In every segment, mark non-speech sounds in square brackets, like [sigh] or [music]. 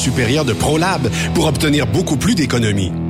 supérieure de ProLab pour obtenir beaucoup plus d'économies.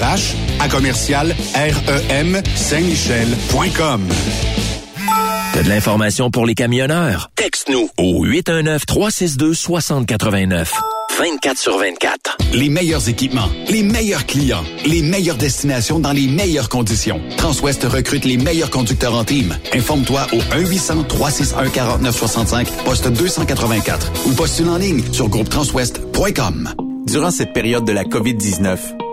RH à commercial REM Saint-Michel.com. T'as de l'information pour les camionneurs? Texte-nous au 819-362-6089. 24 sur 24. Les meilleurs équipements, les meilleurs clients, les meilleures destinations dans les meilleures conditions. Transwest recrute les meilleurs conducteurs en team. Informe-toi au 1-800-361-4965, poste 284 ou postule en ligne sur groupetranswest.com. Durant cette période de la COVID-19,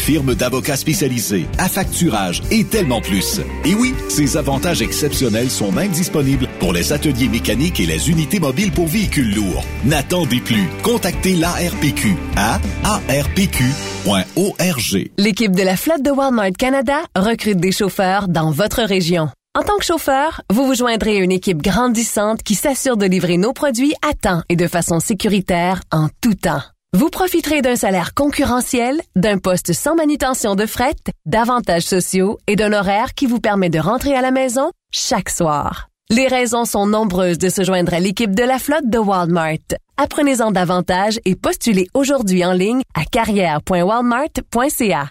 firme d'avocats spécialisés, à facturage et tellement plus. Et oui, ces avantages exceptionnels sont même disponibles pour les ateliers mécaniques et les unités mobiles pour véhicules lourds. N'attendez plus. Contactez l'ARPQ à arpq.org. L'équipe de la flotte de Walmart Canada recrute des chauffeurs dans votre région. En tant que chauffeur, vous vous joindrez à une équipe grandissante qui s'assure de livrer nos produits à temps et de façon sécuritaire en tout temps. Vous profiterez d'un salaire concurrentiel, d'un poste sans manutention de fret, d'avantages sociaux et d'un horaire qui vous permet de rentrer à la maison chaque soir. Les raisons sont nombreuses de se joindre à l'équipe de la flotte de Walmart. Apprenez-en davantage et postulez aujourd'hui en ligne à carrière.walmart.ca.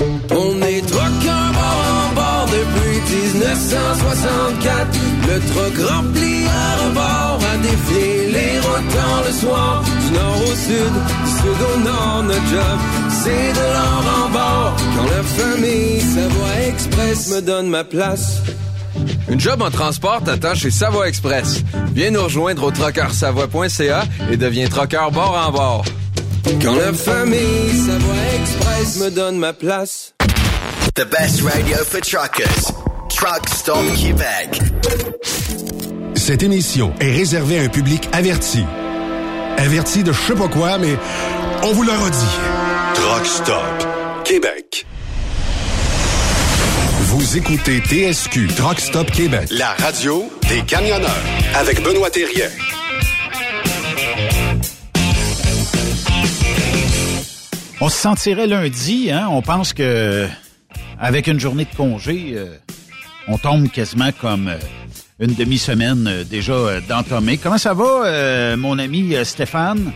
On est truckers bord en bord depuis 1964. Le truck rempli à rebord a défié les routes le soir. Du nord au sud, du sud au nord, notre job, c'est de l'or en bord. Quand la famille Savoie Express me donne ma place. Une job en transport t'attend chez Savoie Express. Viens nous rejoindre au trockeursavoie.ca et deviens trockeur bord en bord. Quand la famille Savoie Express me donne ma place. The best radio for truckers. Truck Stop Québec. Cette émission est réservée à un public averti. Averti de je sais pas quoi, mais on vous le redit. Truck Stop Québec. Vous écoutez TSQ Truck Stop Québec, la radio des camionneurs avec Benoît Thérien. On se sentirait lundi, hein? On pense que avec une journée de congé, euh, on tombe quasiment comme euh, une demi-semaine euh, déjà d'entomée. Comment ça va, mon ami Stéphane?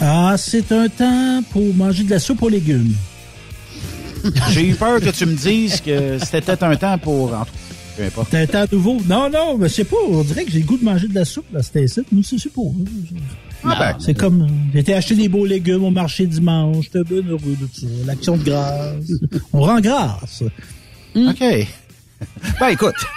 Ah, c'est un temps pour manger de la soupe aux légumes. [laughs] J'ai eu peur que tu me dises que c'était peut-être un temps pour... en tout- Peu importe. C'est un temps nouveau. Non, non, mais c'est pas. On dirait que j'ai le goût de manger de la soupe, là, c'était ça. Nous, c'est pas. Ah ben, C'est comme. J'ai été acheter des beaux légumes au marché dimanche. J'étais bien heureux de ça. L'action de grâce. On rend grâce. OK. [laughs] Ben écoute, [laughs]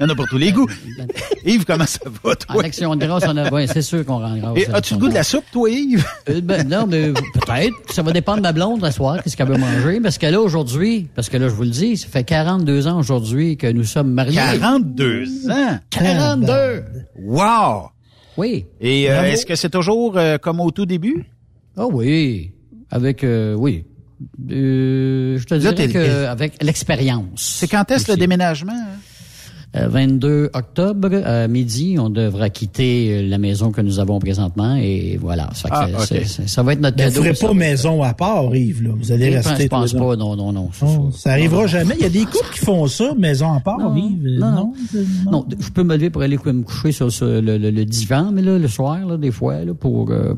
il y en a pour tous les goûts. [laughs] Yves, comment ça va, toi? En action de grâce, on a, ouais, c'est sûr qu'on rend grâce. Et As-tu le goût de la soupe, toi, Yves? Euh, ben, non, mais peut-être. Ça va dépendre de ma blonde, la soir, qu'est-ce qu'elle veut manger. Parce que là, aujourd'hui, parce que là, je vous le dis, ça fait 42 ans aujourd'hui que nous sommes mariés. 42 ans! 42! Wow! Oui. Et euh, est-ce que c'est toujours euh, comme au tout début? Ah oui. Avec, euh, oui. Euh, je te dirais t'es- que avec l'expérience. C'est quand est-ce le déménagement? hein? Euh, 22 octobre, à midi, on devra quitter euh, la maison que nous avons présentement et voilà. Ça, Ah, ça va être notre Mais vous ferez ça pas maison à part, Yves, là. Vous allez Je rester. pense tous les pas, non, non, non. ça. ça arrivera Non, jamais. Il y a des couples qui font ça, maison à part, Non, Yves. non, Non, Non, je peux me lever pour aller me coucher sur, sur le, le- le divan, mais là, le soir, là, des fois, là, pour euh,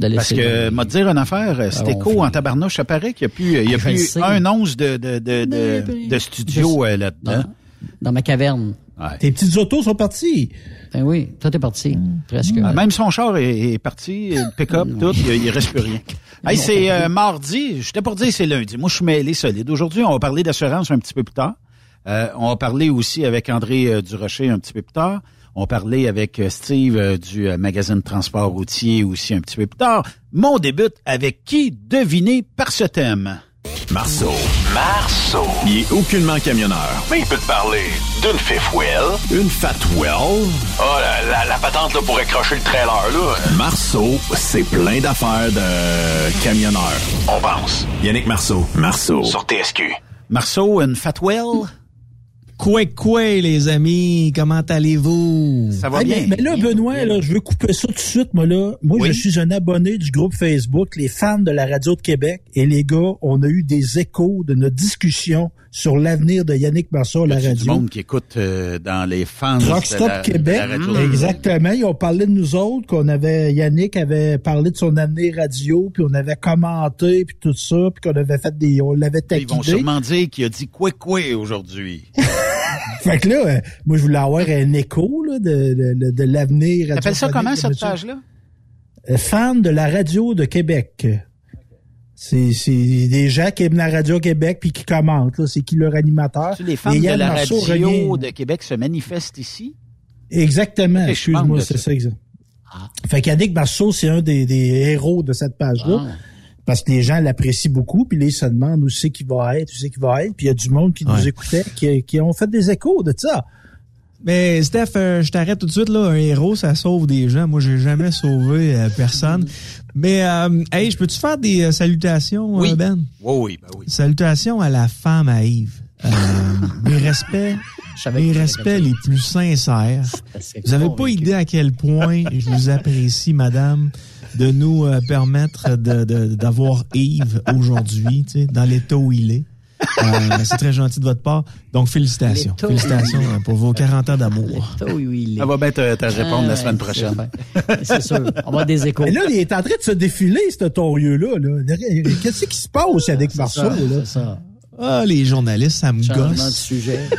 Parce que, m'a dire une affaire, euh, c'était fait- en tabarnouche, ça paraît qu'il n'y a plus, il y a Ah, je plus un once de, de, de, de, de studio je- euh, là-dedans. Dans ma caverne. Tes petites autos sont parties. Ben oui, tout est parti, presque. Ah, Même son char est, est parti, le pick-up, tout, il, il reste plus rien. [laughs] Hey, c'est euh, mardi, j'étais pour dire c'est lundi. Moi, je suis mêlé solide. Aujourd'hui, on va parler d'assurance un petit peu plus tard. Euh, on va parler aussi avec André euh, Durocher un petit peu plus tard. On va parler avec euh, Steve euh, du euh, magazine Transport routier aussi un petit peu plus tard. Mon débute avec qui devinez par ce thème? Marceau. Marceau. Il est aucunement camionneur. Mais il peut te parler d'une fifth wheel. Une fat well. Oh, la, la, la patente là, pour accrocher le trailer, là. Marceau, c'est plein d'affaires de camionneur. On pense. Yannick Marceau. Marceau. Sur TSQ. Marceau, une Fatwell? Quoi, quoi, les amis? Comment allez-vous? Ça va bien. mais, mais là, Benoît, là, je veux couper ça tout de suite, moi, là. Moi, Oui. je suis un abonné du groupe Facebook, les fans de la radio de Québec. Et les gars, on a eu des échos de notre discussion sur l'avenir de Yannick Marceau à la Il y a du radio. monde qui écoute euh, dans les fans de la, Québec. de la radio? Exactement. Ils ont parlé de nous autres, qu'on avait, Yannick avait parlé de son année radio, puis on avait commenté, puis tout ça, puis qu'on avait fait des, on l'avait Ils vont taquiné. sûrement dire qu'il a dit quoi quoi aujourd'hui. [laughs] Fait que là, euh, moi, je voulais avoir un écho, là, de, de, de, de l'avenir radio. T'appelles ça comment, cette page-là? euh, fans de la radio de Québec. C'est c'est des gens qui aiment la radio Québec puis qui commentent. là. C'est qui leur animateur. Les fans Et de la Marceau radio revient- de Québec se manifestent ici? Exactement. Excuse-moi, c'est ça? exact. Fait qu'Yannick Marceau, c'est un des, des héros de cette page-là. Ah. Parce que les gens l'apprécient beaucoup, puis là, ils se demandent où c'est qu'il va être, où c'est qu'il va être. Puis il y a du monde qui nous écoutait, qui, qui ont fait des échos de ça. Mais Steph, euh, je t'arrête tout de suite là. Un héros, ça sauve des gens. Moi, j'ai jamais sauvé euh, personne. Mais euh, hey, je peux-tu faire des euh, salutations, Oui. Ben? Oui, oui, ben oui. Salutations à la femme à Yves. [laughs] Mes respects, mes respects les plus sincères. Vous avez pas idée à quel point [laughs] je vous apprécie, madame, de nous permettre de- de- d'avoir Yves aujourd'hui, tu sais, dans l'état où il est. Euh, c'est très gentil de votre part. Donc, félicitations. Félicitations euh, pour vos 40 ans d'amour. Oui, oui, il est. Elle va bien te, te répondre la Ah, semaine prochaine. [laughs] C'est sûr. On va avoir des échos. Mais là, il est en train de se défiler, ce torieux-là. Là. Qu'est-ce qui se passe avec Marceau? ça, là? c'est ça. Ah, les journalistes, ça me Changement de gosse. sujet. [laughs]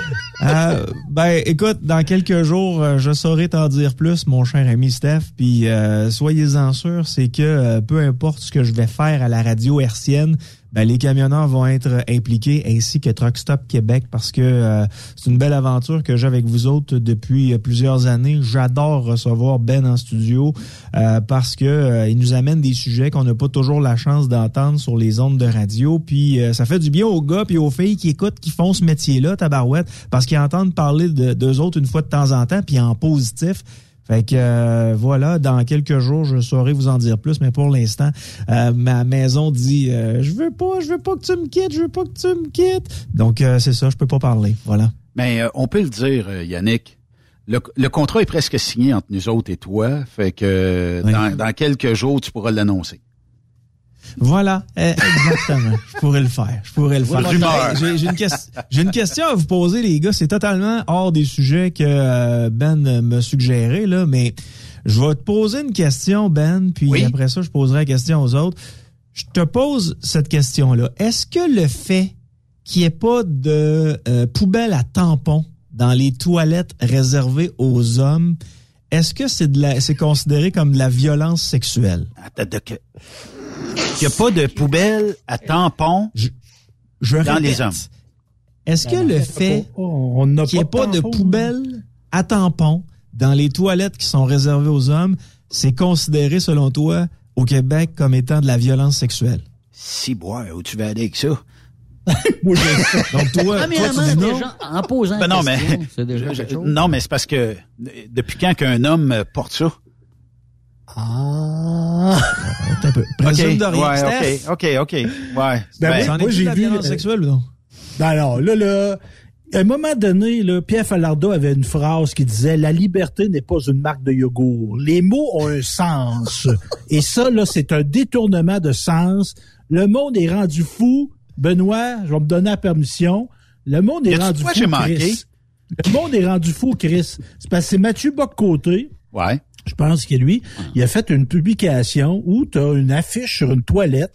Euh, ben, écoute, dans quelques jours, euh, je saurai t'en dire plus, mon cher ami Steph. Puis euh, soyez-en sûrs, c'est que peu importe ce que je vais faire à la radio hertzienne, ben, les camionneurs vont être impliqués, ainsi que Truck Stop Québec, parce que euh, c'est une belle aventure que j'ai avec vous autres depuis euh, plusieurs années. J'adore recevoir Ben en studio euh, parce que euh, il nous amène des sujets qu'on n'a pas toujours la chance d'entendre sur les ondes de radio. Puis euh, ça fait du bien aux gars puis aux filles qui écoutent, qui font ce métier-là, tabarouette, parce qu'ils entendent parler de d'eux autres une fois de temps en temps, puis en positif. Fait que euh, voilà, dans quelques jours, je saurai vous en dire plus, mais pour l'instant, euh, ma maison dit euh, je veux pas, je veux pas que tu me quittes, je veux pas que tu me quittes. Donc euh, c'est ça, je peux pas parler. Voilà. Mais euh, on peut le dire, Yannick. Le, le contrat est presque signé entre nous autres et toi. Fait que Oui. dans, dans quelques jours, tu pourras l'annoncer. Voilà, eh, exactement. je pourrais le faire. Je pourrais le faire. J'ai j'ai une, ques- j'ai une question à vous poser, les gars. C'est totalement hors des sujets que euh, Ben me suggérait, là, mais je vais te poser une question, Ben, puis Oui. après ça, je poserai la question aux autres. Je te pose cette question-là. Est-ce que le fait qu'il n'y ait pas de euh, poubelle à tampons dans les toilettes réservées aux hommes, est-ce que c'est de la, c'est considéré comme de la violence sexuelle? Attends, de que- qu'il n'y a pas de poubelle à tampon je dans répète. les hommes. Est-ce que le fait on n'a qu'il n'y ait pas de tampon. poubelle à tampons dans les toilettes qui sont réservées aux hommes, c'est considéré, selon toi, au Québec comme étant de la violence sexuelle? Si, boire, où tu vas aller avec ça? [laughs] Moi, je- Donc, toi, toi Premièrement, tu dis non? déjà, en posant Ben non, question, mais- déjà Je- non, mais c'est parce que depuis quand qu'un homme porte ça? Ah. Attends un peu. [laughs] Présume de rien. ouais, Steph, OK, OK, OK. Ouais. Ben, Ben, moi, j'ai vu, violence euh, sexuelle ou non? Ben non, là, là, à un moment donné, là, Pierre Falardeau avait une phrase qui disait « La liberté n'est pas une marque de yogourt. Les mots ont un sens. » Et ça, là, c'est un détournement de sens. Le monde est rendu fou. Benoît, je vais me donner la permission. Le monde est rendu fou, j'ai manqué? Chris. Le monde est rendu fou, Chris. C'est parce que c'est Mathieu Boccoté, ouais. Je pense que lui, il a fait une publication où tu as une affiche sur une toilette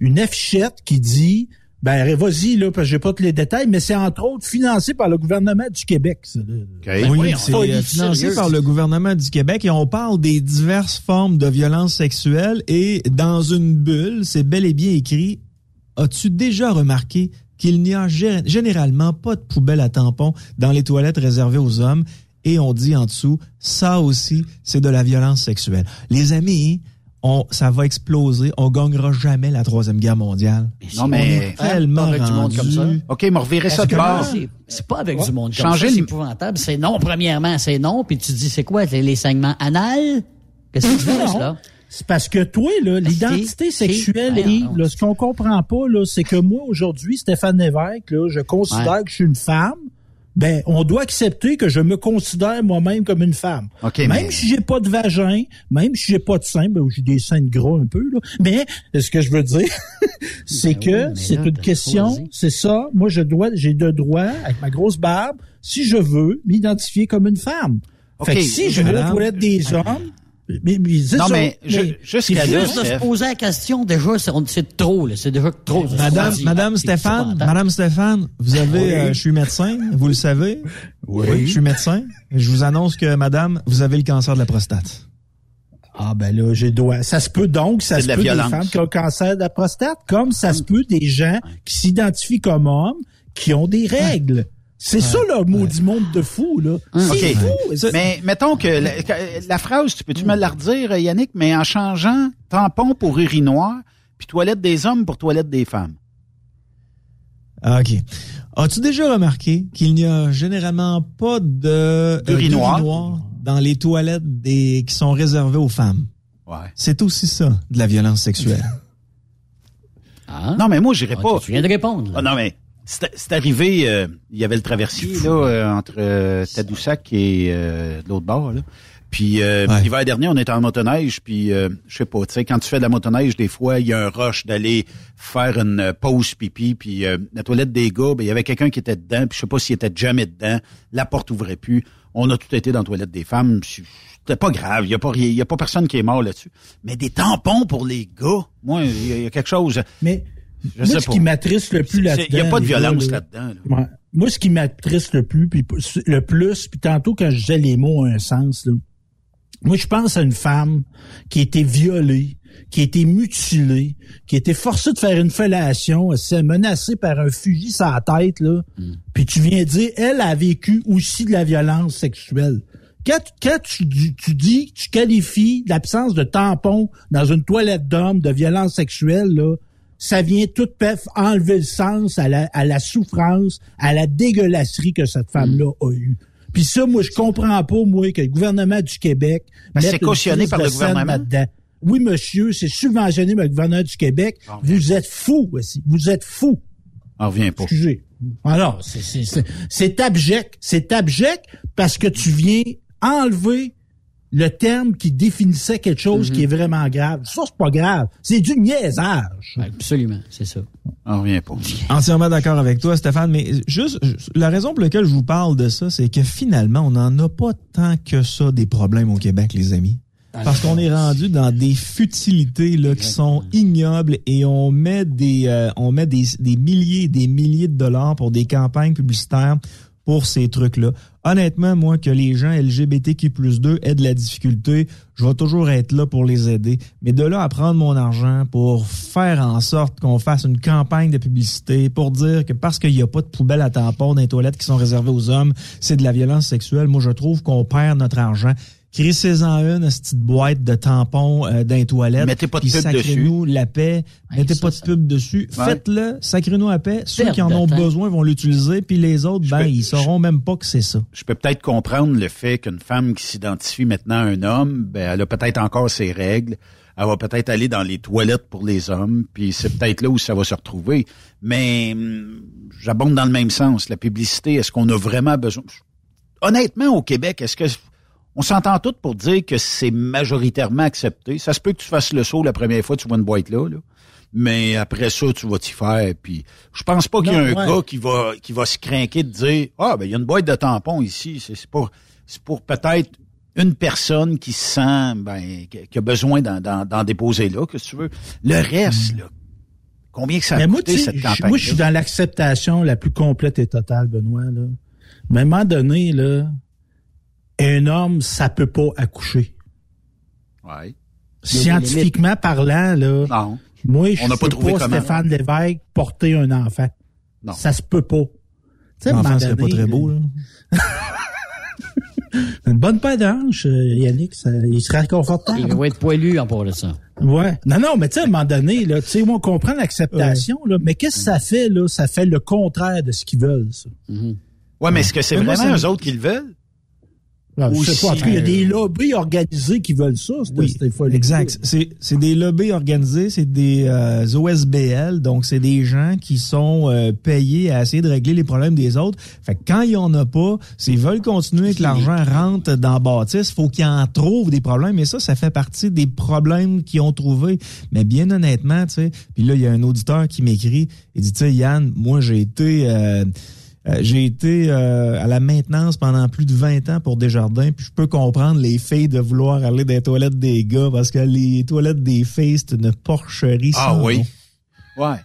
une affichette qui dit ben vas-y là parce que j'ai pas tous les détails mais c'est entre autres financé par le gouvernement du Québec ça. OK. Oui, c'est euh, est financé sérieux. par le gouvernement du Québec et on parle des diverses formes de violence sexuelle et dans une bulle, c'est bel et bien écrit As-tu déjà remarqué qu'il n'y a gé- généralement pas de poubelle à tampons dans les toilettes réservées aux hommes? Et on dit en dessous ça aussi c'est de la violence sexuelle. Les amis, on, ça va exploser, on gagnera jamais la troisième guerre mondiale. Non, On mais... est tellement Avec du monde comme ça. OK, mais revirez ça de bord. C'est- pas avec du monde comme Changer ça, c'est le- épouvantable. C'est non, premièrement, c'est non, puis tu dis, c'est quoi, les saignements anal? Qu'est-ce que tu fais, [laughs] Non. là? c'est parce que toi l'identité sexuelle là, ce qu'on comprend pas là c'est que moi aujourd'hui Stéphane Lévesque là je considère Ouais. que je suis une femme ben on doit accepter que je me considère moi-même comme une femme. OK, même mais- si j'ai pas de vagin, même si j'ai pas de sein, ben j'ai des seins de gras un peu là, mais ce que je veux dire [laughs] c'est Ben que oui, c'est une question, c'est ça, moi je dois j'ai de droit avec ma grosse barbe si je veux m'identifier comme une femme. Fait OK, que si je madame. toilettes des hommes, mais, mais c'est Non, ça. mais je- jusqu'à c'est là, juste de se poser la question, déjà, c'est trop, là. C'est déjà trop. Madame, Madame Stéphane. Madame Stéphane, vous avez, Oui. euh, je suis médecin, vous le savez. Oui. Je suis médecin. Je vous annonce que Madame, vous avez le cancer de la prostate. Ah ben là, j'ai doigt. Ça se peut donc, ça se de peut des femmes qui ont le cancer de la prostate, comme ça se peut des gens qui s'identifient comme hommes, qui ont des règles. C'est ça le maudit monde de fou, là. C'est OK. fou. Mais mettons que la, phrase, tu peux-tu me la redire, Yannick, mais en changeant tampon pour urinoir, puis toilette des hommes pour toilette des femmes? Ah, OK. As-tu déjà remarqué qu'il n'y a généralement pas de euh, D'urinoir? d'urinoir dans les toilettes des qui sont réservées aux femmes? Ouais. C'est aussi ça, de la violence sexuelle. [laughs] Non, mais moi, j'irais Ah, pas. tu viens de répondre. là. Ah, non, mais c'est arrivé, euh, il y avait le traversier là euh, entre euh, Tadoussac et euh, l'autre bord. Là. Puis euh, l'hiver dernier, on était en motoneige, puis euh, je sais pas, tu sais, quand tu fais de la motoneige, des fois, il y a un rush d'aller faire une pause pipi, puis euh, la toilette des gars, ben, il y avait quelqu'un qui était dedans, puis je sais pas s'il était jamais dedans, la porte ouvrait plus. On a tout été dans la toilette des femmes. C'était pas grave, il y a pas y a pas personne qui est mort là-dessus. Mais des tampons pour les gars, moi, il y, y a quelque chose. Mais je moi, sais ce pas. qui m'attriste le plus là-dedans. Il y a pas de violence là, là-dedans. là. Ouais. Moi, ce qui m'attriste le plus, puis le plus, puis tantôt quand je disais les mots ont un sens, là, moi, je pense à une femme qui a été violée, qui a été mutilée, qui a été forcée de faire une fellation, elle s'est menacée par un fusil sur la tête, là. Puis tu viens dire, elle a vécu aussi de la violence sexuelle. Quand, quand tu, dis- tu dis, tu qualifies l'absence de tampon dans une toilette d'homme de violence sexuelle, là, ça vient tout pef enlever le sens à la, à la souffrance, à la dégueulasserie que cette femme-là a eue. Puis ça, moi, je comprends pas, moi, que le gouvernement du Québec... Ben, c'est cautionné par le gouvernement. Oui, monsieur, c'est subventionné par le gouvernement du Québec. Ah, Vous êtes fous aussi. Vous êtes fous. On revient pas. Excusez. Alors, c'est- c'est- c'est c'est abject. C'est abject parce que tu viens enlever le terme qui définissait quelque chose qui est vraiment grave. Ça, c'est pas grave. C'est du niaisage. Absolument, c'est ça. On revient pas. Entièrement d'accord avec toi, Stéphane, mais juste la raison pour laquelle je vous parle de ça, c'est que finalement, on n'en a pas tant que ça des problèmes au Québec, les amis. Parce qu'on est rendu dans des futilités là, qui sont ignobles et on met des euh, on met des, des milliers et des milliers de dollars pour des campagnes publicitaires pour ces trucs-là. Honnêtement, moi, que les gens LGBTQ plus 2 aient de la difficulté, je vais toujours être là pour les aider. Mais de là à prendre mon argent pour faire en sorte qu'on fasse une campagne de publicité pour dire que parce qu'il n'y a pas de poubelle à tampons dans les toilettes qui sont réservées aux hommes, c'est de la violence sexuelle, moi, je trouve qu'on perd notre argent. Crissez-en une, cette petite boîte de tampons euh, dans les toilettes. Mettez pas de pub sacrez-nous la paix. Mettez pas de pub dessus. Ouais. Faites-le, sacrez-nous la paix. Ceux Perte qui en ont temps. besoin vont l'utiliser, puis les autres, ben, ils sauront même pas que c'est ça. Je peux peut-être comprendre le fait qu'une femme qui s'identifie maintenant à un homme, ben, elle a peut-être encore ses règles. Elle va peut-être aller dans les toilettes pour les hommes, puis c'est peut-être là où ça va se retrouver. Mais hum, j'abonde dans le même sens. La publicité, est-ce qu'on a vraiment besoin? Honnêtement, au Québec, est-ce que on s'entend tous pour dire que c'est majoritairement accepté? Ça se peut que tu fasses le saut la première fois, tu vois une boîte là, là. Mais après ça, tu vas t'y faire. Puis je pense pas qu'il y a un ouais. gars qui va qui va se craquer de dire Ah ben il y a une boîte de tampons ici. C'est pour c'est pour peut-être une personne qui se sent ben qui a besoin d'en, déposer là, que tu veux. Le reste, là, combien que ça a Mais coûté cette campagne? moi, je suis dans l'acceptation la plus complète et totale, Benoît. Là. Mais à un moment donné, là, un homme, ça peut pas accoucher. Ouais. Scientifiquement parlant, là, Non. moi, je n'a peux pas trouvé pas. Stéphane Lévesque, porter un enfant. Non. Ça se peut pas. Tu sais, serait pas très beau, là. [laughs] Une bonne paire d'ange, euh, Yannick, ça, il serait confortable. Il va être poilu en part de ça. Ouais. Non, non, mais tu sais, à un moment donné, là, tu sais, on comprend l'acceptation, là, mais qu'est-ce que ça fait, là? Ça fait le contraire de ce qu'ils veulent, ça. Ouais, mais est-ce que c'est vraiment eux autres qui le veulent? Non, je Ou sais pas. En si- tout cas, il y a des lobbies organisés qui veulent ça, cette, Oui, cette folie. exact. C'est c'est des lobbies organisés, c'est des euh, OSBL, donc c'est des gens qui sont euh, payés à essayer de régler les problèmes des autres. Fait que quand il y en a pas, s'ils veulent continuer que l'argent rentre dans la bâtisse, faut qu'ils en trouvent des problèmes. Et ça, ça fait partie des problèmes qu'ils ont trouvés. Mais bien honnêtement, tu sais, puis là il y a un auditeur qui m'écrit, il dit, tu sais, Yann, moi j'ai été euh, euh, j'ai été euh, à la maintenance pendant plus de 20 ans pour Desjardins, puis je peux comprendre les filles de vouloir aller dans les toilettes des gars parce que les toilettes des filles, c'est une porcherie. Ah sans oui. nom. Ouais.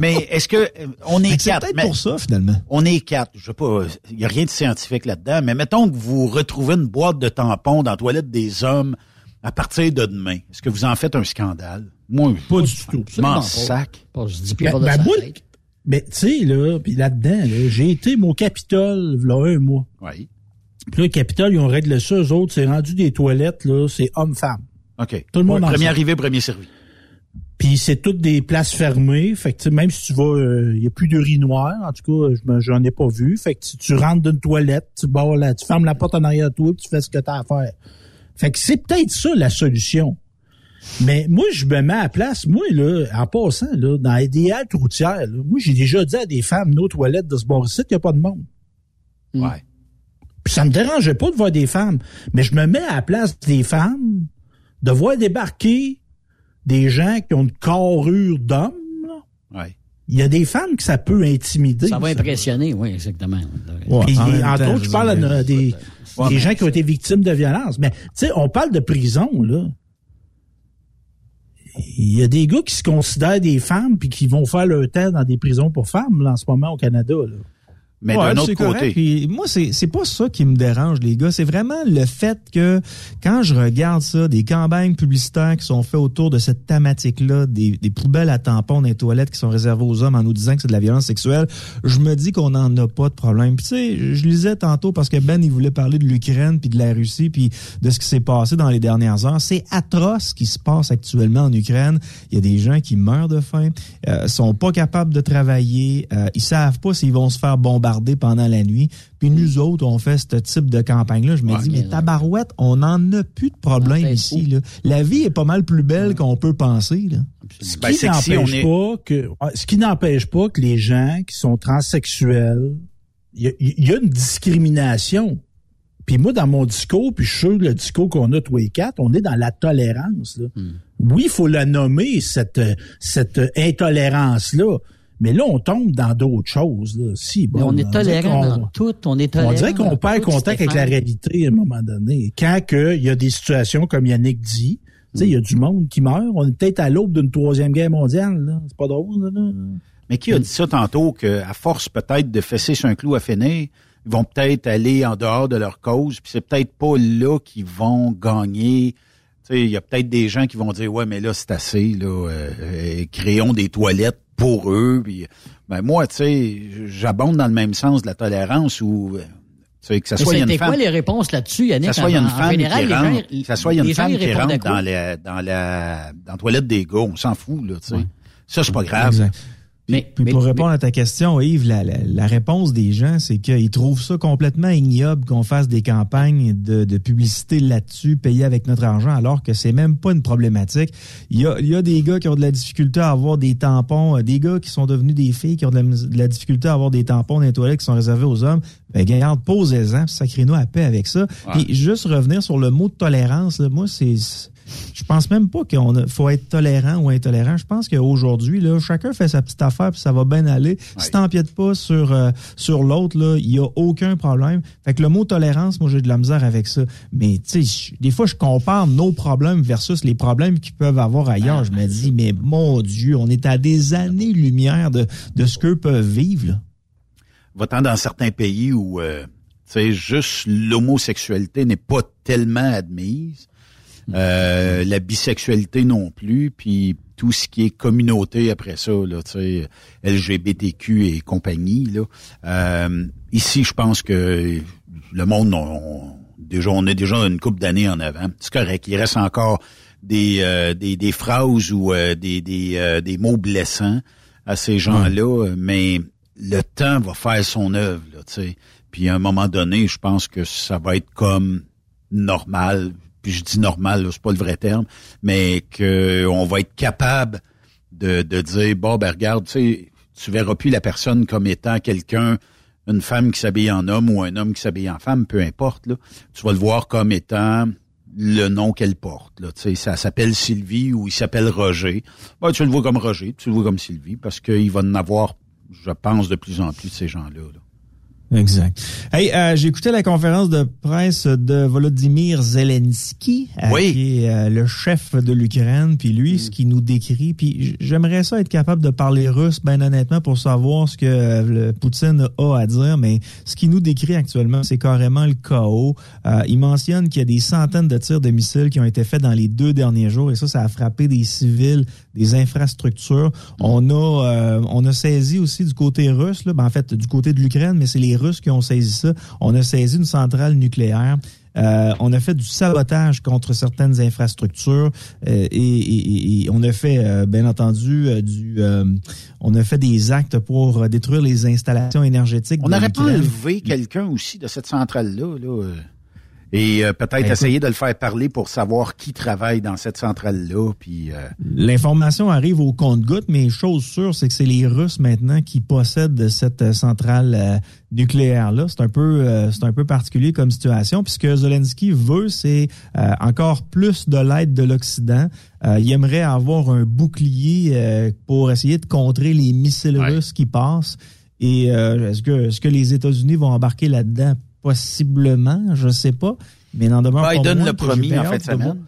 mais est-ce que euh, on est c'est quatre? peut-être mais- pour ça, finalement. On est quatre. Je sais pas, il y a rien de scientifique là-dedans, mais mettons que vous retrouvez une boîte de tampons dans la toilette des hommes à partir de demain, est-ce que vous en faites un scandale? Moi, pas du tout. M'en sac. Pas, je dis Ben, pas de ben, moi. Mais tu sais, là, puis là-dedans, là, j'ai été au Capitole, là, un mois. Oui. Puis là, le Capitole, ils ont réglé ça, eux autres, c'est rendu des toilettes, là, c'est homme-femme. OK. Tout le monde Ouais, Premier arrivé, premier servi. Puis c'est toutes des places fermées. Fait que tu même si tu vas, il y a plus d'urinoir. En tout cas, j'en ai pas vu. Fait que tu, tu rentres d'une toilette, tu la, tu fermes la porte en arrière de toi, puis tu fais ce que t'as à faire. Fait que c'est peut-être ça la solution. Mais moi, je me mets à la place. Moi, là, en passant, là, dans des haltes routières, là, moi, j'ai déjà dit à des femmes, nos toilettes de ce bord-ci, qu'il n'y a pas de monde. Ouais. Puis ça me dérangeait pas de voir des femmes. Mais je me mets à la place des femmes, de voir débarquer des gens qui ont une carrure d'homme. là. Ouais. Il y a des femmes que ça peut intimider. Ça va impressionner, oui, exactement. Puis, en entre temps, autres, je parle à des, Ouais, des gens qui ont été victimes de violence. Mais, tu sais, on parle de prison, là. Il y a des gars qui se considèrent des femmes puis qui vont faire leur temps dans des prisons pour femmes, là, en ce moment, au Canada, là. Mais Ouais, d'un autre correct. côté, Puis moi, c'est c'est pas ça qui me dérange, les gars. C'est vraiment le fait que quand je regarde ça, des campagnes publicitaires qui sont faites autour de cette thématique-là, des, des poubelles à tampons dans les toilettes qui sont réservées aux hommes en nous disant que c'est de la violence sexuelle, je me dis qu'on n'en a pas de problème. Puis tu sais, je lisais tantôt parce que Ben, il voulait parler de l'Ukraine puis de la Russie puis de ce qui s'est passé dans les dernières heures. C'est atroce ce qui se passe actuellement en Ukraine. Il y a des gens qui meurent de faim, euh, sont pas capables de travailler, euh, ils savent pas s'ils vont se faire bombarder pendant la nuit. Puis nous autres, on fait ce type de campagne-là. Je me dis, mais tabarouette, on n'en a plus de problème ici. Là. La vie est pas mal plus belle qu'on peut penser. Là. Ce Ben, qui c'est que si n'empêche on est- pas que, ah, ce qui n'empêche pas que les gens qui sont transsexuels, il y a, il y a une discrimination. Puis moi, dans mon discours, puis je suis sûr que le discours qu'on a tous les quatre, on est dans la tolérance. là. Oui, il faut la nommer, cette, cette intolérance-là. Mais là, on tombe dans d'autres choses. Là. Si, bon, Mais on est dirait tolérant qu'on- dans tout, on est tolérant on dirait qu'on perd tout, contact avec la réalité à un moment donné. Quand que il y a des situations comme Yannick dit, tu sais, il y a du monde qui meurt. On est peut-être à l'aube d'une troisième guerre mondiale. là. C'est pas drôle. Là. Mais qui a dit ça tantôt qu'à force peut-être de fesser sur un clou à finir, ils vont peut-être aller en dehors de leur cause, puis c'est peut-être pas là qu'ils vont gagner. Tu sais, il y a peut-être des gens qui vont dire ouais, mais là c'est assez là, euh, euh, créons des toilettes pour eux. Puis, ben moi, tu sais, j'abonde dans le même sens de la tolérance où euh, tu sais, que ça soit une C'était femme, quoi les réponses là-dessus, Yannick? que ça soit une femme général, qui rentre, gens- ça soit une femme qui rentre dans la dans la dans la toilette des gars, on s'en fout là, tu sais. Ça c'est pas grave. Exact. Mais, Puis mais- pour répondre à ta question, Yves, la, la- la réponse des gens, c'est qu'ils trouvent ça complètement ignoble qu'on fasse des campagnes de, de publicité là-dessus, payées avec notre argent, alors que c'est même pas une problématique. Il y a, il y a des gars qui ont de la difficulté à avoir des tampons, euh, des gars qui sont devenus des filles qui ont de la, de la difficulté à avoir des tampons dans les toilettes qui sont réservés aux hommes. Ben, regarde, posez-en, sacrez-nous à paix avec ça. Puis juste revenir sur le mot de tolérance, là, moi, c'est... Je pense même pas qu'on a- faut être tolérant ou intolérant. Je pense qu'aujourd'hui, là, chacun fait sa petite affaire puis ça va bien aller. Si t'empiètes pas sur euh, sur l'autre, là, il y a aucun problème. Fait que le mot tolérance, moi j'ai de la misère avec ça. Mais tu sais, des fois je compare nos problèmes versus les problèmes qu'ils peuvent avoir ailleurs. Je me dis, mais mon Dieu, on est à des années-lumière de de ce qu'eux peuvent vivre. Là. va-t'en dans certains pays où euh, tu sais juste l'homosexualité n'est pas tellement admise, euh, la bisexualité non plus, puis tout ce qui est communauté après ça, là, tu sais, LGBTQ et compagnie, là. Euh, ici, je pense que le monde, on, on- déjà, on est déjà une couple d'années en avant. C'est correct. Il reste encore des euh, des, des phrases ou euh, des des, euh, des mots blessants à ces gens-là, mais le temps va faire son œuvre, là, tu sais. Puis à un moment donné, je pense que ça va être comme normal. Puis je dis normal, c'est pas le vrai terme, mais que on va être capable de, de dire bon ben regarde, tu sais, tu verras plus la personne comme étant quelqu'un, une femme qui s'habille en homme ou un homme qui s'habille en femme, peu importe. Là, tu vas le voir comme étant le nom qu'elle porte. Là, ça s'appelle Sylvie ou il s'appelle Roger. Tu le vois comme Roger, tu le vois comme Sylvie, parce qu'il va en avoir, je pense, de plus en plus de ces gens-là. là. Exact. Hey, euh, j'ai écouté la conférence de presse de Volodymyr Zelensky, euh, Oui. qui est euh, le chef de l'Ukraine, puis lui, ce qu'il nous décrit, puis j'aimerais ça être capable de parler russe, ben honnêtement, pour savoir ce que euh, le Poutine a à dire, mais ce qu'il nous décrit actuellement, c'est carrément le chaos. Il mentionne qu'il y a des centaines de tirs de missiles qui ont été faits dans les deux derniers jours, et ça, ça a frappé des civils, des infrastructures. On a, on a saisi aussi du côté russe, là, ben, en fait, du côté de l'Ukraine, mais c'est les Russes qui ont saisi ça. On a saisi une centrale nucléaire. Euh, on a fait du sabotage contre certaines infrastructures euh, et, et- et on a fait, euh, bien entendu, du, on a fait des actes pour détruire les installations énergétiques. On de aurait pas enlevé quelqu'un aussi de cette centrale-là, là, et euh, peut-être Ben, écoute- essayer de le faire parler pour savoir qui travaille dans cette centrale-là, puis... euh, L'information arrive au compte-goutte, mais chose sûre, c'est que c'est les Russes maintenant qui possèdent cette euh, centrale euh, nucléaire-là. C'est un peu, euh, c'est un peu particulier comme situation. Puis ce que Zelensky veut, c'est euh, encore plus de l'aide de l'Occident. Euh, il aimerait avoir un bouclier euh, pour essayer de contrer les missiles russes qui passent. Et euh, est-ce que, est-ce que les États-Unis vont embarquer là-dedans? Possiblement, je sais pas. Mais n'en demeure pas Biden j'ai promis bien en fin de semaine.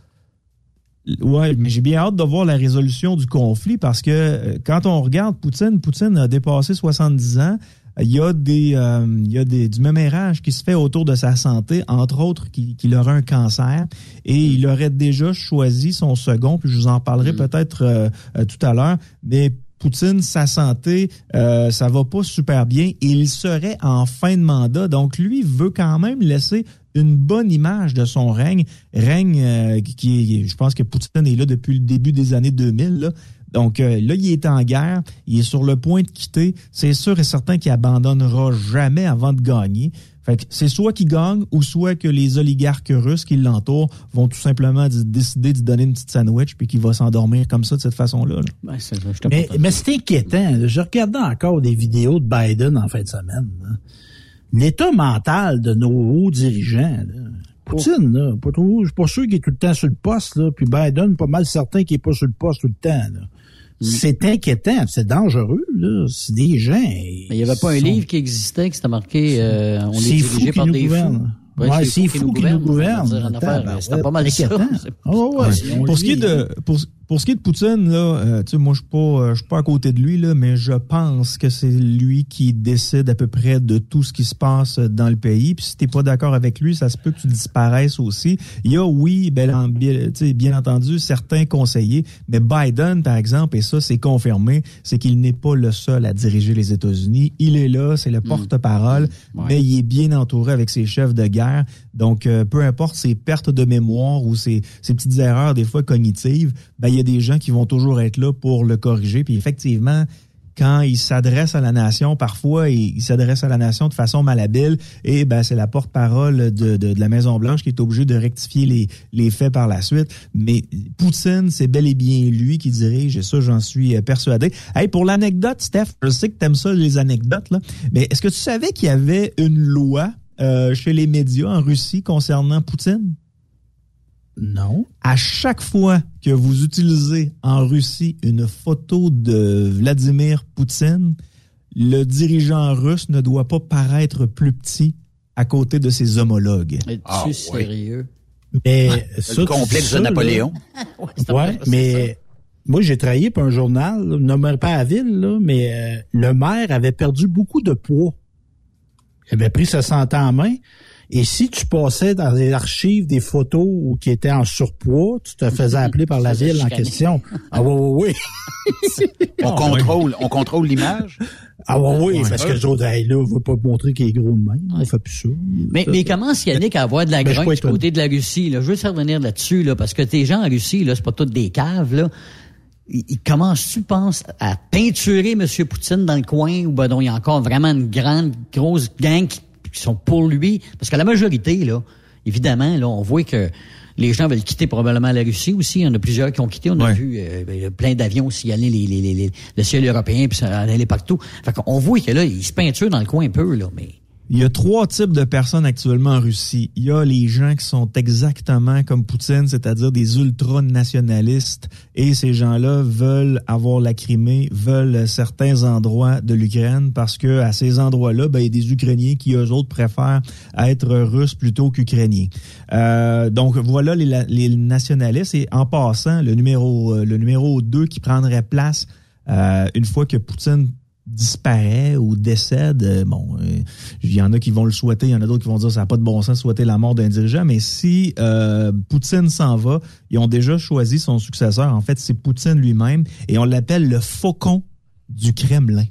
Ouais, mais j'ai bien hâte de voir la résolution du conflit parce que euh, quand on regarde Poutine, Poutine a dépassé 70 ans. Il y a des, euh, il y a des, du mémérage qui se fait autour de sa santé, entre autres qu'il qu'il aurait un cancer et il aurait déjà choisi son second, puis je vous en parlerai peut-être euh, euh, tout à l'heure, mais Poutine, sa santé, euh, ça va pas super bien. Il serait en fin de mandat, donc lui veut quand même laisser une bonne image de son règne, règne euh, qui est, je pense que Poutine est là depuis le début des années 2000. Là. Donc euh, là, il est en guerre, il est sur le point de quitter. C'est sûr et certain qu'il abandonnera jamais avant de gagner. Fait que c'est soit qu'il gagne ou soit que les oligarques russes qui l'entourent vont tout simplement décider de donner une petite sandwich puis qu'il va s'endormir comme ça de cette façon-là. là. Mais, mais c'est inquiétant. Je regardais encore des vidéos de Biden en fin de semaine. là. L'état mental de nos hauts dirigeants. là. Poutine, là, pas trop, je suis pas sûr qu'il est tout le temps sur le poste, là, puis Biden, pas mal certain qu'il est pas sur le poste tout le temps. là. C'est inquiétant, c'est dangereux. là. C'est des gens. Mais il n'y avait pas un livre qui existait qui s'était marqué euh, On est, fou dirigé par des fous. gouverne. Ouais, c'est fou qui nous gouverne. Dire en affaires, Tabarouette, C'était pas mal ça. inquiétant. [laughs] Oh, ouais, pour ce qui est de pour, pour ce qui est de Poutine là, euh, tu sais moi je suis pas euh, je suis pas à côté de lui là, mais je pense que c'est lui qui décide à peu près de tout ce qui se passe dans le pays. Puis si t'es pas d'accord avec lui, ça se peut que tu disparaisses aussi. Il y a oui, en- bien, bien entendu certains conseillers, mais Biden par exemple et ça c'est confirmé, c'est qu'il n'est pas le seul à diriger les États-Unis. Il est là, c'est le porte-parole, mais il est bien entouré avec ses chefs de guerre. Donc euh, peu importe ses pertes de mémoire ou ses, ses petites erreurs des fois cognitives, ben il y a des gens qui vont toujours être là pour le corriger. Puis effectivement, quand il s'adresse à la nation, parfois il, s'adresse à la nation de façon malhabile et ben c'est la porte-parole de, la Maison Blanche qui est obligée de rectifier les, faits par la suite. Mais Poutine, c'est bel et bien lui qui dirige et ça j'en suis euh, persuadé. Hey, pour l'anecdote, Steph, je sais que t'aimes ça les anecdotes mais est-ce que tu savais qu'il y avait une loi euh, chez les médias en Russie concernant Poutine? Non. À chaque fois que vous utilisez en Russie une photo de Vladimir Poutine, le dirigeant russe ne doit pas paraître plus petit à côté de ses homologues. Es-tu Ah, sérieux? Mais Le ça, complexe de là. Napoléon. [laughs] Ouais, mais moi, j'ai travaillé pour un journal, là, nommerai pas à la ville, là, mais euh, le maire avait perdu beaucoup de poids. Il avait pris sa santé en main. Et si tu passais dans les archives des photos où qui étaient en surpoids, tu te faisais appeler par la ville en question. Ah oui, oui, oui. [laughs] On contrôle, on contrôle l'image. Ah oui, oui, Ouais. parce que les autres, hey, là, on veut pas montrer qu'il est gros de même. On fait plus ça. Mais, Ça, mais ça. comment Yannick à avoir de la Ben, grogne du côté de la Russie? Là? Je veux revenir là-dessus, là, parce que tes gens en Russie, là, c'est pas toutes des caves. Là. Ils, ils commencent, tu penses, à peinturer M. Poutine dans le coin ou ben non, il y a encore vraiment une grande, grosse gang qui, qui sont pour lui? Parce que la majorité, là, évidemment, là, on voit que les gens veulent quitter probablement la Russie aussi. Il y en a plusieurs qui ont quitté. On a Ouais. vu euh, ben, plein d'avions aller les, les, les, les- le ciel européen puis ça aller partout. Fait qu'on voit que là, ils se peinturent dans le coin un peu, là, mais Il y a trois types de personnes actuellement en Russie. Il y a les gens qui sont exactement comme Poutine, c'est-à-dire des ultra-nationalistes, et ces gens-là veulent avoir la Crimée, veulent certains endroits de l'Ukraine, parce que à ces endroits-là, ben, il y a des Ukrainiens qui, eux autres, préfèrent être russes plutôt qu'ukrainiens. Euh, donc, voilà les, nationalistes. Et en passant, le numéro, le numéro 2 qui prendrait place euh, une fois que Poutine disparaît ou décède, euh, bon, euh, il y en a qui vont le souhaiter, il y en a d'autres qui vont dire ça n'a pas de bon sens souhaiter la mort d'un dirigeant, mais si euh, Poutine s'en va, ils ont déjà choisi son successeur. En fait, c'est Poutine lui-même et on l'appelle le faucon du Kremlin.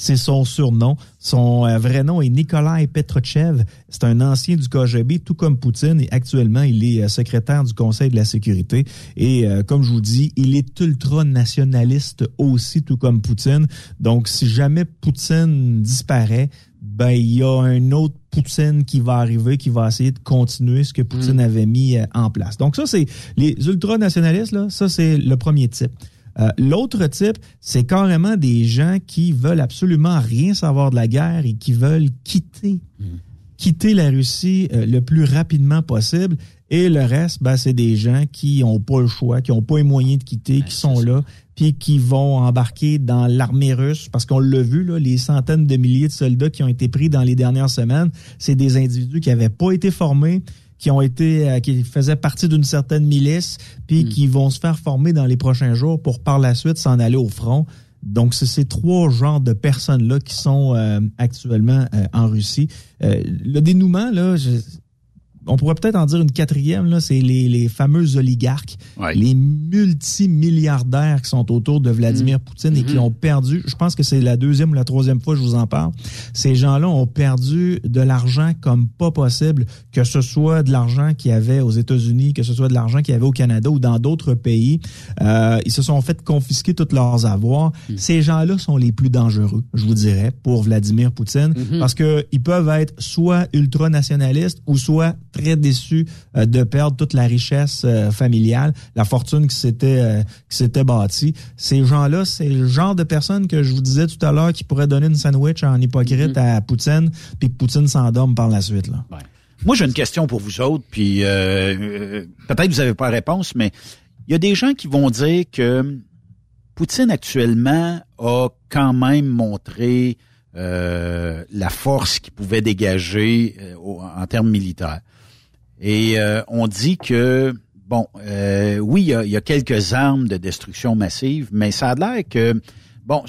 C'est son surnom. Son euh, vrai nom est Nikolai Petrochev. C'est un ancien du KGB, tout comme Poutine, et actuellement, il est euh, secrétaire du Conseil de la sécurité. Et euh, comme je vous dis, il est ultra-nationaliste aussi, tout comme Poutine. Donc, si jamais Poutine disparaît, ben il y a un autre Poutine qui va arriver, qui va essayer de continuer ce que Poutine mm. avait mis en place. Donc ça, c'est les ultranationalistes, là, ça c'est le premier type. Euh, l'autre type, c'est carrément des gens qui veulent absolument rien savoir de la guerre et qui veulent quitter, quitter la Russie euh, le plus rapidement possible. Et le reste, ben, c'est des gens qui n'ont pas le choix, qui n'ont pas les moyens de quitter, qui sont là, puis qui vont embarquer dans l'armée russe, parce qu'on l'a vu, là, les centaines de milliers de soldats qui ont été pris dans les dernières semaines, c'est des individus qui n'avaient pas été formés, qui ont été, euh, qui faisaient partie d'une certaine milice, puis hmm. qui vont se faire former dans les prochains jours pour par la suite s'en aller au front. Donc, c'est ces trois genres de personnes-là qui sont euh, actuellement euh, en Russie. le dénouement, là, je, on pourrait peut-être en dire une quatrième, là, c'est les, les fameux oligarques, les multimilliardaires qui sont autour de Vladimir mm. Poutine et qui mm-hmm. ont perdu, je pense que c'est la deuxième ou la troisième fois que je vous en parle, ces gens-là ont perdu de l'argent comme pas possible, que ce soit de l'argent qu'il y avait aux États-Unis, que ce soit de l'argent qu'il y avait au Canada ou dans d'autres pays. Euh, ils se sont fait confisquer tous leurs avoirs. Mm. Ces gens-là sont les plus dangereux, je vous dirais, pour Vladimir Poutine, mm-hmm. parce que ils peuvent être soit ultranationalistes ou soit très déçu euh, de perdre toute la richesse euh, familiale, la fortune qui s'était euh, qui s'était bâtie. Ces gens-là, c'est le genre de personnes que je vous disais tout à l'heure qui pourraient donner une sandwich en hypocrite mm-hmm. à Poutine, puis que Poutine s'endorme par la suite. Là. Moi, j'ai une question pour vous autres, puis peut-être vous n'avez pas la réponse, mais il y a des gens qui vont dire que Poutine actuellement a quand même montré la force qu'il pouvait dégager en termes militaires. Et euh, on dit que, bon, euh, oui, il y, a, quelques armes de destruction massive, mais ça a l'air que, bon,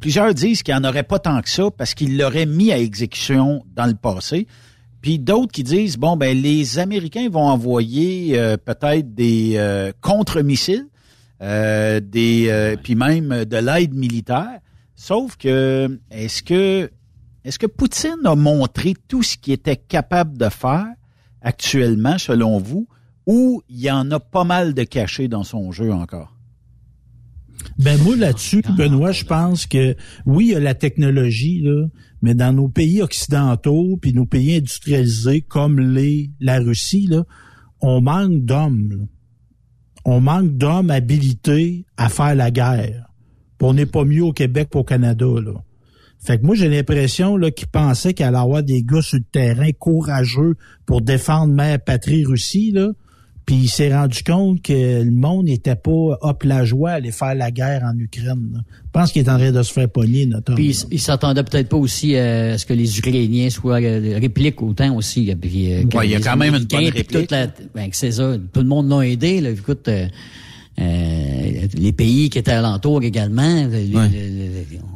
plusieurs disent qu'il n'y en aurait pas tant que ça parce qu'il l'aurait mis à exécution dans le passé. Puis d'autres qui disent, bon, ben les Américains vont envoyer euh, peut-être des contre-missiles, des, puis même de l'aide militaire. Sauf que, est-ce que, est-ce que Poutine a montré tout ce qu'il était capable de faire actuellement, selon vous, ou il y en a pas mal de cachés dans son jeu encore? Ben moi là-dessus, Benoît, je pense que oui, il y a la technologie là, mais dans nos pays occidentaux puis nos pays industrialisés comme les la Russie là, on manque d'hommes. On manque d'hommes habilités à faire la guerre. on n'est pas mieux au Québec qu'au Canada là. Fait que moi, j'ai l'impression là qu'il pensait qu'il allait avoir des gars sur le terrain courageux pour défendre mère patrie Russie, là. Puis il s'est rendu compte que le monde n'était pas hop la joie à aller faire la guerre en Ukraine. Je pense qu'il est en train de se faire pogner, notre Puis il, s'attendait peut-être pas aussi à ce que les Ukrainiens soient euh, répliquent autant aussi. Puis, euh, il y a quand même une bonne réplique. ben, c'est ça. Tout le monde l'a aidé. Là. Écoute, euh, euh, les pays qui étaient alentours également,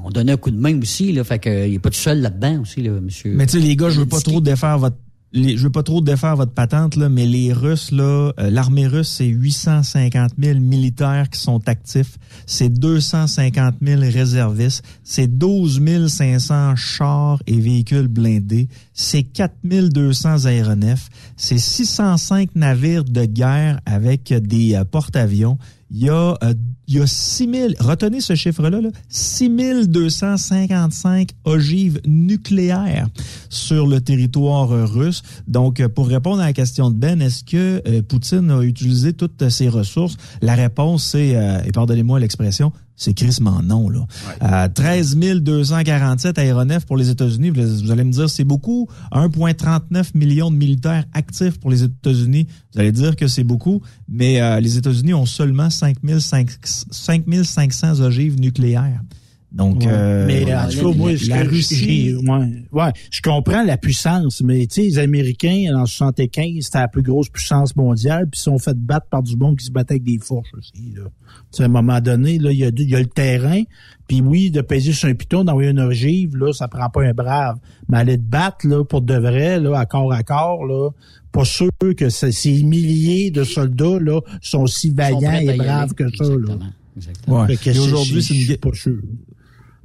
on donnait un coup de main aussi, là, fait qu'il n'est pas tout seul là-dedans aussi, là, monsieur. Mais tu sais, les gars, je veux pas trop défaire votre je veux pas trop défaire votre patente, là, mais les Russes, là, euh, l'armée russe, c'est 850 000 militaires qui sont actifs, c'est 250 000 réservistes, c'est 12 500 chars et véhicules blindés, c'est 4 200 aéronefs, c'est 605 navires de guerre avec des euh, porte-avions, il y a, euh, il y a 6 000, retenez ce chiffre-là, là, 6 255 ogives nucléaires sur le territoire euh, russe. Donc, euh, pour répondre à la question de Ben, est-ce que Poutine a utilisé toutes ses ressources? La réponse, c'est, et pardonnez-moi l'expression, c'est crissement non. Là. Euh, 13 247 aéronefs pour les États-Unis. Vous allez me dire, c'est beaucoup. 1,39 millions de militaires actifs pour les États-Unis. Vous allez dire que c'est beaucoup, mais euh, les États-Unis ont seulement 5 500 ogives nucléaires. Donc, Ouais. euh, mais en tout cas, moi, la, Russie, ouais, ouais, je comprends la puissance, mais tu sais, les Américains en 75, c'était la plus grosse puissance mondiale, puis ils se sont fait battre par du monde qui se battait avec des fourches aussi. Là. Tu sais, à un moment donné, là, il y a, il y a le terrain, puis oui, de peser sur un piton, d'envoyer une ogive, là, ça prend pas un brave. Mais aller te battre là pour de vrai, là, à corps à corps, là, pas sûr que ces ces milliers de soldats là sont aussi vaillants et braves que ça. Là. Ouais. C'est- aujourd'hui, c'est- une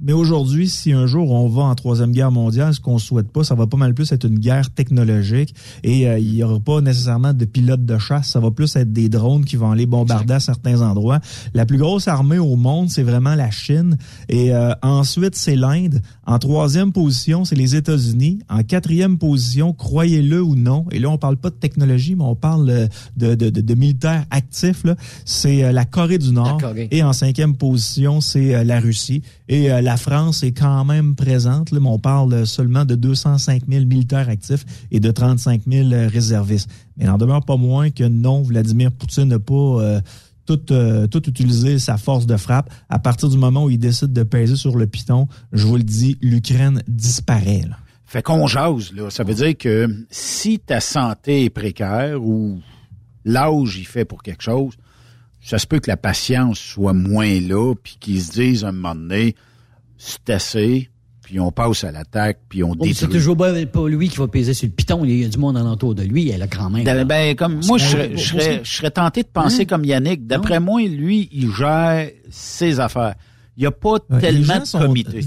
Mais aujourd'hui, si un jour on va en troisième guerre mondiale, ce qu'on souhaite pas, ça va pas mal plus être une guerre technologique et euh, il y aura pas nécessairement de pilotes de chasse. Ça va plus être des drones qui vont aller bombarder à certains endroits. La plus grosse armée au monde, c'est vraiment la Chine. Et euh, ensuite, c'est l'Inde. En troisième position, c'est les États-Unis. En quatrième position, croyez-le ou non, et là on parle pas de technologie, mais on parle euh, de, de, de, de militaires actifs. C'est euh, la Corée du Nord. Corée. Et en cinquième position, c'est euh, la Russie. Et euh, la France est quand même présente, mais on parle seulement de 205 000 militaires actifs et de 35 000 euh, réservistes. Mais il n'en demeure pas moins que non, Vladimir Poutine n'a pas euh, tout, euh, tout utilisé sa force de frappe. À partir du moment où il décide de peser sur le piton, je vous le dis, l'Ukraine disparaît. Fait qu'on jase. Ça veut dire que si ta santé est précaire ou l'âge il fait pour quelque chose, ça se peut que la patience soit moins là, puis qu'ils se disent un moment donné, c'est assez, puis on passe à l'attaque, puis on Oh, mais c'est détruit. toujours pas pas lui qui va peser sur le piton. Il y a du monde alentour de lui. Elle a quand même. Ben, ben, comme moi, je serais, je serais, je serais tenté de penser Hein? comme Yannick. D'après moi, lui, il gère ses affaires. Il n'y a pas Ouais, tellement de sont- comités.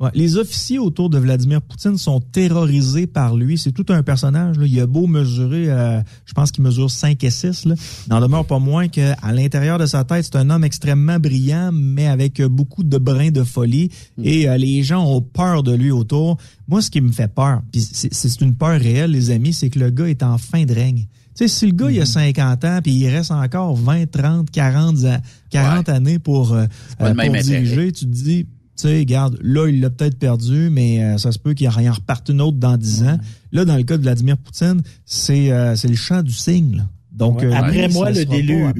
Ouais, les officiers autour de Vladimir Poutine sont terrorisés par lui. C'est tout un personnage. Là. Il a beau mesurer, euh, je pense qu'il mesure 5 et 6. Là. Il n'en demeure pas moins qu'à l'intérieur de sa tête, c'est un homme extrêmement brillant, mais avec beaucoup de brins de folie. Et euh, les gens ont peur de lui autour. Moi, ce qui me fait peur, puis c'est c'est une peur réelle, les amis, c'est que le gars est en fin de règne. Tu sais, si le gars, il a 50 ans, puis il reste encore 20, 30, 40, a- 40 années pour, euh, euh, pour intérêt. diriger, tu te dis, tu sais, regarde, là, il l'a peut-être perdu, mais euh, ça se peut qu'il en en reparte une autre dans 10 ans. Là, dans le cas de Vladimir Poutine, c'est euh, c'est le chant du cygne. là. Donc, euh, Après lui, moi, le déluge.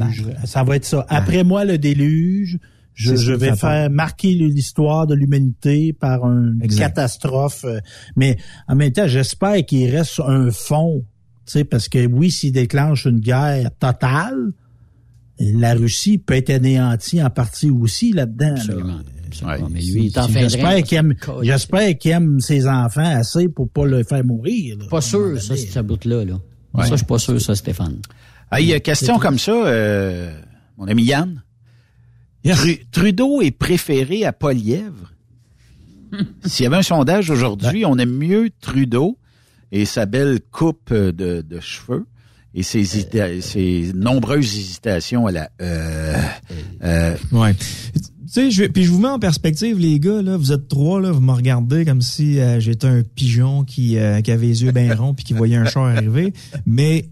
Ça va être ça. Après moi, le déluge. Je, je vais faire marquer l'histoire de l'humanité par une Exact. catastrophe. Mais en même temps, j'espère qu'il reste un fond. Tu sais, parce que oui, s'il déclenche une guerre totale, la Russie peut être anéantie en partie aussi là-dedans. là. Mais lui, il en J'espère qu'il aime, ses enfants assez pour pas le faire mourir. là. Pas sûr, ça, cette bout-là. Là. Ça, je suis pas sûr, ça, Stéphane. Hey, euh, question comme ça, euh, mon ami Yann. Tru- Trudeau est préféré à Polièvre. [laughs] S'il y avait un sondage aujourd'hui, on aime mieux Trudeau et sa belle coupe euh, de, de cheveux et ses, hésita- ses nombreuses hésitations à la... Euh, euh, Ouais. Sais, je, je vous mets en perspective, les gars, là, vous êtes trois, là, vous me regardez comme si euh, j'étais un pigeon qui, euh, qui avait les yeux bien ronds puis qui voyait un char arriver. Mais,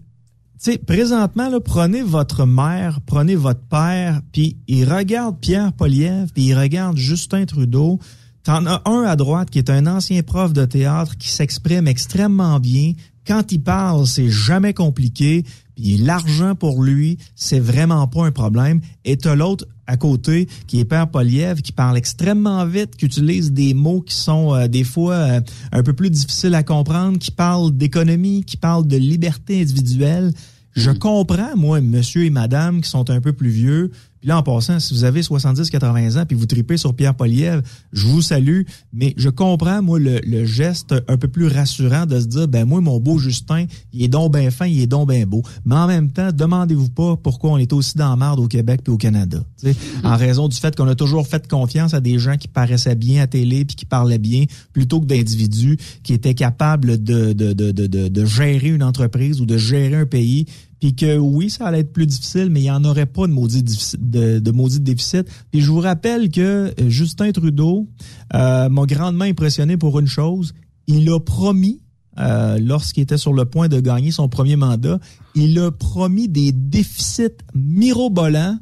tu sais, présentement, là, prenez votre mère, prenez votre père, puis il regarde Pierre Poliev, puis il regarde Justin Trudeau. T'en as un à droite qui est un ancien prof de théâtre qui s'exprime extrêmement bien. Quand il parle, c'est jamais compliqué. Puis l'argent pour lui, c'est vraiment pas un problème. Et t'as l'autre à côté qui est Père Poliev qui parle extrêmement vite, qui utilise des mots qui sont euh, des fois euh, un peu plus difficiles à comprendre, qui parle d'économie, qui parle de liberté individuelle. Je comprends, moi, monsieur et madame qui sont un peu plus vieux. Puis là, en passant, si vous avez 70-80 ans puis vous tripez sur Pierre Poliev, je vous salue. Mais je comprends, moi, le, geste un peu plus rassurant de se dire, ben moi, mon beau Justin, il est donc bien fin, il est donc bien beau. Mais en même temps, demandez-vous pas pourquoi on est aussi dans la merde au Québec puis au Canada. En raison du fait qu'on a toujours fait confiance à des gens qui paraissaient bien à télé puis qui parlaient bien, plutôt que d'individus qui étaient capables de, de, de, de gérer une entreprise ou de gérer un pays puis que oui, ça allait être plus difficile, mais il n'y en aurait pas de maudit. De, de déficit. Je vous rappelle que euh, Justin Trudeau euh, m'a grandement impressionné pour une chose. Il a promis, euh, lorsqu'il était sur le point de gagner son premier mandat, il a promis des déficits mirobolants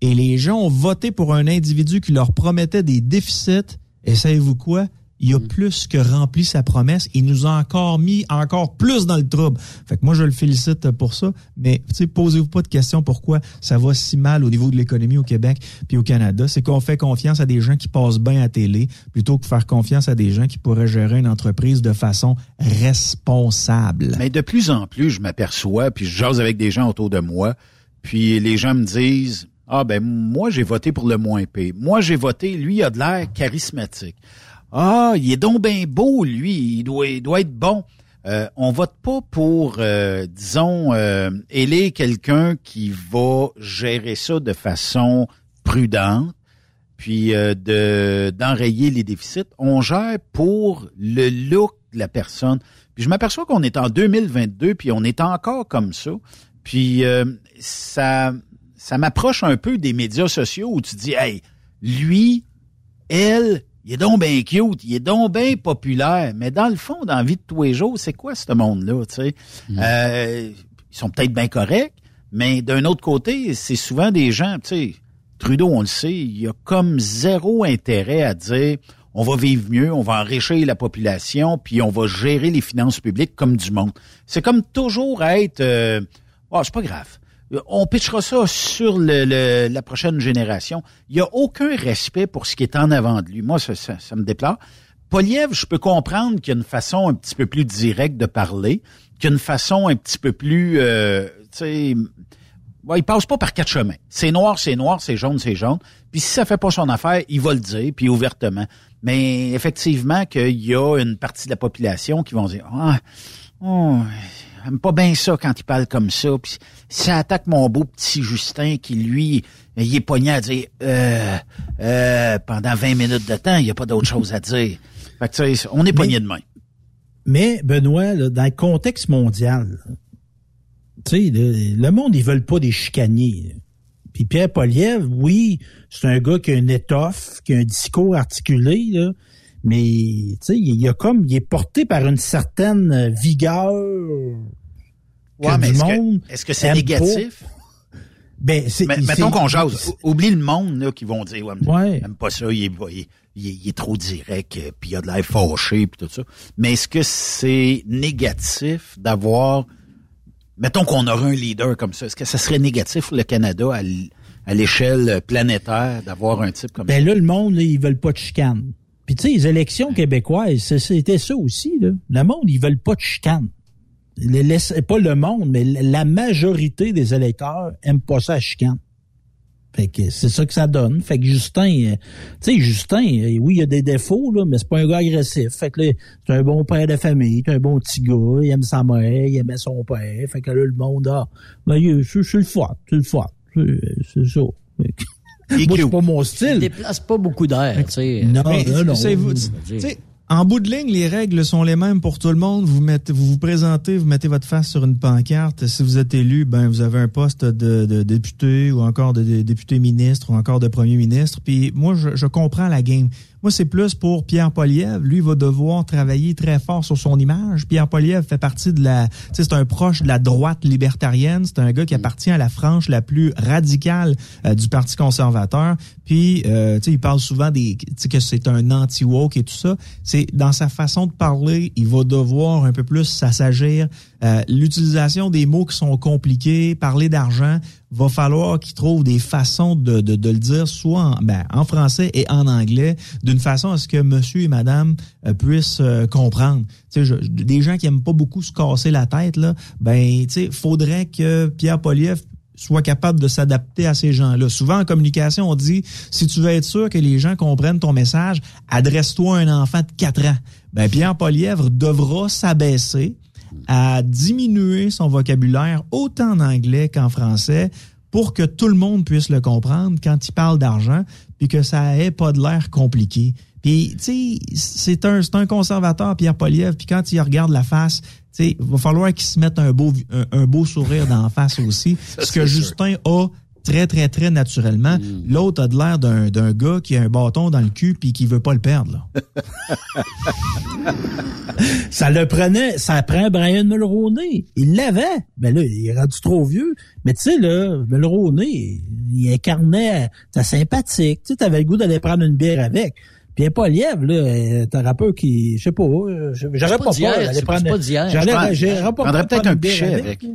Et les gens ont voté pour un individu qui leur promettait des déficits. Et savez-vous quoi? Il a plus que rempli sa promesse. Il nous a encore mis encore plus dans le trouble. Fait que moi, je le félicite pour ça. Mais, tu sais, posez-vous pas de questions pourquoi ça va si mal au niveau de l'économie au Québec puis au Canada. C'est qu'on fait confiance à des gens qui passent bien à télé plutôt que faire confiance à des gens qui pourraient gérer une entreprise de façon responsable. Mais de plus en plus, je m'aperçois, puis je jase avec des gens autour de moi, puis les gens me disent, ah ben moi j'ai voté pour le moins pire. Moi j'ai voté, lui il a de l'air charismatique. Ah, il est donc bien beau, lui, il doit, être bon. Euh, on vote pas pour, euh, disons, euh, élire quelqu'un qui va gérer ça de façon prudente, puis euh, de d'enrayer les déficits. On gère pour le look de la personne. Puis je m'aperçois qu'on est en 2022, puis on est encore comme ça. Puis euh, ça, ça m'approche un peu des médias sociaux où tu dis, hey, lui, elle, il est donc bien cute, il est donc bien populaire, mais dans le fond, dans la vie de tous les jours, c'est quoi ce monde-là, tu sais? Euh, ils sont peut-être bien corrects, mais d'un autre côté, c'est souvent des gens, tu sais, Trudeau, on le sait, il a comme zéro intérêt à dire on va vivre mieux, on va enrichir la population, puis on va gérer les finances publiques comme du monde. C'est comme toujours être euh, oh, c'est pas grave. On pitchera ça sur le, la prochaine génération. Il n'y a aucun respect pour ce qui est en avant de lui. Moi, ça, ça, me déplore. Poliev, je peux comprendre qu'il y a une façon un petit peu plus directe de parler, qu'il y une façon un petit peu plus, euh, tu il passe pas par quatre chemins. C'est noir, c'est noir, c'est jaune, c'est jaune. Puis si ça fait pas son affaire, il va le dire, puis ouvertement. Mais effectivement, qu'il y a une partie de la population qui vont dire Ah, oh, j'aime pas bien ça quand il parle comme ça. Puis ça attaque mon beau petit Justin qui, lui, il est pogné à dire euh, euh, pendant 20 minutes de temps, il n'y a pas d'autre [laughs] chose à dire. Fait que tu sais, on est pogné de main. Mais, Benoît, là, dans le contexte mondial, tu sais, le, le monde, ils veulent pas des chicaniers. Puis Pierre Poliev, oui, c'est un gars qui a une étoffe, qui a un discours articulé, là, mais tu sais, il, il a comme, il est porté par une certaine vigueur. que Ouais, mais du est-ce que- monde est-ce que c'est négatif? pas. Ben, c'est, Mais, mettons qu'on jase. Oublie le monde là, qui vont dire ouais, j'aime pas ça, il est, il est- il est- il est trop direct, euh, puis il a de l'air fâché, puis tout ça. Mais est-ce que c'est négatif d'avoir... Mettons qu'on aurait un leader comme ça. Est-ce que ça serait négatif pour le Canada à l'échelle planétaire d'avoir un type comme Ben ça? là, le monde, là, ils veulent pas de chicane. Puis tu sais, les élections québécoises, c'est- c'était ça aussi. Là. Le monde, ils veulent pas de chicane. Les- les- pas le monde, mais la majorité des électeurs aiment pas ça à chicane. Fait que c'est ça que ça donne. Fait que Justin, euh, tu sais, Justin, euh, oui, il a des défauts, là, mais c'est pas un gars agressif. Fait que là, c'est un bon père de famille, c'est un bon petit gars, il aime sa mère, il aimait son père. Fait que là, le monde, ah, ben, c'est le fun, c'est le. C'est c'est ça. Moi, c'est pas mon Il style. déplace pas beaucoup d'air, tu sais. Non, Mais, non, non. savez-vous, tu sais, en bout de ligne, les règles sont les mêmes pour tout le monde. Vous mettez, vous vous présentez, vous mettez votre face sur une pancarte. Si vous êtes élu, ben vous avez un poste de, de député ou encore de, de député ministre ou encore de premier ministre. Puis moi, je, je comprends la game. Moi, c'est plus pour Pierre Poliev. Lui, va devoir travailler très fort sur son image. Pierre Poliev fait partie de la... C'est un proche de la droite libertarienne. C'est un gars qui appartient à la frange la plus radicale euh, du Parti conservateur. Puis, euh, tu sais, il parle souvent des, que c'est un anti-woke et tout ça. C'est dans sa façon de parler, il va devoir un peu plus s'assagir. Euh, L'utilisation des mots qui sont compliqués, parler d'argent, va falloir qu'il trouve des façons de, de, le dire, soit en, ben, en français et en anglais, d'une façon à ce que monsieur et madame euh, puissent euh, comprendre. Tu sais, des gens qui aiment pas beaucoup se casser la tête, là, ben, tu faudrait que Pierre Poliev soit capable de s'adapter à ces gens-là. Souvent en communication, on dit si tu veux être sûr que les gens comprennent ton message, adresse-toi à un enfant de 4 ans. Ben Pierre Polièvre devra s'abaisser à diminuer son vocabulaire autant en anglais qu'en français pour que tout le monde puisse le comprendre quand il parle d'argent puis que ça ait pas de l'air compliqué. Puis, tu sais, c'est un, c'est un conservateur, Pierre Poliev, puis quand il regarde la face, tu sais, il va falloir qu'il se mette un beau, un, un beau sourire dans la face aussi. [laughs] Ça, ce que sûr. Justin a très, très, très naturellement. Hmm. L'autre a de l'air d'un, d'un gars qui a un bâton dans le cul puis qui veut pas le perdre. Là. [laughs] ça le prenait, ça prend Brian Mulroney. Il l'avait. Mais là, il est rendu trop vieux. Mais tu sais, là, Mulroney, il incarnait, c'était sympathique. Tu sais, t'avais le goût d'aller prendre une bière avec. Puis pas lièvre, là, t'as un rappeur qui, je sais pas, euh, j'aurais pas pas peur d'aller prendre. J'aurais- peut-être un pichet avec.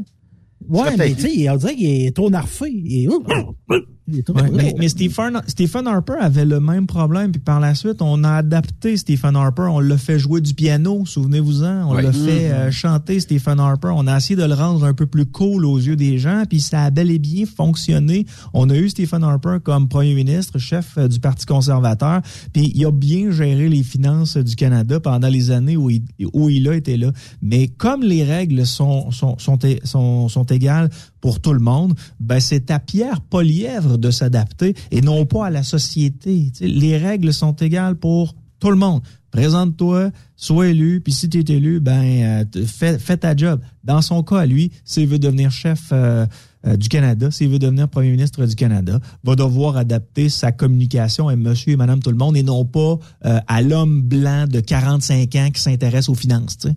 Ouais, mais tu sais, on dirait qu'il est trop narfé. Il est- [clears throat] il est trop- Ouais, mais, mais Stephen, Stephen Harper avait le même problème, puis par la suite, on a adapté Stephen Harper, on l'a fait jouer du piano, souvenez-vous-en, on Ouais. l'a fait Mhm. euh, chanter Stephen Harper, on a essayé de le rendre un peu plus cool aux yeux des gens, puis ça a bel et bien fonctionné. On a eu Stephen Harper comme premier ministre, chef euh, du Parti conservateur, puis il a bien géré les finances du Canada pendant les années où il, où il a été là. Mais comme les règles sont, sont, sont, sont, sont égales pour tout le monde, ben c'est à Pierre Polièvre de s'adapter et non pas à la société. Les règles sont égales pour tout le monde. Présente-toi, sois élu, puis si tu es élu, ben euh, fais, ta job. Dans son cas, lui, s'il veut devenir chef euh, euh, du Canada, s'il veut devenir premier ministre du Canada, va devoir adapter sa communication à monsieur et madame tout le monde et non pas à l'homme blanc de 45 ans qui s'intéresse aux finances.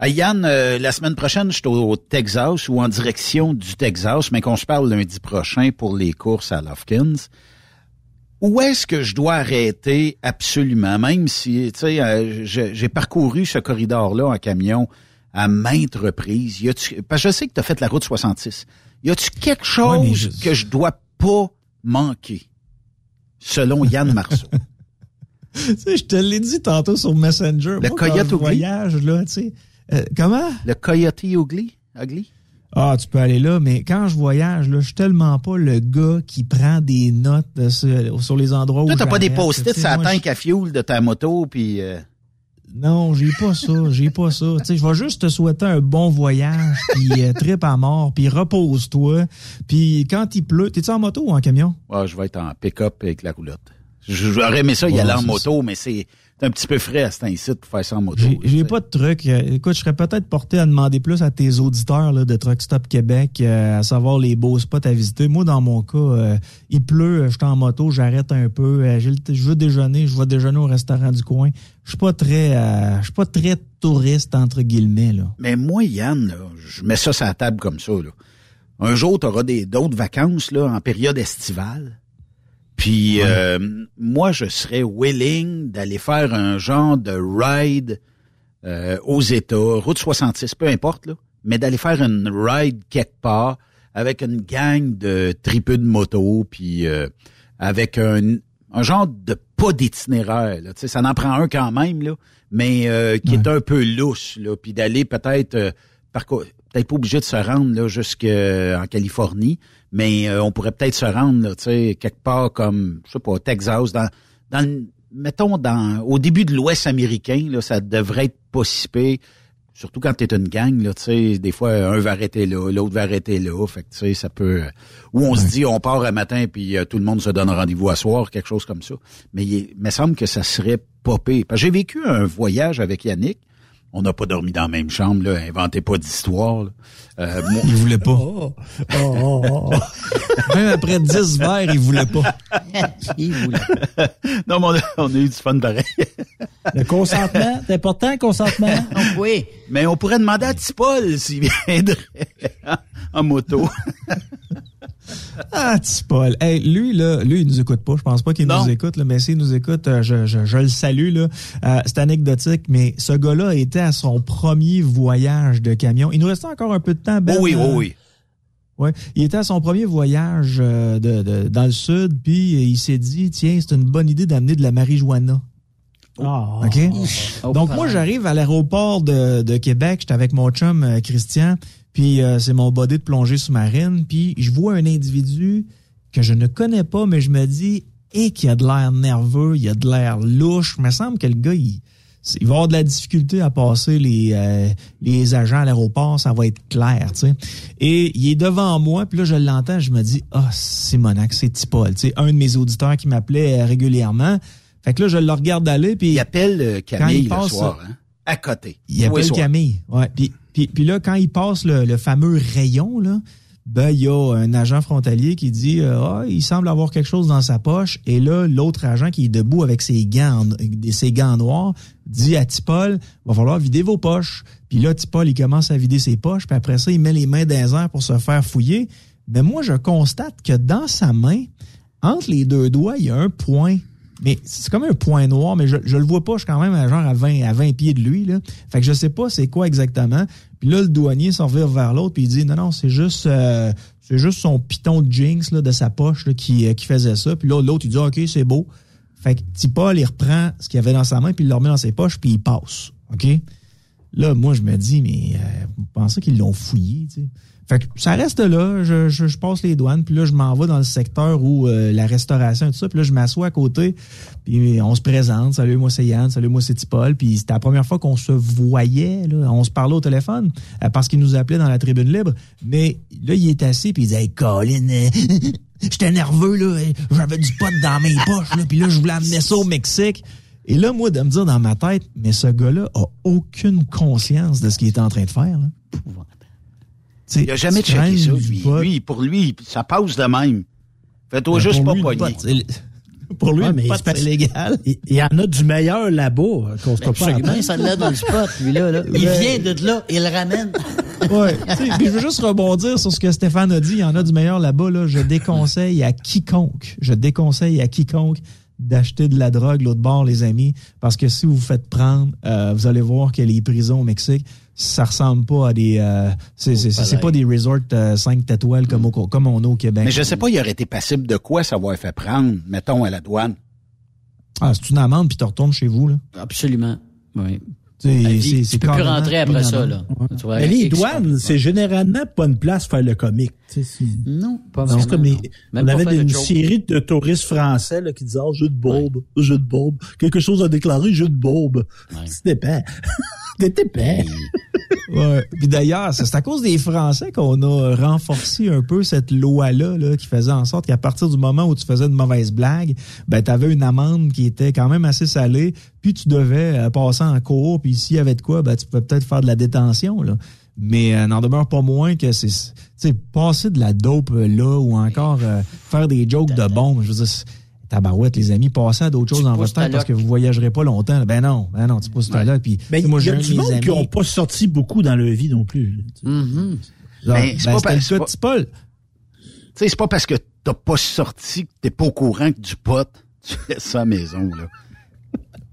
Ah, Yann, euh, la semaine prochaine, je suis au Texas ou en direction du Texas, mais qu'on se parle lundi prochain pour les courses à Lofkins. Où est-ce que je dois arrêter absolument, même si, tu sais, euh, j'ai parcouru ce corridor-là en camion à maintes reprises. Y a-tu, parce que je sais que tu as fait la route 66. Y a-tu quelque chose Ouais, je- que je dois pas manquer, selon Yann Marceau? [laughs] Je te l'ai dit tantôt sur Messenger. Le Moi, Coyote je Ugly? voyage, là, tu sais. euh, comment? Le Coyote Ugly? Ugly? Ah, tu peux aller là, mais quand je voyage, là, je suis tellement pas le gars qui prend des notes sur, sur les endroits où Toi, t'as pas des post-it sur la tank à fuel de ta moto, puis... euh, Non, j'ai pas ça, j'ai pas ça. Tu sais, je vais juste te souhaiter un bon voyage, puis euh, trip à mort, puis repose-toi. Puis quand il pleut, t'es-tu en moto ou en camion? Ouais, je vais être en pick-up avec la roulotte. J'aurais aimé ça y Ouais, aller en moto, mais c'est un petit peu frais à cet incite pour faire ça en moto. J'ai pas de truc. Euh, Écoute, je serais peut-être porté à demander plus à tes auditeurs là, de Truck Stop Québec, euh, à savoir les beaux spots à visiter. Moi, dans mon cas, euh, il pleut, je suis en moto, j'arrête un peu, euh, je veux déjeuner, je vais déjeuner au restaurant du coin. Je suis pas très, euh, je suis pas très touriste entre guillemets là. Mais moi, Yann, là, je mets ça sur la table comme ça. Là. Un jour, tu auras d'autres vacances là, en période estivale. Puis euh, moi, je serais willing d'aller faire un genre de ride euh, aux États, route 66, peu importe, là, mais d'aller faire une ride quelque part avec une gang de tripeux de moto, puis euh, avec un, un genre de pas d'itinéraire. Là, Tu sais, ça en prend un quand même, là, mais euh, qui est un peu lousse, là, puis d'aller peut-être par co- peut-être pas obligé de se rendre là jusqu'en Californie, mais euh, on pourrait peut-être se rendre là, tu sais, quelque part comme je sais pas, au Texas, dans, dans le- mettons dans au début de l'Ouest américain, là, ça devrait être pas si pire. Surtout quand t'es une gang, là, tu sais, des fois un va arrêter là, l'autre va arrêter là, fait que tu sais, ça peut. euh, ou on se dit on part un matin puis euh, tout le monde se donne rendez-vous à soir, quelque chose comme ça. Mais il, il me semble que ça serait pas pire. Parce que j'ai vécu un voyage avec Yannick. On n'a pas dormi dans la même chambre, là, inventez pas d'histoire. là. Euh, moi- Il voulait pas. Oh, oh, oh. [laughs] Même après 10 verres, il voulait pas. [laughs] Il voulait. non, mais on a, on a eu du fun pareil. Le consentement, c'est important, le consentement? [laughs] oui. Mais on pourrait demander à Tipol s'il viendrait en moto. [laughs] Ah, petit Paul. Hey, lui, là, lui, il nous écoute pas. Je pense pas qu'il nous écoute, là, mais s'il nous écoute, euh, je, je, je le salue, là. Euh, c'est anecdotique, mais ce gars-là était à son premier voyage de camion. Il nous restait encore un peu de temps, Ben. Oh oui, euh, oh oui. Ouais, il était à son premier voyage euh, de, de- dans le sud, puis il s'est dit, tiens, c'est une bonne idée d'amener de la marijuana. Ah. OK? Oh, Donc, moi, j'arrive à l'aéroport de, de Québec. J'étais avec mon chum Christian. Puis, euh, c'est mon body de plongée sous-marine. Puis, je vois un individu que je ne connais pas, mais je me dis, et qui a de l'air nerveux, il a de l'air louche. Il me semble que le gars, il, il va avoir de la difficulté à passer les, euh, les agents à l'aéroport. Ça va être clair, tu sais. Et il est devant moi. Puis là, je l'entends. Je me dis, ah, c'est Monac, c'est Tipol. Tu sais, un de mes auditeurs qui m'appelait euh, régulièrement. Fait que là, je le regarde aller. Puis Il appelle euh, Camille il le soir, hein, à côté. il appelle. Camille. Ouais. Puis, puis, puis là, quand il passe le, le fameux rayon, là, ben il y a un agent frontalier qui dit euh, ah, il semble avoir quelque chose dans sa poche et là l'autre agent qui est debout avec ses gants ses gants noirs dit à Tipol va falloir vider vos poches. Puis là Tipol il commence à vider ses poches puis après ça il met les mains dans les airs pour se faire fouiller. Mais moi je constate que dans sa main entre les deux doigts il y a un point mais c'est comme un point noir, mais je, je le vois pas, je suis quand même à genre à 20, à 20 pieds de lui. Là. Fait que je sais pas c'est quoi exactement. Puis là, le douanier s'en revient vers l'autre, puis il dit non, non, c'est juste euh, c'est juste son piton de jinx là, de sa poche qui, euh, qui faisait ça. Puis là, l'autre, il dit OK, c'est beau. Fait que Tipol, il reprend ce qu'il avait dans sa main, puis il le remet dans ses poches, puis il passe. OK? Là, moi, je me dis, mais euh, vous pensez qu'ils l'ont fouillé, tu sais? Fait que ça reste là, je, passe les douanes, puis là, je m'en vais dans le secteur où euh, la restauration et tout ça, puis là, je m'assois à côté, puis on se présente, salut, moi c'est Yann, salut, moi c'est Tipol, puis c'était la première fois qu'on se voyait, là, on se parlait au téléphone, euh, parce qu'il nous appelait dans la tribune libre, mais là, il est assis, puis il disait, hey, Colin, euh, [laughs] j'étais nerveux, là, j'avais du pot dans mes poches, puis là, je voulais amener ça au Mexique. Et là, moi, de me dire dans ma tête, mais ce gars-là a aucune conscience de ce qu'il est en train de faire, là. Il n'a jamais checké ça, lui. lui. Pour lui, ça passe de même. Fais-toi juste pas poigner. Pour lui, mais c'est légal. Il y en a du meilleur là-bas qu'on se Absolument, ça l'a dans le spot, lui-là. Là. Il vient de là, il le ramène. ouais. je veux juste rebondir sur ce que Stéphane a dit. Il y en a du meilleur là-bas. Là. Je déconseille à quiconque, je déconseille à quiconque d'acheter de la drogue l'autre bord, les amis, parce que si vous vous faites prendre, euh, vous allez voir que les prisons au Mexique, ça ressemble pas à des euh, c'est pas des resorts 5 euh, comme on a au Québec. Mais je sais pas, il aurait été passible de quoi s'avoir fait prendre, mettons, à la douane? Ah, c'est une amende, puis tu retournes chez vous, là. Absolument, oui. Tu peux plus rentrer après ça. Là. mais les douanes, c'est généralement pas une place pour faire le comique. Non, pas vraiment. Comme on avait une série de touristes français là, qui disaient oh, jeu de bobe, jeu de bobe, quelque chose à déclarer, jeu de bobe. C'était pas. C'était pas. Ouais. Puis d'ailleurs, c'est à cause des Français qu'on a renforcé un peu cette loi-là là, qui faisait en sorte qu'à partir du moment où tu faisais une mauvaise blague, ben tu avais une amende qui était quand même assez salée, puis tu devais euh, passer en cours, puis s'il y avait de quoi, ben tu pouvais peut-être faire de la détention. Là. Mais euh, n'en demeure pas moins que c'est passer de la dope là ou encore euh, faire des jokes de bombes. Je veux dire, tabarouette, les amis, passez à d'autres choses dans votre temps parce que vous voyagerez pas longtemps. Ben non, ben non, tu pousses ouais. là. Puis, ben, moi, il y a du monde qui n'ont pas sorti beaucoup dans leur vie non plus. Ben, c'est pas, c'est pas parce que t'as pas sorti que t'es pas au courant que du pot, tu fais ça à maison, là.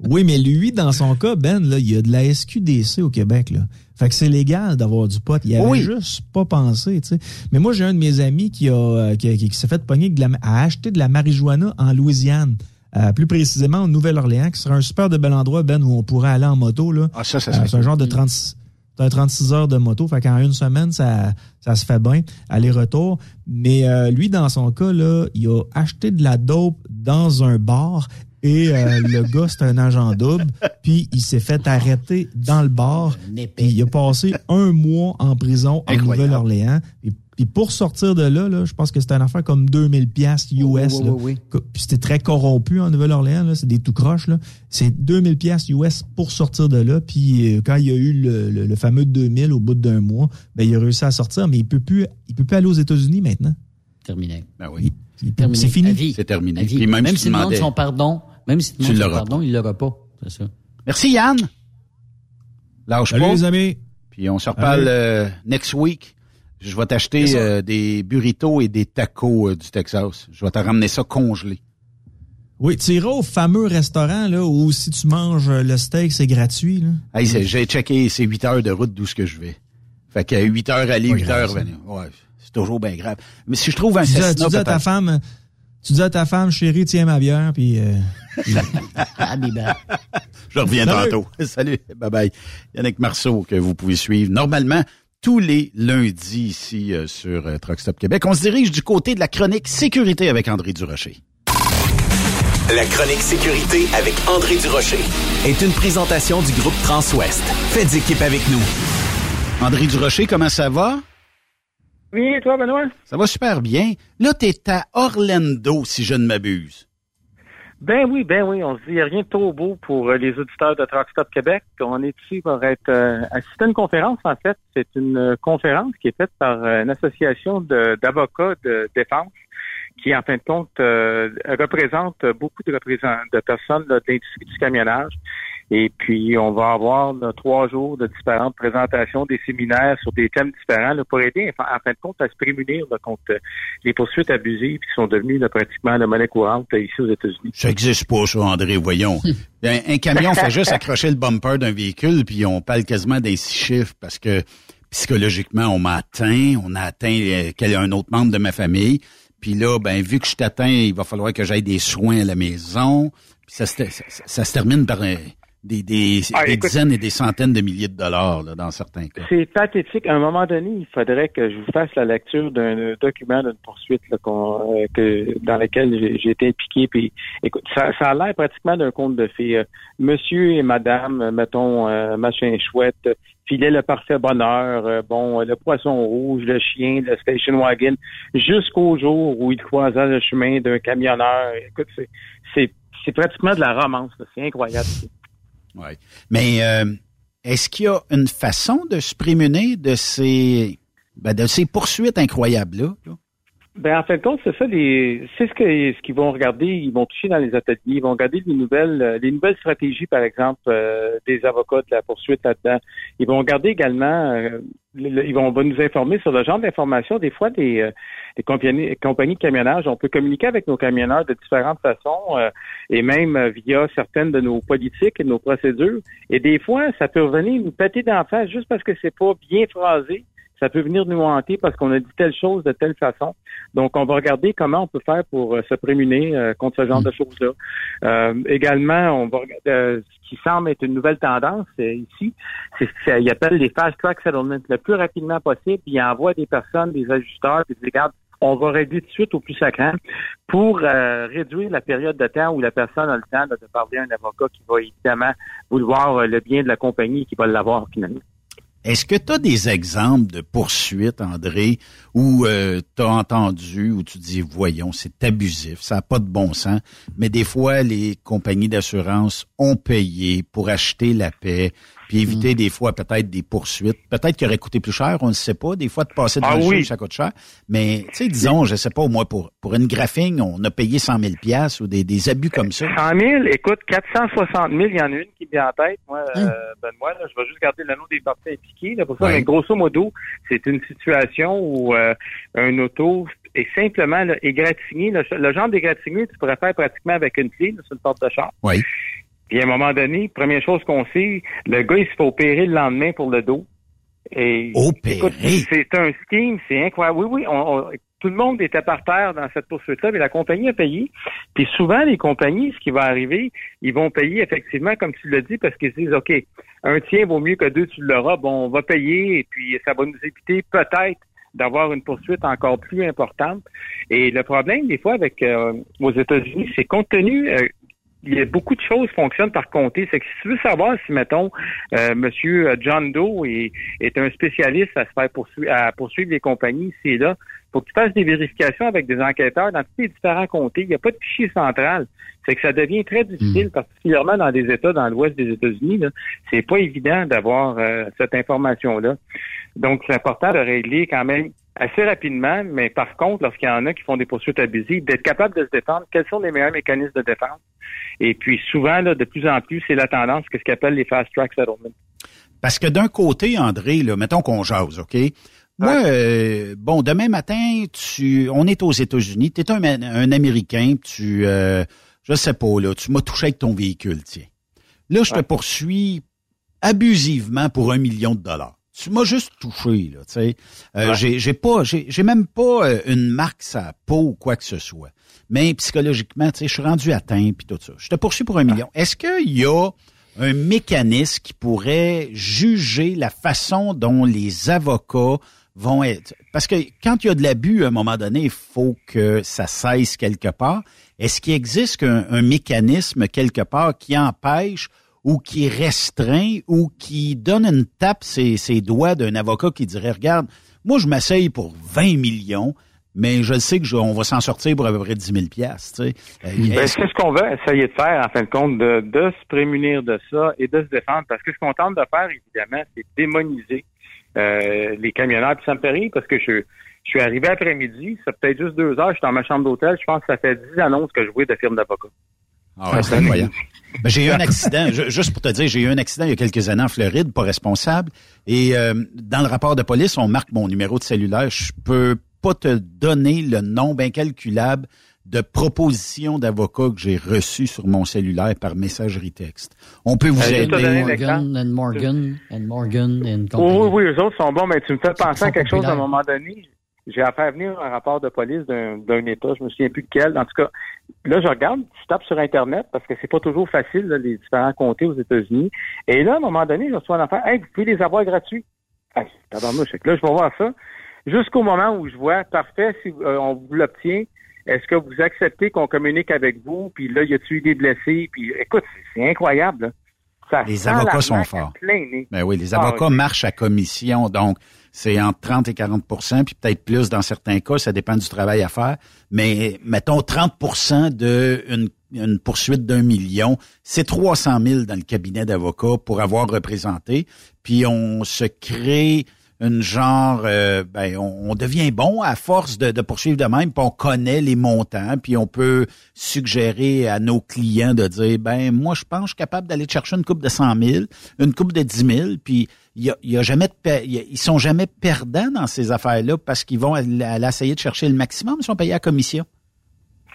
oui, mais lui, dans son cas, Ben, là, il y a de la SQDC au Québec, là. Fait que c'est légal d'avoir du pot. Il avait juste pas pensé, tu sais. Mais moi, j'ai un de mes amis qui a, euh, qui, qui, s'est fait pogner de la, à acheter de la marijuana en Louisiane. Euh, plus précisément en Nouvelle-Orléans, qui serait un super de bel endroit, Ben, où on pourrait aller en moto, là. Ah, ça, ça, euh, C'est un genre de 30, 36 heures de moto. Fait qu'en une semaine, ça, ça se fait bien, aller-retour. Mais euh, lui, dans son cas, là, il a acheté de la dope dans un bar et euh, le gars, c'est un agent double. Puis il s'est fait arrêter dans le bar. Puis il a passé un mois en prison en Nouvelle-Orléans. Et puis pour sortir de là, là je pense que c'était une affaire comme 2000 pièces US. Puis c'était très corrompu en Nouvelle-Orléans. C'est des tout croches. C'est 2000 pièces US pour sortir de là. Puis euh, quand il y a eu le, le, fameux 2000 au bout d'un mois, ben, il a réussi à sortir. Mais il peut plus, il peut plus aller aux États-Unis maintenant. Terminé. Ben oui. C'est fini. C'est terminé. même, même s'il demande son pardon, même si tu pardon, il l'aura pas. C'est ça. Merci Yann. Lâche Salut les amis. Puis on se reparle euh, next week. Je vais t'acheter euh, des burritos et des tacos euh, du Texas. Je vais te ramener ça congelé. Oui, tu iras au fameux restaurant là où si tu manges le steak, c'est gratuit. Là. Hey, j'ai checké, c'est 8 heures de route d'où ce que je vais. Fait que 8 heures aller, 8 heures venir. Ouais, c'est toujours bien grave. Mais si je trouve un tu tu dis à ta femme, tu dis à ta femme, chérie, tiens ma bière, puis... Euh, [laughs] Je reviens tantôt. [laughs] Salut, bye-bye. Yannick Marceau, que vous pouvez suivre normalement tous les lundis ici euh, sur euh, Truck Québec. On se dirige du côté de la chronique sécurité avec André Durocher. La chronique sécurité avec André Durocher est une présentation du groupe Transouest. Faites équipe avec nous. André Durocher, comment ça va? Oui, et toi, Benoît? Ça va super bien. Là, t'es à Orlando, si je ne m'abuse. Ben oui, ben oui, on se dit, il n'y a rien de trop beau pour euh, les auditeurs de Truck Stop Québec. On est ici pour être euh, assister à une conférence, en fait. C'est une euh, conférence qui est faite par euh, une association d'avocats de, défense qui, en fin de compte, euh, représente beaucoup de, représent- de personnes là, de l'industrie du camionnage. Et puis, on va avoir là, trois jours de différentes présentations, des séminaires sur des thèmes différents là, pour aider, en, fin de compte, à se prémunir là, contre les poursuites abusives qui sont devenues là, pratiquement la monnaie courante euh, ici aux États-Unis. Ça existe pas, ça, André, voyons. un, un camion [laughs] fait juste accrocher le bumper d'un véhicule, puis on parle quasiment des six chiffres parce que psychologiquement, on m'a atteint, on a atteint euh, un autre membre de ma famille. Puis là, ben vu que je t'atteins, il va falloir que j'aille des soins à la maison. Puis ça, se ça, ça- ça se termine par euh, des, des, Ah, des écoute- dizaines et des centaines de milliers de dollars là, dans certains cas. C'est pathétique. À un moment donné, il faudrait que je vous fasse la lecture d'un document d'une poursuite là, euh, que, dans lequel j'ai- été impliqué. Puis, écoute, ça, ça a l'air pratiquement d'un conte de fées. Euh, Monsieur et Madame, euh, mettons, euh, machin chouette, filaient le parfait bonheur, euh, bon, le poisson rouge, le chien, le station wagon, jusqu'au jour où il croisa le chemin d'un camionneur. Écoute, c'est- pratiquement de la romance. C'est incroyable. Mais euh, est-ce qu'il y a une façon de se prémunir de ces ben, de ces poursuites incroyables là? Ben en fin de compte, c'est ça les c'est ce que ce qu'ils vont regarder, ils vont toucher dans les ateliers, ils vont regarder les nouvelles euh, les nouvelles stratégies par exemple euh, des avocats de la poursuite là-dedans. Ils vont regarder également euh, le- ils vont, nous informer sur le genre d'informations des fois des euh, des compagnies, compagnies de camionnage, on peut communiquer avec nos camionneurs de différentes façons euh, et même via certaines de nos politiques et nos procédures. Et des fois, ça peut revenir nous péter d'en face juste parce que c'est pas bien phrasé ça peut venir nous hanter parce qu'on a dit telle chose de telle façon. Donc, on va regarder comment on peut faire pour euh, se prémunir euh, contre ce genre de choses-là. Euh, également, on va regarder euh, ce qui semble être une nouvelle tendance euh, ici, c'est ce qu'ils appellent les fast track settlements le plus rapidement possible. Ils envoient des personnes, des ajusteurs, puis ils disent, regarde, on va régler tout de suite au plus sacrant pour euh, réduire la période de temps où la personne a le temps de parler à un avocat qui va évidemment vouloir le bien de la compagnie et qui va l'avoir finalement. Est-ce que tu as des exemples de poursuites, André, où tu as entendu, où tu dis, voyons, c'est abusif, ça n'a pas de bon sens, mais des fois, les compagnies d'assurance ont payé pour acheter la paix, puis éviter des fois peut-être des poursuites, peut-être qu'il aurait coûté plus cher, on ne sait pas, des fois de passer devant Ah le oui. ça coûte cher, mais tu sais, disons, je sais pas, moi, pour, pour une graphing, on a payé 100 000 piastres ou des, des abus comme ça. 100 000, écoute, 460 000, il y en a une qui me vient en tête. Moi, euh, ben moi, là, je vais juste garder le nom des parties impliquées. Là, pour ça, mais grosso modo, c'est une situation où euh, un auto est simplement là, égratigné. Le, le genre d'égratigné, tu pourrais faire pratiquement avec une clé là, sur le porte de char. Oui. Puis à un moment donné, première chose qu'on sait, le gars, il se fait opérer le lendemain pour le dos. Et Opérer? c'est un scheme, c'est incroyable. Oui, oui, on- on- tout le monde était par terre dans cette poursuite-là, mais la compagnie a payé. Puis souvent, les compagnies, ce qui va arriver, ils vont payer effectivement, comme tu l'as dit, parce qu'ils se disent, OK, un tien vaut mieux que deux, tu l'auras. Bon, on va payer et puis ça va nous éviter peut-être d'avoir une poursuite encore plus importante. Et le problème, des fois, avec euh, aux États-Unis, c'est compte tenu euh, il y a beaucoup de choses qui fonctionnent par comté. C'est que si tu veux savoir si, mettons, euh, Monsieur John Doe est, est un spécialiste à se faire poursuivre, à poursuivre les compagnies ici et là, faut que tu fasses des vérifications avec des enquêteurs dans tous les différents comtés. Il n'y a pas de fichier central. C'est que ça devient très difficile, particulièrement dans des États dans l'ouest des États-Unis. C'est pas évident d'avoir euh, cette information-là. Donc, c'est important de régler quand même assez rapidement, mais par contre, lorsqu'il y en a qui font des poursuites abusives, d'être capable de se défendre, quels sont les meilleurs mécanismes de défense? Et puis souvent, là, de plus en plus, c'est la tendance, qu'est-ce qu'ils appellent les fast track settlements. Parce que d'un côté, André, là, mettons qu'on jase, OK? Moi, euh, bon, demain matin, tu, on est aux États-Unis, tu es un, un Américain, tu, euh, je sais pas, là, tu m'as touché avec ton véhicule, tiens. Là, je te poursuis abusivement pour un million de dollars. Tu m'as juste touché, là, tu sais. Euh, Ouais. J'ai pas, j'ai j'ai même pas euh, une marque sa peau ou quoi que ce soit. Mais psychologiquement, tu sais, je suis rendu atteint puis tout ça. Je te poursuis pour un million. Est-ce qu'il y a un mécanisme qui pourrait juger la façon dont les avocats vont être? Parce que quand il y a de l'abus, à un moment donné, il faut que ça cesse quelque part. Est-ce qu'il existe un, un mécanisme quelque part qui empêche ou qui restreint ou qui donne une tape ses, ses doigts d'un avocat qui dirait, regarde, moi je m'asseye pour 20 millions, mais je le sais que je- on va s'en sortir pour à peu près 10 000 piastres, tu sais. Euh, Ben, est-ce- c'est ce qu'on veut essayer de faire, en fin de compte, de, de se prémunir de ça et de se défendre. Parce que ce qu'on tente de faire, évidemment, c'est démoniser euh, les camionneurs. Puis ça me fait rire parce que je, je suis arrivé après-midi, ça fait peut-être juste deux heures, je suis dans ma chambre d'hôtel, je pense que ça fait dix annonces que je vois de firmes d'avocats. Ah ouais, c'est incroyable. Ben, j'ai eu un accident, ju- juste pour te dire, j'ai eu un accident il y a quelques années en Floride, pas responsable. Et euh, dans le rapport de police, on marque mon numéro de cellulaire. Je peux pas te donner le nombre incalculable de propositions d'avocats que j'ai reçues sur mon cellulaire par messagerie texte. On peut vous Euh, aider. Morgan and Morgan and Morgan and Oui, oui, oui, eux autres sont bons, mais tu me fais penser à quelque chose à un moment donné. J'ai à faire venir un rapport de police d'un d'un État, je me souviens plus de quel. En tout cas, là, je regarde, je tape sur Internet parce que c'est pas toujours facile, là, les différents comtés aux États-Unis. Et là, à un moment donné, je reçois un affaire, hey, vous pouvez les avoir gratuits. Que là, je vais voir ça. Jusqu'au moment où je vois, parfait, si euh, on vous l'obtient, est-ce que vous acceptez qu'on communique avec vous? Puis là, y a-tu eu des blessés? Puis écoute, c'est incroyable. là. Ça Les avocats sont forts. Ben oui, les Ah, avocats marchent à commission, donc c'est entre 30 et 40% puis peut-être plus dans certains cas, ça dépend du travail à faire. Mais mettons 30 de une, une poursuite d'un million, c'est 300 000 dans le cabinet d'avocats pour avoir représenté. Puis on se crée une genre, euh, ben, on, devient bon à force de, poursuivre de même, puis on connaît les montants, puis on peut suggérer à nos clients de dire, ben moi je pense je suis capable d'aller chercher une coupe de 100 000, une coupe de 10 000, puis il y a, jamais de, y a- ils sont jamais perdants dans ces affaires-là parce qu'ils vont aller, aller essayer de chercher le maximum, ils sont payés à commission.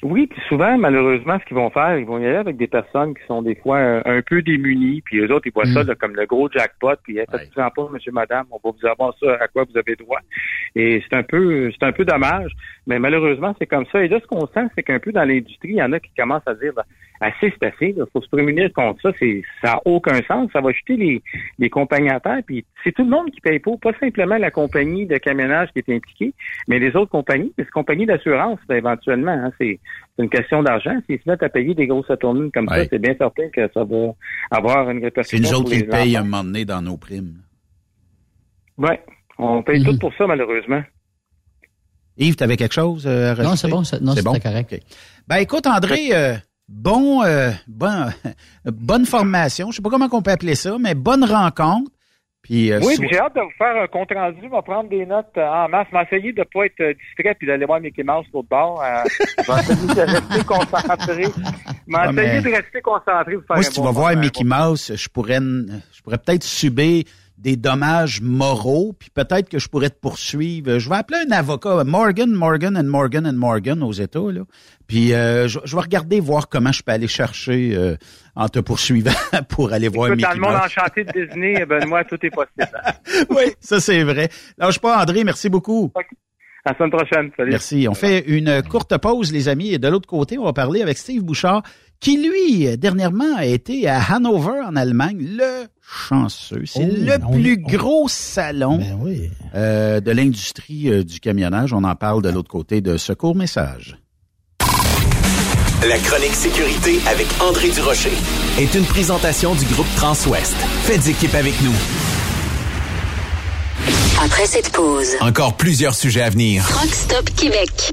Oui, puis souvent, malheureusement, ce qu'ils vont faire, ils vont y aller avec des personnes qui sont des fois un, un peu démunies, puis eux autres, ils voient ça là, comme le gros jackpot, puis hey, faites-vous-en pas, monsieur, madame, on va vous avoir ça à quoi vous avez droit. Et c'est un peu c'est un peu dommage, mais malheureusement, c'est comme ça. Et là, ce qu'on sent, c'est qu'un peu dans l'industrie, il y en a qui commencent à dire ben, assez c'est assez, il faut se prémunir contre ça, c'est ça n'a aucun sens, ça va jeter les, les compagnies à terre, puis c'est tout le monde qui paye pour, pas simplement la compagnie de camionnage qui est impliquée, mais les autres compagnies, les compagnies d'assurance, ben, éventuellement, hein, c'est c'est une question d'argent. S'ils se mettent à payer des grosses tournées comme ça, c'est bien certain que ça va avoir une C'est répercussion. nous autres qui payent un moment donné dans nos primes. Ouais, on paye tout pour ça, malheureusement. Yves, tu avais quelque chose euh, à rajouter? Non, c'est bon, c'est- non, C'est bon? correct. OK. Ben écoute, André, euh, bon, euh, bon, bonne formation. Je sais pas comment on peut appeler ça, mais bonne rencontre. Puis, euh, Oui, puis j'ai hâte de vous faire un compte rendu. Je vais prendre des notes en masse. Je vais essayer de ne pas être distrait puis d'aller voir Mickey Mouse l'autre bord. Euh, je vais essayer de rester [laughs] concentré. Je vais Ouais, essayer mais- de rester concentré pour faire Moi, un si tu vas voir Mickey Mouse, je pourrais, je pourrais peut-être subir des dommages moraux, puis peut-être que je pourrais te poursuivre. Je vais appeler un avocat, Morgan, Morgan and Morgan and Morgan aux États, là. Puis euh, je, je vais regarder voir comment je peux aller chercher euh, en te poursuivant [laughs] pour aller voir Écoute, dans le monde Mouse. enchanté de Disney, Benoît, tout est possible. [laughs] oui, ça c'est vrai. Lâche pas, André, merci beaucoup. À la semaine prochaine. Salut. Merci. On fait une courte pause, les amis. Et de l'autre côté, on va parler avec Steve Bouchard, qui, lui, dernièrement, a été à Hanover, en Allemagne, le chanceux. C'est Oh, le on- plus on- gros salon Ben oui. euh, de l'industrie euh, du camionnage. On en parle de l'autre côté de Secours Message. La chronique sécurité avec André Durocher est une présentation du groupe Transouest. Faites équipe avec nous. Après cette pause, Encore plusieurs sujets à venir. Truck Stop Québec.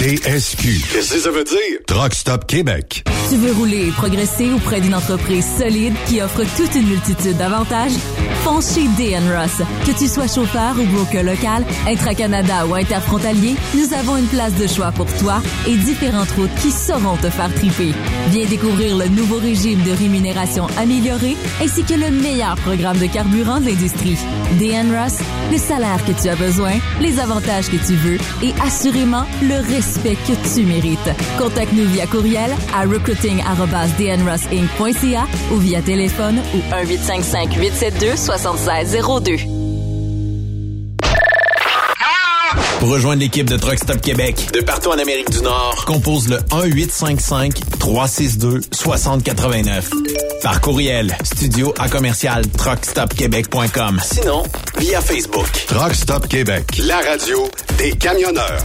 TSQ. Qu'est-ce que ça veut dire? Truck Stop Québec. Tu veux rouler et progresser auprès d'une entreprise solide qui offre toute une multitude d'avantages? Fonce chez DN Ross. Que tu sois chauffeur ou broker local, intra-Canada ou interfrontalier, nous avons une place de choix pour toi et différentes routes qui sauront te faire triper. Viens découvrir le nouveau régime de rémunération amélioré ainsi que le meilleur programme de carburant de l'industrie. DN Ross, le salaire que tu as besoin, les avantages que tu veux et assurément le respect que tu mérites. Contacte-nous via courriel à recruiting@dnrossinc.ca ou via téléphone ou 1 855 872 7602. Pour rejoindre l'équipe de Truck Stop Québec, de partout en Amérique du Nord, compose le 1-855-362-6089. Par courriel, studio à commercial truckstopquebec.com. Sinon, via Facebook. Truck Stop Québec, la radio des camionneurs.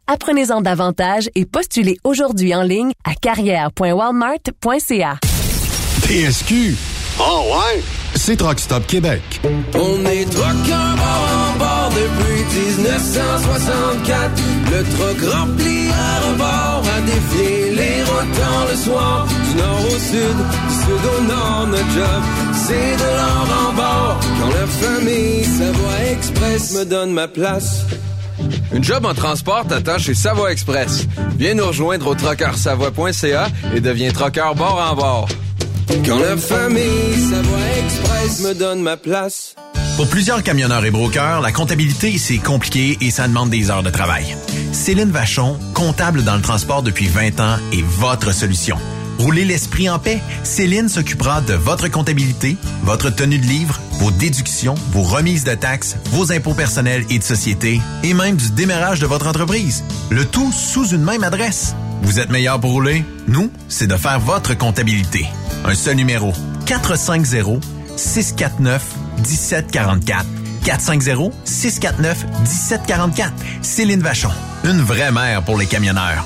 Apprenez-en davantage et postulez aujourd'hui en ligne à carrière.walmart.ca. TSQ. Oh ouais? C'est Truck Stop Québec. On est truckers bord en bord depuis 1964. Le truck rempli à rebord a défié les routes le soir. Du nord au sud, du sud au nord, notre job, c'est de l'or en bord. Quand la famille Savoie Express me donne ma place. Une job en transport t'attend chez Savoie Express. Viens nous rejoindre au trockeursavoie.ca et deviens trockeur bord en bord. Quand la famille Savoie Express me donne ma place. Pour plusieurs camionneurs et brokers, la comptabilité, c'est compliqué et ça demande des heures de travail. Céline Vachon, comptable dans le transport depuis 20 ans, est votre solution. Roulez l'esprit en paix. Céline s'occupera de votre comptabilité, votre tenue de livre, vos déductions, vos remises de taxes, vos impôts personnels et de société, et même du démarrage de votre entreprise. Le tout sous une même adresse. Vous êtes meilleur pour rouler? Nous, c'est de faire votre comptabilité. Un seul numéro. 450 649 1744. 450 649 1744. Céline Vachon. Une vraie mère pour les camionneurs.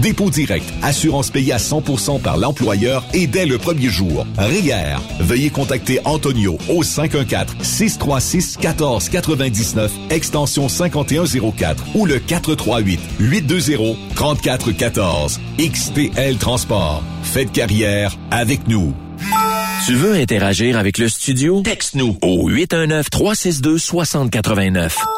dépôt direct, assurance payée à 100% par l'employeur et dès le premier jour. RIER. Veuillez contacter Antonio au 514-636-1499, extension 5104 ou le 438-820-3414. XTL Transport. Faites carrière avec nous. Tu veux interagir avec le studio? Texte-nous au 819-362-6089.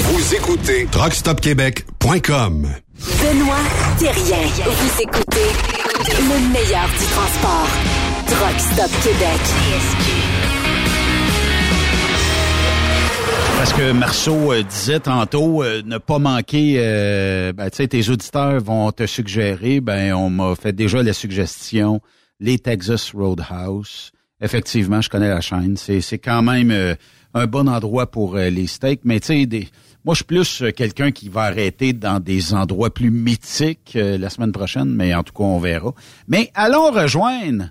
Vous écoutez TruckStopQuébec.com. Benoît Thérien. Vous écoutez le meilleur du transport. Truck Stop Québec. Parce que Marceau euh, disait tantôt, euh, ne pas manquer, euh, ben, tu sais, tes auditeurs vont te suggérer, ben, on m'a fait déjà la suggestion les Texas Roadhouse. Effectivement, je connais la chaîne. C'est, c'est quand même euh, un bon endroit pour euh, les steaks. Mais tu sais, des, moi, je suis plus euh, quelqu'un qui va arrêter dans des endroits plus mythiques euh, la semaine prochaine, mais en tout cas, on verra. Mais allons rejoindre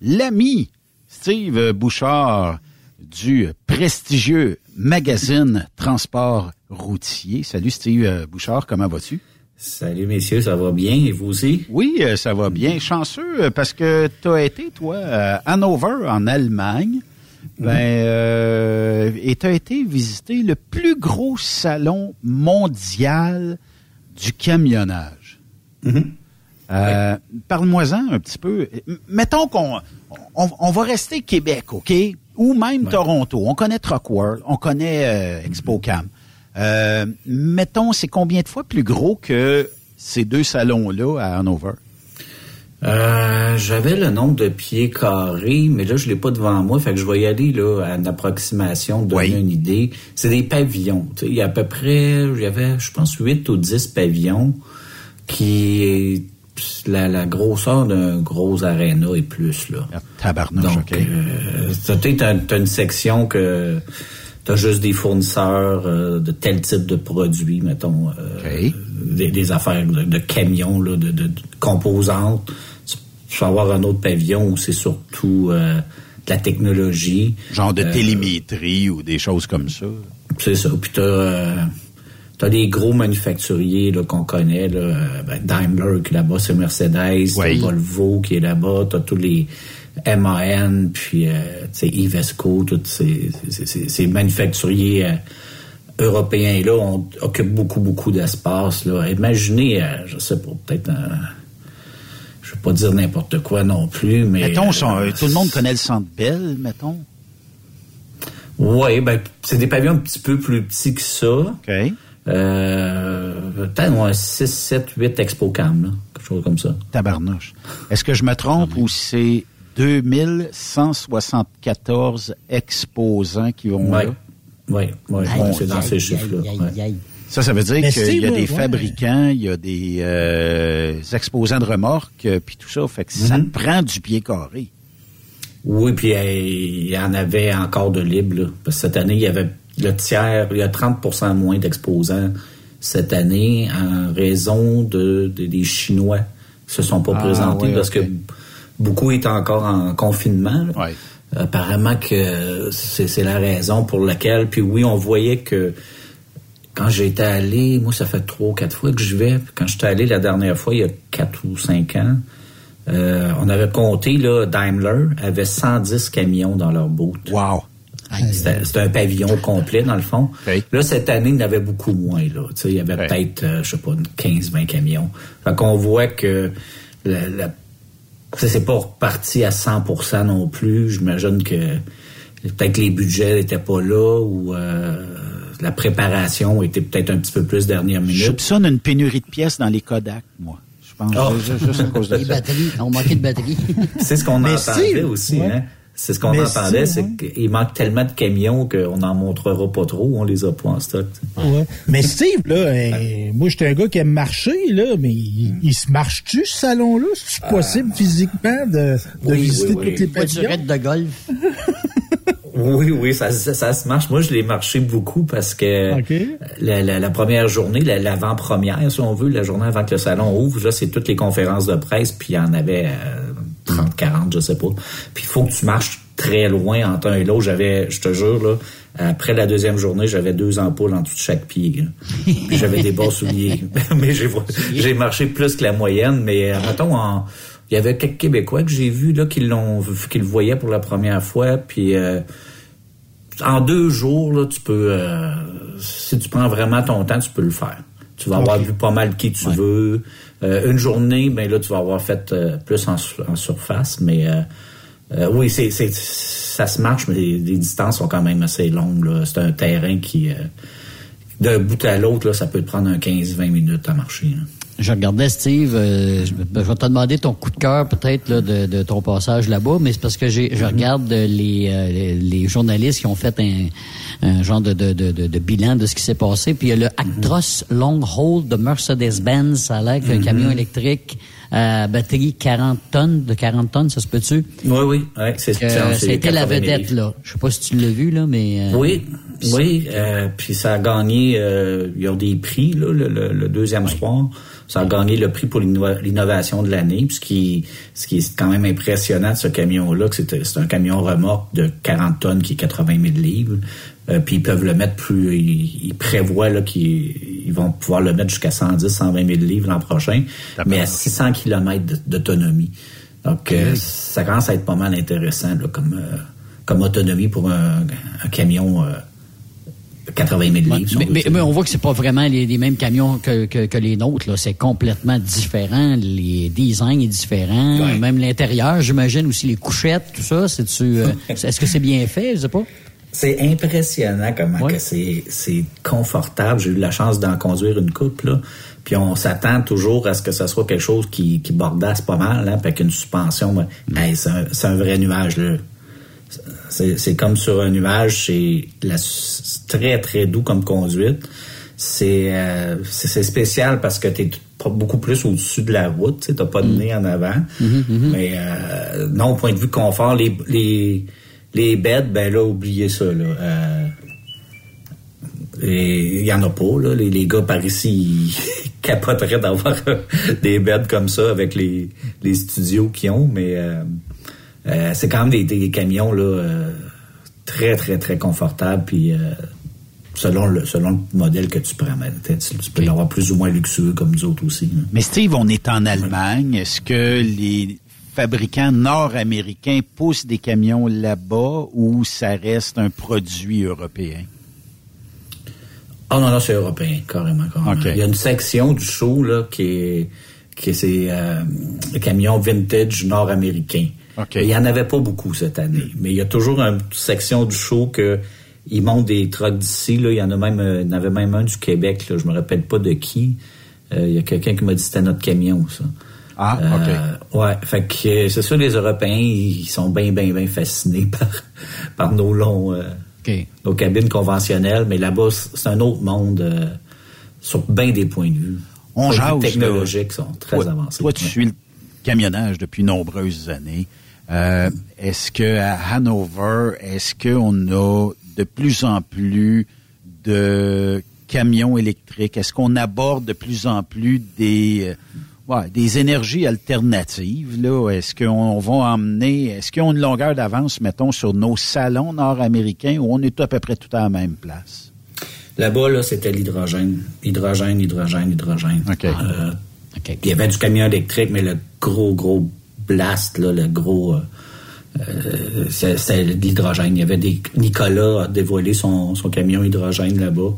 l'ami Steve Bouchard du prestigieux magazine Transport routier. Salut Steve euh, Bouchard, comment vas-tu? Salut messieurs, ça va bien et vous aussi? Oui, ça va bien. Chanceux parce que tu as été, toi, à Hanover, en Allemagne. Ben, euh, et tu as été visiter le plus gros salon mondial du camionnage. Euh, Parle-moi-en un petit peu. Mettons qu'on on, on va rester Québec, OK? Ou même Toronto. On connaît Truck World, on connaît euh, ExpoCam. Euh, mettons, c'est combien de fois plus gros que ces deux salons-là à Hanover? Euh, J'avais le nombre de pieds carrés, mais là, je l'ai pas devant moi, fait que je vais y aller là, à une approximation, donner une idée. C'est des pavillons. Il y a à peu près, il y avait, je pense, 8 ou 10 pavillons qui est la, la grosseur d'un gros aréna et plus. Là. Tabarnouche, Donc, euh, t'as- une section que t'as juste des fournisseurs euh, de tel type de produits, mettons, euh, des, des affaires de, de camions, là, de, de- de composantes. Tu, tu vas avoir un autre pavillon où c'est surtout euh, de la technologie. Genre de Euh, télémétrie ou des choses comme ça. c'est ça. Puis t'as euh, t'as des gros manufacturiers qu'on connaît, là, ben, Daimler qui est là-bas, c'est Mercedes, t'as Volvo qui est là-bas, t'as tous les MAN, puis euh, Ivesco, tous ces, ces, manufacturiers euh, européens là on occupent beaucoup beaucoup d'espace. Imaginez, euh, je sais pas, peut-être un je vais pas dire n'importe quoi non plus, mais Mettons, son- euh, tout le monde connaît le Centre Bell, mettons. Oui, ben, c'est des pavillons un petit peu plus petits que ça. OK. Euh, peut-être ouais, 6, 7, 8 ExpoCam, là, quelque chose comme ça. Tabarnouche. Est-ce que je me trompe ou c'est 2174 exposants qui vont Ouais. là? Oui, ouais, c'est dans ces chiffres-là. Ça, ça veut dire qu'il y a des ouais. fabricants, il y a des euh, exposants de remorques, euh, puis tout ça. Fait que ça Mhm. prend du pied carré. Oui, puis euh, il y en avait encore de libre. Là, parce que cette année, il y avait le tiers, il y a 30% moins d'exposants cette année en raison de, de- des Chinois qui se sont pas Ah, présentés ouais, parce que beaucoup étaient encore en confinement. Apparemment que c'est c'est la raison pour laquelle. Puis oui, on voyait que quand j'étais allé, moi ça fait trois ou quatre fois que je vais. Puis Quand j'étais allé la dernière fois, il y a quatre ou cinq ans, euh, on avait compté, là, Daimler avait 110 camions dans leur boot. Wow! C'était un pavillon complet, dans le fond. Là, cette année, il y en avait beaucoup moins. Là. Il y avait peut-être, euh, je sais pas, une 15-20 camions. Fait qu'on voit que la, c'est pas reparti à 100% non plus. J'imagine que peut-être les budgets n'étaient pas là ou euh, la préparation était peut-être un petit peu plus dernière Je minute. soupçonne une pénurie de pièces dans les Kodak, moi. Je pense Oh. ju- juste à cause de Les ça. batteries, on manquait de batteries. C'est ce qu'on Mais entendait aussi, ouais. hein? C'est ce qu'on entendait, c'est qu'il manque tellement de camions qu'on n'en montrera pas trop, on les a pas en stock. Ouais. Mais Steve, là, euh, moi, j'étais un gars qui aime marcher, là, mais il, il se marche-tu, ce salon-là? C'est possible physiquement de, de Oui, visiter oui, oui. toutes les pavillons? De golf. [laughs] Oui, oui, ça, ça, ça se marche. Moi, je l'ai marché beaucoup parce que la, la- la première journée, la- l'avant-première, si on veut, la journée avant que le salon ouvre, là, c'est toutes les conférences de presse, puis il y en avait euh, 30, 40, je sais pas. Puis il faut que tu marches très loin entre un et l'autre. J'avais, je te jure, là, après la deuxième journée, j'avais deux ampoules en dessous de chaque pied. là. Puis j'avais des bas souliers. [laughs] mais j'ai, j'ai marché plus que la moyenne, mais euh, mettons, en, il y avait quelques Québécois que j'ai vus là, qui l'ont qui le voyaient pour la première fois, puis euh, en deux jours, là, tu peux, euh, si tu prends vraiment ton temps, tu peux le faire. Tu vas avoir vu pas mal qui tu veux. Euh, une journée, ben là, tu vas avoir fait euh, plus en, en surface, mais euh, euh, oui, c'est, c'est, ça se marche, mais les, les distances sont quand même assez longues. là. C'est un terrain qui, euh, d'un bout à l'autre, là, ça peut te prendre un 15-20 minutes à marcher. là. Je regardais Steve, euh, je, je vais te demander ton coup de cœur peut-être là, de, de ton passage là-bas, mais c'est parce que j'ai, je regarde les, euh, les, journalistes qui ont fait un, un genre de, de, de, de bilan de ce qui s'est passé. Puis il y a le Actros Long Haul de Mercedes-Benz, ça a l'air qu'un Mhm. camion électrique à batterie 40 tonnes, de 40 tonnes, ça se peut-tu? Oui, oui, ouais, c'est c'est C'était la 80 000 vedette, là. Je sais pas si tu l'as vu, là, mais... euh, Oui, oui. euh, puis ça a gagné, euh, ils ont des prix, là, le, le- le deuxième soir. Ça a gagné le prix pour l'inno- l'innovation de l'année. Ce qui, ce qui est quand même impressionnant de ce camion-là, que c'est un camion remorque de 40 tonnes qui est 80 000 livres. Euh, puis ils peuvent le mettre plus, ils, ils prévoient là qu'ils ils vont pouvoir le mettre jusqu'à 110, 120 000 livres l'an prochain, mais à 600 km d'autonomie. Donc euh, ça commence à être pas mal intéressant là, comme euh, comme autonomie pour un, un camion euh, 80 000 livres. si Mais, on voit que c'est pas vraiment les, les mêmes camions que, que, que les nôtres. là. C'est complètement différent. Les designs est différent. Même l'intérieur, j'imagine aussi les couchettes, tout ça. C'est-tu, euh, [laughs] est-ce que c'est bien fait? Je sais pas. C'est impressionnant comment que c'est c'est confortable. J'ai eu la chance d'en conduire une coupe là. Puis on s'attend toujours à ce que ce soit quelque chose qui, qui bordasse pas mal, hein, puis avec une suspension. ben, hey, c'est un, c'est un vrai nuage là. C'est comme sur un nuage, c'est la- c'est très très doux comme conduite. C'est euh, spécial parce que t'es pas beaucoup plus au-dessus de la route, tu t'as pas de nez en avant. Mais euh, non, au point de vue confort, les les les beds, ben là, oubliez ça là. Euh, il y en a pas là. Les, les gars par ici, ils [laughs] capoteraient d'avoir [laughs] des beds comme ça avec les les studios qu'ils ont, mais euh, euh, c'est quand même des, des camions là euh, très très très confortables puis euh, selon le selon le modèle que tu prends, ben, tu, tu peux l'avoir plus ou moins luxueux comme nous autres aussi. là. Mais Steve, on est en Allemagne. Est-ce que les fabricants nord-américains poussent des camions là-bas ou ça reste un produit européen? Ah non, non, c'est européen, carrément. carrément. Il y a une section du show là, qui est, qui est ces euh, camions vintage nord-américains. Il y en avait pas beaucoup cette année, mais il y a toujours une section du show que ils montent des trucks d'ici. Là, il y en a même, euh, il y en avait même un du Québec. Là, je me rappelle pas de qui. Euh, il y a quelqu'un qui m'a dit que c'était notre camion, ça. Ah, OK. Ouais, fait que euh, c'est sûr, les Européens, ils sont bien, bien, bien fascinés [laughs] par, par nos longs, euh, nos cabines conventionnelles, mais là-bas, c'est un autre monde euh, sur bien des points de vue. On là. technologiques sont très avancés. Toi, tu Ouais. suis le camionnage depuis nombreuses années. Euh, est-ce que à Hanover, est-ce qu'on a de plus en plus de camions électriques? Est-ce qu'on aborde de plus en plus des euh, ouais, des énergies alternatives? Là, est-ce qu'on va emmener, est-ce qu'ils ont une longueur d'avance, mettons, sur nos salons nord-américains où on est à peu près tout à la même place? Là-bas, là, c'était l'hydrogène. Hydrogène, hydrogène, hydrogène. Euh, Il y avait du camion électrique, mais le gros, gros blast, là, le gros... euh, euh, c'était de l'hydrogène. Il y avait des... Nicolas a dévoilé son, son camion hydrogène là-bas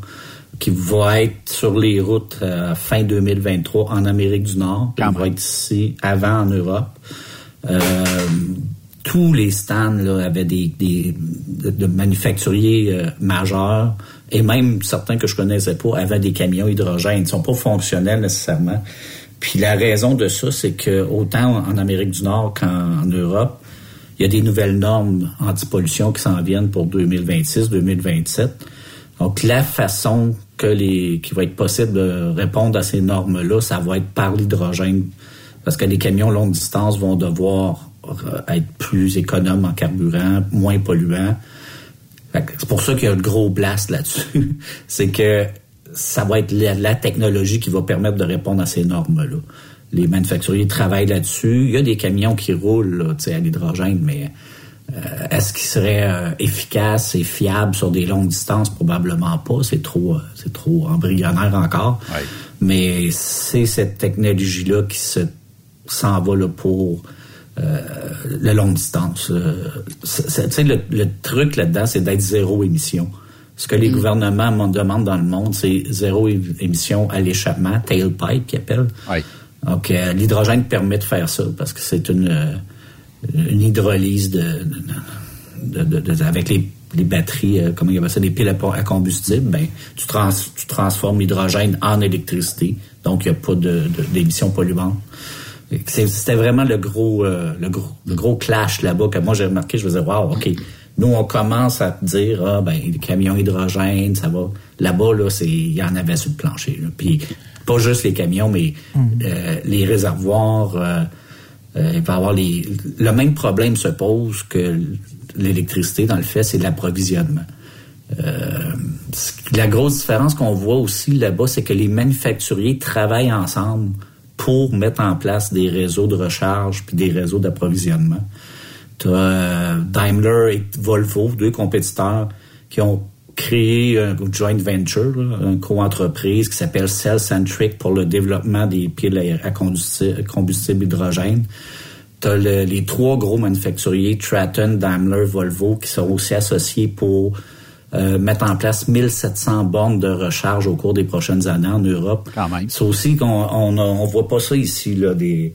qui va être sur les routes euh, fin 2023 en Amérique du Nord. Il va être ici avant en Europe. Euh, tous les stands là, avaient des, des de, de manufacturiers majeurs et même certains que je connaissais pas avaient des camions hydrogène. Ils sont pas fonctionnels nécessairement. Puis la raison de ça, c'est que autant en Amérique du Nord qu'en Europe, il y a des nouvelles normes anti-pollution qui s'en viennent pour 2026, 2027. Donc la façon que les qui va être possible de répondre à ces normes-là, ça va être par l'hydrogène, parce que les camions longue distance vont devoir euh, être plus économes en carburant, moins polluants. C'est pour ça qu'il y a le gros blast là-dessus. [laughs] c'est que ça va être la, la technologie qui va permettre de répondre à ces normes-là. Les manufacturiers travaillent là-dessus. Il y a des camions qui roulent là, à l'hydrogène, mais euh, est-ce qu'ils seraient euh, efficaces et fiables sur des longues distances? Probablement pas. C'est trop, euh, c'est trop embryonnaire encore. Mais c'est cette technologie-là qui se, s'en va là, pour la longue distance. C'est- c'est- tu sais, le, le truc là-dedans, c'est d'être zéro émission. Ce que les gouvernements m'en demandent dans le monde, c'est zéro émission à l'échappement, tailpipe qu'ils appellent. Donc, euh, l'hydrogène permet de faire ça parce que c'est une, euh, une hydrolyse de, avec les, les batteries, euh, comment il appelle ça, des piles à, à combustible, ben, tu, trans, tu transformes l'hydrogène en électricité. Donc, il n'y a pas d'émissions polluantes. C'était vraiment le gros, le gros, le gros clash là-bas que moi j'ai remarqué. Je me disais, wow, ok. Nous, on commence à te dire, ah ben, les camions hydrogène, ça va. Là-bas, là, c'est, il y en avait sur le plancher. Là. Puis pas juste les camions, mais euh, les réservoirs. Euh, euh, il va avoir les. Le même problème se pose que l'électricité, dans le fait, c'est l'approvisionnement. La grosse différence qu'on voit aussi là-bas, c'est que les manufacturiers travaillent ensemble pour mettre en place des réseaux de recharge puis des réseaux d'approvisionnement. Tu as Daimler et Volvo, deux compétiteurs qui ont créé un joint venture, une co-entreprise qui s'appelle Cell Centric pour le développement des piles à combustible, hydrogène. Tu as le, les trois gros manufacturiers, Tratton, Daimler, Volvo, qui sont aussi associés pour euh, mettre en place 1700 bornes de recharge au cours des prochaines années en Europe. Quand même. C'est aussi qu'on on, on voit pas ça ici, là, des,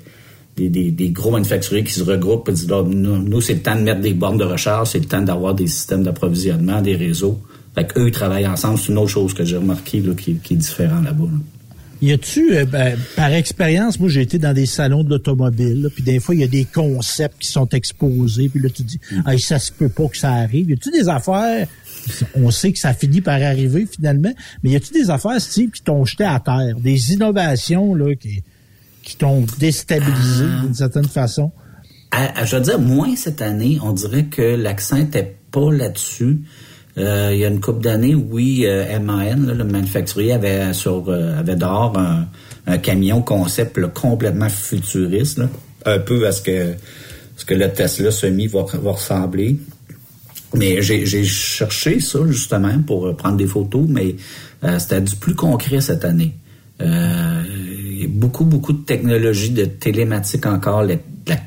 des, des, des gros manufacturiers qui se regroupent et disent, là, nous, nous c'est le temps de mettre des bornes de recharge, c'est le temps d'avoir des systèmes d'approvisionnement, des réseaux. Fait qu'eux, ils travaillent ensemble. C'est une autre chose que j'ai remarqué là, qui, qui est différent là-bas. là. Y a-tu, euh, ben, par expérience, moi j'ai été dans des salons de l'automobile, puis des fois il y a des concepts qui sont exposés, puis là tu dis, ah, ça se peut pas que ça arrive. Y a-tu des affaires, on sait que ça finit par arriver finalement, mais y a-tu des affaires, Steve, qui t'ont jeté à terre, des innovations là qui, qui t'ont déstabilisé d'une certaine façon? À- à- je veux dire, moins cette année, on dirait que l'accent était pas là-dessus. Euh, il y a une couple d'années, oui, euh, MAN, là, le manufacturier, avait sur euh, avait dehors un, un camion concept là, complètement futuriste, là, un peu à ce que ce que le Tesla semi va, va ressembler. Mais j'ai cherché ça justement pour prendre des photos, mais c'était du plus concret cette année. Euh, beaucoup, beaucoup de technologies de télématique encore, la,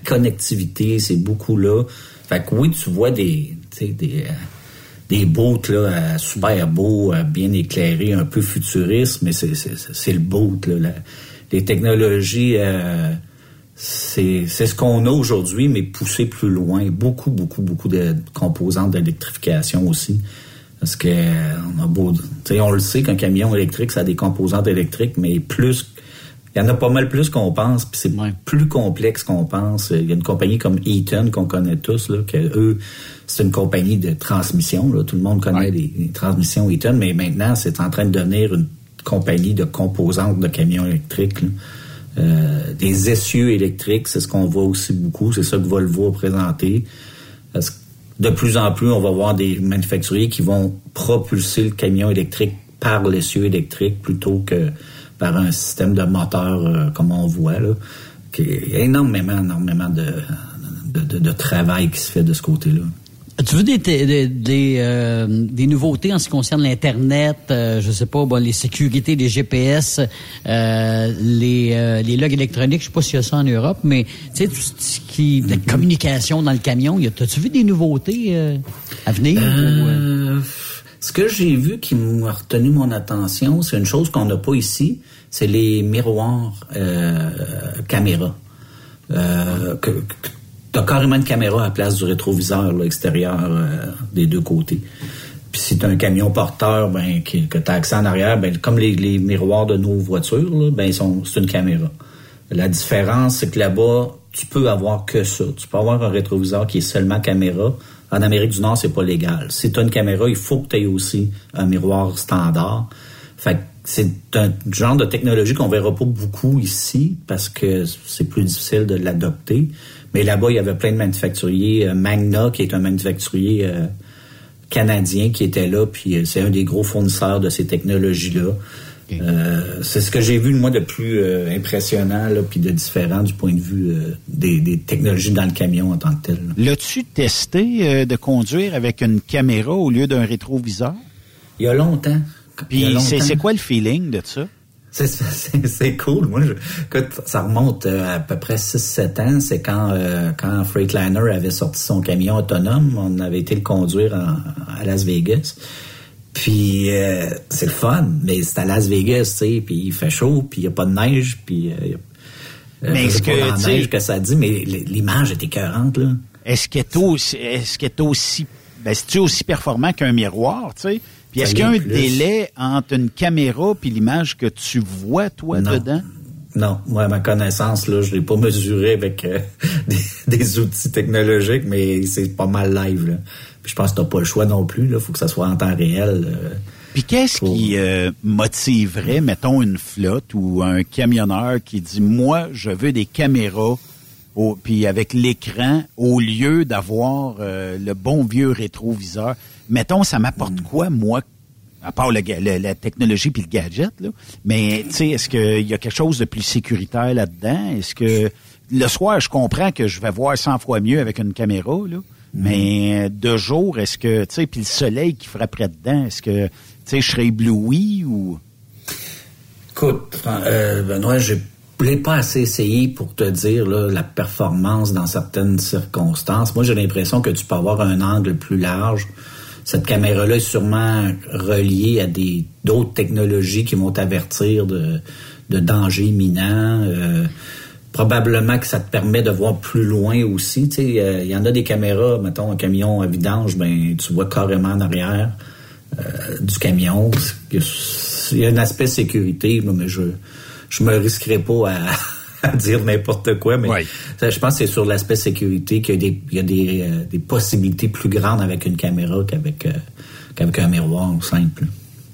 connectivité, c'est beaucoup là. Fait que oui, tu vois des, des, euh, des boats là, super beaux, euh, bien éclairés, un peu futuristes, mais c'est, le boat. Là, les technologies, euh, c'est, c'est ce qu'on a aujourd'hui, mais poussé plus loin. Beaucoup, beaucoup, beaucoup de composantes d'électrification aussi. Parce que on a beau, tu sais, on le sait qu'un camion électrique, ça a des composantes électriques, mais plus, il y en a pas mal plus qu'on pense, puis c'est plus complexe qu'on pense. Il y a une compagnie comme Eaton qu'on connaît tous, là, que eux, c'est une compagnie de transmission. Là. Tout le monde connaît les, les transmissions Eaton, mais maintenant, c'est en train de devenir une compagnie de composantes de camions électriques. là. Euh, des essieux électriques, c'est ce qu'on voit aussi beaucoup. C'est ça que Volvo a présenté. Parce que de plus en plus, on va voir des manufacturiers qui vont propulser le camion électrique par l'essieu électrique plutôt que par un système de moteur euh, comme on voit. Là. Qu'il y a énormément, énormément de travail qui se fait de ce côté-là. Des, des, euh, des nouveautés en ce qui concerne l'Internet, euh, je sais pas, bon, les sécurités, les GPS, euh, les, euh, les logs électroniques, je sais pas s'il y a ça en Europe, mais tu sais, qui la communication dans le camion, as-tu vu des nouveautés à venir? ce que j'ai vu qui m'a retenu mon attention, c'est une chose qu'on n'a pas ici, c'est les miroirs caméra. Que, que- t'as carrément une caméra à la place du rétroviseur là, extérieur euh, des deux côtés. Puis si t'as un camion porteur, ben qui- que t'as accès en arrière, ben comme les, les miroirs de nos voitures, là, ben ils sont c'est une caméra. La différence, c'est que là-bas, tu peux avoir que ça. Tu peux avoir un rétroviseur qui est seulement caméra. En Amérique du Nord, c'est pas légal. Si tu as une caméra, il faut que tu aies aussi un miroir standard. Fait que c'est un genre de technologie qu'on verra pas beaucoup ici parce que c'est plus difficile de l'adopter. Mais là-bas, il y avait plein de manufacturiers. Euh, Magna, qui est un manufacturier euh, canadien qui était là, puis euh, c'est un des gros fournisseurs de ces technologies-là. Euh, c'est ce que j'ai vu moi de plus euh, impressionnant là, puis de différent du point de vue euh, des, des technologies dans le camion en tant que tel. L'as-tu testé euh, de conduire avec une caméra au lieu d'un rétroviseur? Il y a longtemps. Puis c'est quoi le feeling de ça? C'est- cool. Moi, je, écoute, ça remonte euh, à peu près 6-7 ans. C'est quand, euh, quand Freightliner avait sorti son camion autonome. On avait été le conduire en- à Las Vegas. Puis euh, c'est le fun, mais c'est à Las Vegas, tu sais, puis il fait chaud, puis il n'y a pas de neige, puis euh, il y a- euh, Mais est-ce que, la neige que ça dit, mais l'image était écœurante, là. Est-ce qu'elle est aussi, est-ce est aussi ben, aussi performant qu'un miroir, tu sais? Puis est-ce qu'il y a un plus. délai entre une caméra puis l'image que tu vois, toi, Non. dedans? Non, moi, à ma connaissance, là, je l'ai pas mesuré avec euh, [laughs] des, des outils technologiques, mais c'est pas mal live. Là. Puis je pense que t'as pas le choix non plus. Il faut que ça soit en temps réel. euh. Puis qu'est-ce qui euh, motiverait, mettons, une flotte ou un camionneur qui dit, moi, je veux des caméras, au, puis avec l'écran, au lieu d'avoir euh, le bon vieux rétroviseur. Mettons, ça m'apporte quoi, moi, à part le, ga- le- la technologie puis le gadget, là? Mais, tu sais, est-ce qu'il y a quelque chose de plus sécuritaire là-dedans? Est-ce que le soir, je comprends que je vais voir 100 fois mieux avec une caméra, là. Mais de jour, est-ce que, tu sais, puis le soleil qui frapperait dedans, est-ce que, tu sais, je serais ébloui ou... Écoute, euh, Benoît, je l'ai pas assez essayé pour te dire là, la performance dans certaines circonstances. Moi, j'ai l'impression que tu peux avoir un angle plus large. Cette caméra-là est sûrement reliée à des d'autres technologies qui vont t'avertir de, de dangers imminents. Euh, probablement que ça te permet de voir plus loin aussi. Tu sais, euh, il y en a des caméras, mettons un camion à vidange, ben tu vois carrément en arrière euh, du camion. Il y a un aspect sécurité, mais je je me risquerai pas à, [laughs] à dire n'importe quoi, mais ça, je pense que c'est sur l'aspect sécurité qu'il y a des, il y a des, euh, des possibilités plus grandes avec une caméra qu'avec euh, qu'avec un miroir simple.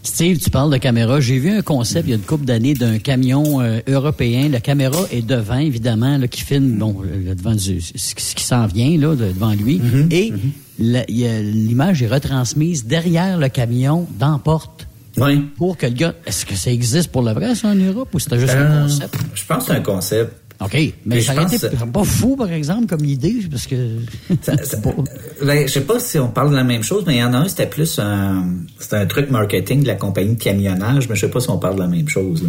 Steve, tu parles de caméra. J'ai vu un concept il y a une couple d'années d'un camion euh, européen. La caméra est devant, évidemment, là, qui filme bon, le devant du, ce qui s'en vient là, de- devant lui. Et y a- l'image est retransmise derrière le camion, dans la porte. Oui. Pour que le gars. Est-ce que ça existe pour le vrai, ça, en Europe, ou c'était juste un Euh, concept? Je pense que c'est un concept. OK. Mais ça pense été pas fou, par exemple, comme idée, parce que. [laughs] Ben, je sais pas si on parle de la même chose, mais il y en a un, c'était plus un, c'était un truc marketing de la compagnie de camionnage, mais je sais pas si on parle de la même chose. là.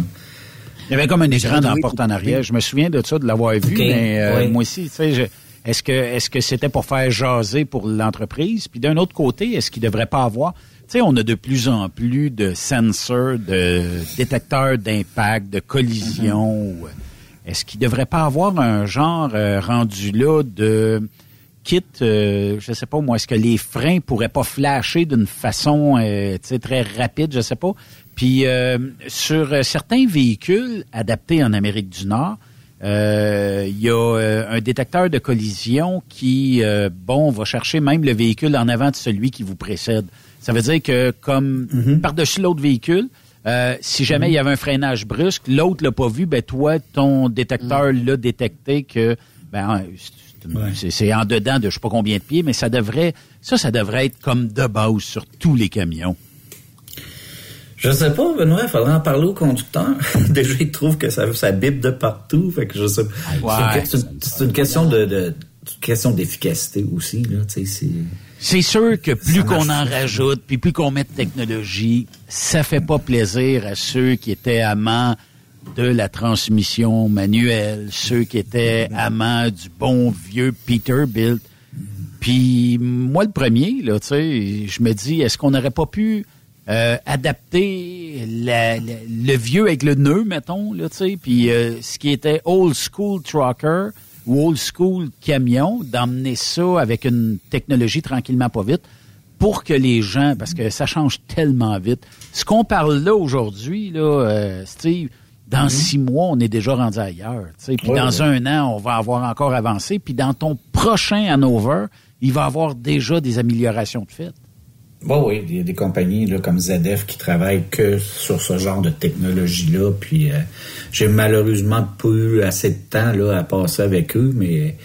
Il y avait comme un écran dans la porte en arrière. Je me souviens de ça, de l'avoir vu, mais euh, oui. moi aussi, tu sais, je- est-ce que est-ce que c'était pour faire jaser pour l'entreprise? Puis d'un autre côté, est-ce qu'il devrait pas avoir... Tu sais, on a de plus en plus de sensors, de détecteurs d'impact, de collision. Est-ce qu'il devrait pas avoir un genre euh, rendu là de kit, euh, je sais pas moi, est-ce que les freins pourraient pas flasher d'une façon euh, très rapide, je sais pas. Puis euh, sur certains véhicules adaptés en Amérique du Nord, euh, il y a euh, un détecteur de collision qui, euh, bon, va chercher même le véhicule en avant de celui qui vous précède. Ça veut dire que comme par-dessus l'autre véhicule, euh, si jamais il y avait un freinage brusque, l'autre l'a pas vu, ben toi, ton détecteur l'a détecté que ben c'est une- c'est- en dedans de je sais pas combien de pieds, mais ça devrait ça, ça devrait être comme de base sur tous les camions. Je sais pas, Benoît, il faudrait en parler au conducteur. [laughs] Déjà, il trouve que ça, ça bip de partout, fait que je sais pas. Ouais. C'est une, question de, question d'efficacité aussi, là, c'est... C'est sûr que plus qu'on en rajoute, puis plus qu'on met de technologie, ça fait pas plaisir à ceux qui étaient amants de la transmission manuelle, ceux qui étaient amants du bon vieux Peterbilt. Puis moi le premier, là, tu sais, je me dis, est-ce qu'on n'aurait pas pu euh, adapter la- la- le vieux avec le nœud, mettons, là, tu sais, puis euh, ce qui était old school trucker ou old school camion, d'emmener ça avec une technologie tranquillement pas vite pour que les gens, parce que ça change tellement vite. Ce qu'on parle là aujourd'hui, là, euh, Steve, dans six mois, on est déjà rendu ailleurs. Puis Ouais, dans ouais. un an, on va avoir encore avancé. Puis dans ton prochain Hanover, il va avoir déjà des améliorations de fait. Bon, oui, il y a des compagnies là, comme ZF qui travaillent que sur ce genre de technologie-là. Puis euh, j'ai malheureusement pas eu assez de temps là, à passer avec eux, mais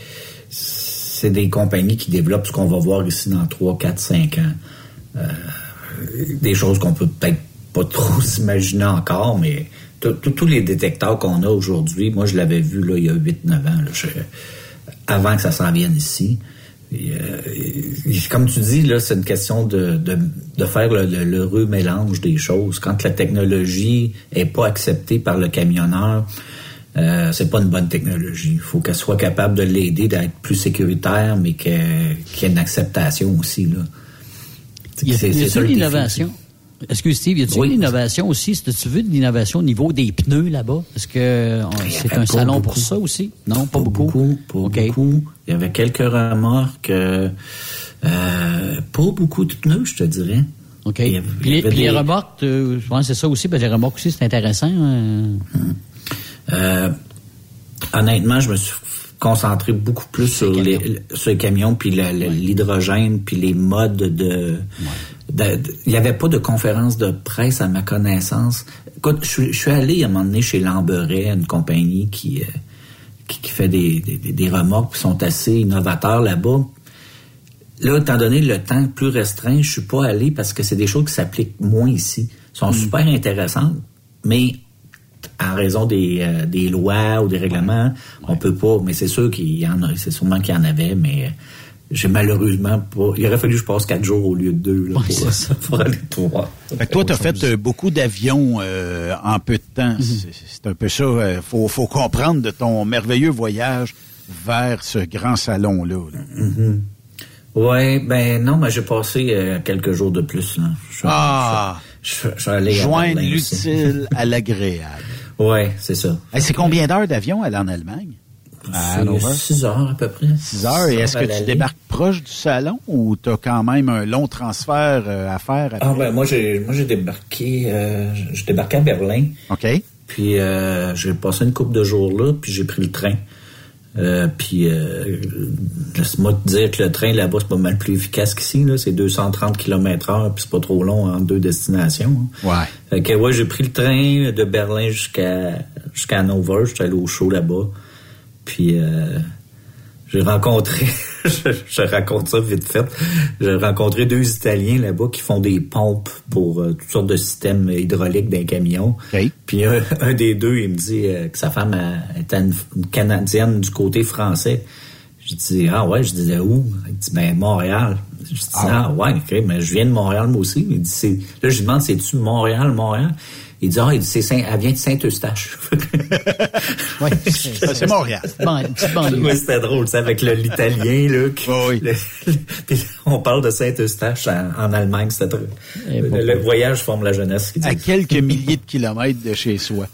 c'est des compagnies qui développent ce qu'on va voir ici dans 3, 4, 5 ans. Euh, des choses qu'on peut peut-être pas trop [laughs] s'imaginer encore, mais tous les détecteurs qu'on a aujourd'hui, moi je l'avais vu là, il y a 8-9 ans, là, je- avant que ça s'en vienne ici. Et, euh, et comme tu dis, là, c'est une question de, de, de faire le, le- l'heureux mélange des choses. Quand la technologie est pas acceptée par le camionneur, euh, c'est pas une bonne technologie. Il faut qu'elle soit capable de l'aider d'être plus sécuritaire, mais que- qu'il y ait une acceptation aussi. Là. Il y a, C'est- y a c'est ça ça l'innovation. Excuse Steve, y a-tu Oui. une innovation aussi? Est-ce que tu veux de l'innovation au niveau des pneus là-bas? Est-ce que on- c'est un salon pour ça aussi? Non, pas, Pas beaucoup. beaucoup, pas beaucoup. Il y avait quelques remorques. euh, euh, pas beaucoup de pneus, je te dirais. OK. Il y avait- Puis il y les, avait puis les des- remorques, euh, je pense que c'est ça aussi, parce que les remorques aussi, c'est intéressant. euh. Euh, honnêtement, je me suis concentré beaucoup plus sur les, sur les camions, puis l'hydrogène, puis les modes de... de- de- Il n'y avait pas de conférence de presse à ma connaissance. Écoute, je, suis- je suis allé à un moment donné chez Lamberet, une compagnie qui, euh, qui, qui fait des, des, des remorques qui sont assez innovateurs là-bas. Là, étant donné le temps plus restreint, je suis pas allé parce que c'est des choses qui s'appliquent moins ici. Elles sont super intéressantes, mais en raison des, euh, des lois ou des règlements, on peut pas. Mais c'est sûr qu'il y en a, c'est sûrement qu'il y en avait, mais euh, j'ai malheureusement pas. Il aurait fallu que je passe quatre jours au lieu de deux là, pour, [laughs] pour aller tout voir. Fait que toi, tu as fait euh, beaucoup d'avions euh, en peu de temps. C'est- C'est un peu ça. euh, faut, faut comprendre de ton merveilleux voyage vers ce grand salon-là. là. Mhm. Ouais, ben non, mais j'ai passé euh, quelques jours de plus. Là. Je suis- Ah! je, suis- je suis allé à Joindre l'utile à l'agréable. [laughs] Ouais, c'est ça. Hey, c'est combien d'heures d'avion aller en Allemagne? À C'est Hanover? six heures à peu près. 6 heures. Et est-ce que tu débarques proche du salon ou tu as quand même un long transfert euh, à faire? après? Ah ben moi j'ai moi j'ai débarqué euh, j'ai débarqué à Berlin. OK. Puis euh, j'ai passé une couple de jours là, puis j'ai pris le train. Euh, puis euh, laisse-moi te dire que le train là-bas c'est pas mal plus efficace qu'ici là, c'est 230 km heure puis c'est pas trop long en deux destinations. hein. Ouais. Fait que ouais, j'ai pris le train de Berlin jusqu'à jusqu'à Hanover, j'étais allé au show là-bas. Puis euh, j'ai rencontré, [laughs] je, je raconte ça vite fait, j'ai rencontré deux Italiens là-bas qui font des pompes pour euh, toutes sortes de systèmes hydrauliques d'un camion. Puis un, un des deux, il me dit euh, que sa femme était une, une Canadienne du côté français. Je dis, ah ouais, je disais où? Il dit, ben Montréal. Je dis, ah, ouais, ok, mais je viens de Montréal moi aussi. Il dit, c'est, là, je lui demande, c'est-tu Montréal, Montréal? Il dit, ah, il dit, c'est Saint, elle vient de Saint-Eustache. [laughs] Oui, c'est Montréal. [laughs] Ouais, c'était drôle, ça, avec le- l'italien, là. qui- le- [laughs] puis on parle de Saint-Eustache en, en Allemagne, c'était très- le, le voyage forme la jeunesse. À quelques milliers de kilomètres de chez soi.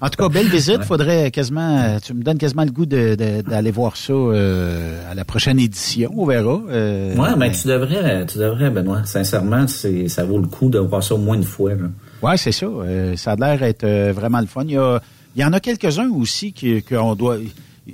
En tout cas, belle visite. Faudrait quasiment, tu me donnes quasiment le goût de- de- d'aller voir ça euh, à la prochaine édition. On verra. Euh, Ouais, mais tu devrais, tu devrais, Benoît. Sincèrement, c'est, ça vaut le coup de voir ça au moins une fois, là. Ouais, c'est ça. Euh, ça a l'air d'être euh, vraiment le fun. Il y, a- il y en a quelques-uns aussi qui- qu'on doit.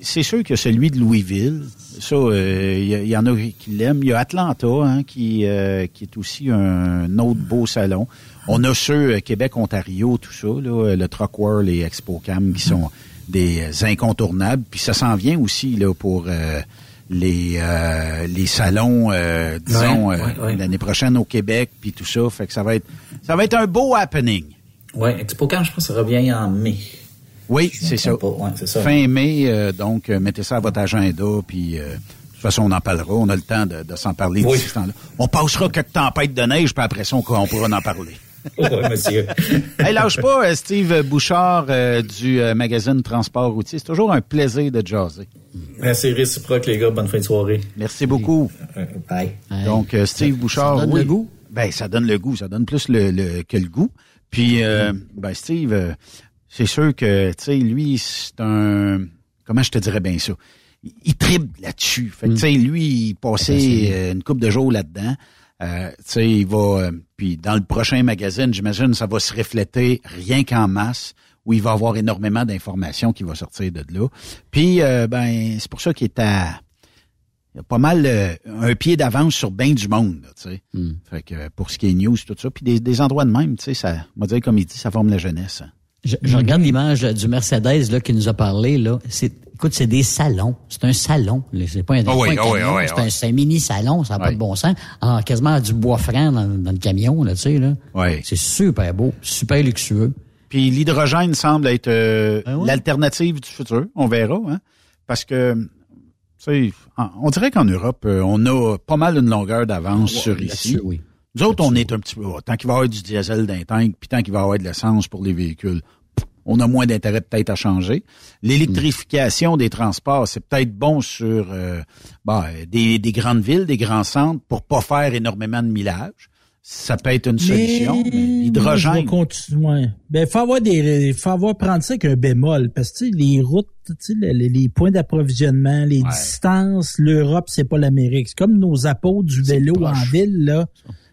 C'est sûr que celui de Louisville, ça, euh, il y, a- il y en a qui l'aiment. Il y a Atlanta, hein, qui, euh, qui est aussi un autre beau salon. On a ceux euh, Québec, Ontario, tout ça, là, le Truck World et ExpoCam qui sont des euh, incontournables. Puis ça s'en vient aussi là pour euh, les euh, les salons, euh, disons, Ouais, euh, ouais, ouais. l'année prochaine au Québec, puis tout ça. Fait que ça va être ça va être un beau happening. Ouais, ExpoCam, je pense que ça revient en mai. Oui, c'est ça. Ouais, ça. Fin mai, euh, donc euh, mettez ça à votre agenda, puis euh, de toute façon, on en parlera. On a le temps de, de s'en parler Oui. d'ici ce temps-là. On passera quelques tempêtes de neige, puis après ça, on, on pourra en parler. [laughs] oui, monsieur. [laughs] hey, lâche pas, Steve Bouchard euh, du euh, magazine Transport routier. C'est toujours un plaisir de jaser. Merci réciproque, les gars. Bonne fin de soirée. Merci beaucoup. Bye. Donc, euh, Steve Bouchard, donne oui. le goût? Ben, ça donne le goût. Ça donne plus le, le- que le goût. Puis, euh, ben, Steve, euh, c'est sûr que, tu sais, lui, c'est un... Comment je te dirais bien ça? Il, il là-dessus. Fait que, tu sais, lui, il passait euh, une coupe de jours là-dedans. Euh, tu sais, il va... euh, puis, dans le prochain magazine, j'imagine, ça va se refléter rien qu'en masse où il va avoir énormément d'informations qui vont sortir de là. Puis, euh, ben, c'est pour ça qu'il est à il y a pas mal euh, un pied d'avance sur bien du monde, là, tu sais. Fait que euh, pour ce qui est news, tout ça, puis des, des endroits de même, tu sais, ça, on va dire comme il dit, ça forme la jeunesse. hein. Je, je regarde l'image du Mercedes là, qui nous a parlé. Là. C'est, écoute, c'est des salons. C'est un salon. là. C'est pas un, Ah oui, ah oui, c'est, un, oui. c'est un mini salon. Ça n'a pas de bon sens. En quasiment du bois franc dans, dans le camion, là, tu sais. Là. C'est super beau, super luxueux. Puis l'hydrogène semble être euh, Ben l'alternative du futur. On verra, hein? Parce que, on dirait qu'en Europe, euh, on a pas mal une longueur d'avance Ouais, sur ici. oui. Nous autres, on est un petit peu, oh, tant qu'il va y avoir du diesel d'un tank, puis tant qu'il va y avoir de l'essence pour les véhicules, on a moins d'intérêt peut-être à changer. L'électrification des transports, c'est peut-être bon sur euh, des, des grandes villes, des grands centres, pour pas faire énormément de millage. Ça peut être une solution. L'hydrogène. continuer. Ben, faut avoir des, faut avoir prendre ça avec un bémol, parce que les routes, les, les points d'approvisionnement, les distances, l'Europe, c'est pas l'Amérique. C'est comme nos apôtres du vélo en ville, là.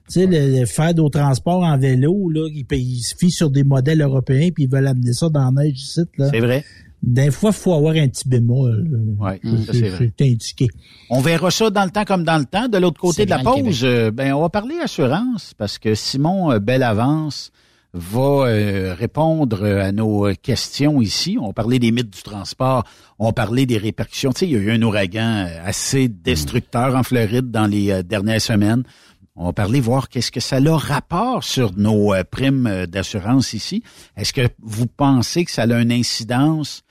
Tu sais, le, le faire d'autres transports en vélo, là, ils, ils se fient sur des modèles européens puis ils veulent amener ça dans la neige ici, là. C'est vrai. Des fois, il faut avoir un petit bémol. Oui, ça c'est vrai. C'est indiqué. On verra ça dans le temps comme dans le temps. De l'autre côté de la pause, euh, ben on va parler assurance parce que Simon euh, Bellavance va euh, répondre à nos euh, questions ici. On va parler des mythes du transport, on va parler des répercussions. Tu sais, il y a eu un ouragan euh, assez destructeur en Floride dans les euh, dernières semaines. On va parler, voir qu'est-ce que ça a rapport sur nos euh, primes euh, d'assurance ici. Est-ce que vous pensez que ça a une incidence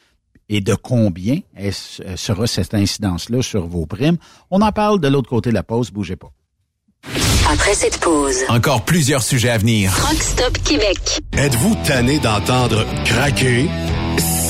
et de combien est-ce- euh, sera cette incidence-là sur vos primes? On en parle de l'autre côté de la pause, bougez pas. Après cette pause, Encore plusieurs sujets à venir. Truck Stop Québec. Êtes-vous tanné d'entendre craquer,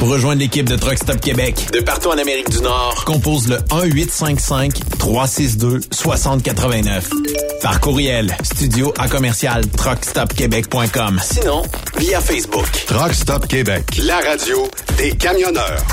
Pour rejoindre l'équipe de Truck Stop Québec, de partout en Amérique du Nord, compose le 1-855-362-6089. Par courriel, studio à commercial truckstopquebec.com. Sinon, via Facebook. Truck Stop Québec, la radio des camionneurs.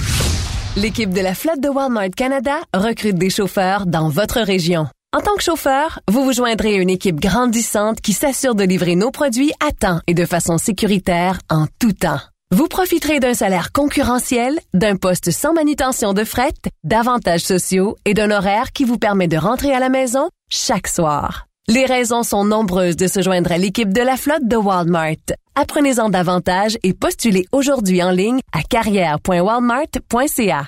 L'équipe de la flotte de Walmart Canada recrute des chauffeurs dans votre région. En tant que chauffeur, vous vous joindrez à une équipe grandissante qui s'assure de livrer nos produits à temps et de façon sécuritaire en tout temps. Vous profiterez d'un salaire concurrentiel, d'un poste sans manutention de fret, d'avantages sociaux et d'un horaire qui vous permet de rentrer à la maison chaque soir. Les raisons sont nombreuses de se joindre à l'équipe de la flotte de Walmart. Apprenez-en davantage et postulez aujourd'hui en ligne à carrière.walmart.ca.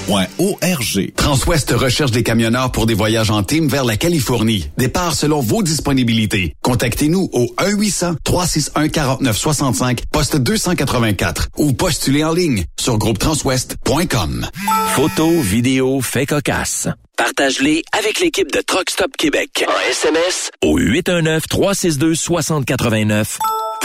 Transwest recherche des camionneurs pour des voyages en team vers la Californie. Départ selon vos disponibilités. Contactez-nous au 1-800-361-4965, poste 284 ou postulez en ligne sur groupetranswest.com. Photos, vidéos, faits cocasse. Partage-les avec l'équipe de Truck Stop Québec. En SMS au 819-362-6089.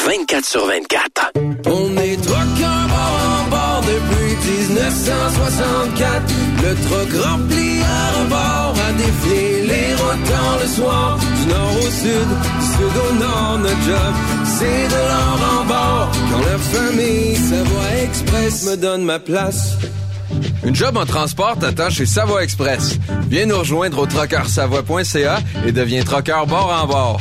24 sur 24. On est truckers bord en bord depuis 1964. Le truck rempli à rebord a défié les routes le soir. Du nord au sud, du sud au nord, notre job, c'est de l'or en bord. Quand la famille Savoie Express me donne ma place. Une job en transport t'attend chez Savoie Express. Viens nous rejoindre au trockeursavoie.ca et deviens trockeur bord en bord.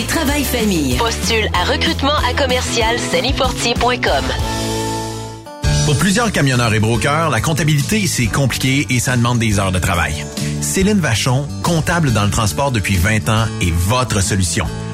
travail-famille. Postule à recrutement à commercial sanifortier.com. Pour plusieurs camionneurs et brokers, la comptabilité, c'est compliqué et ça demande des heures de travail. Céline Vachon, comptable dans le transport depuis 20 ans, est votre solution.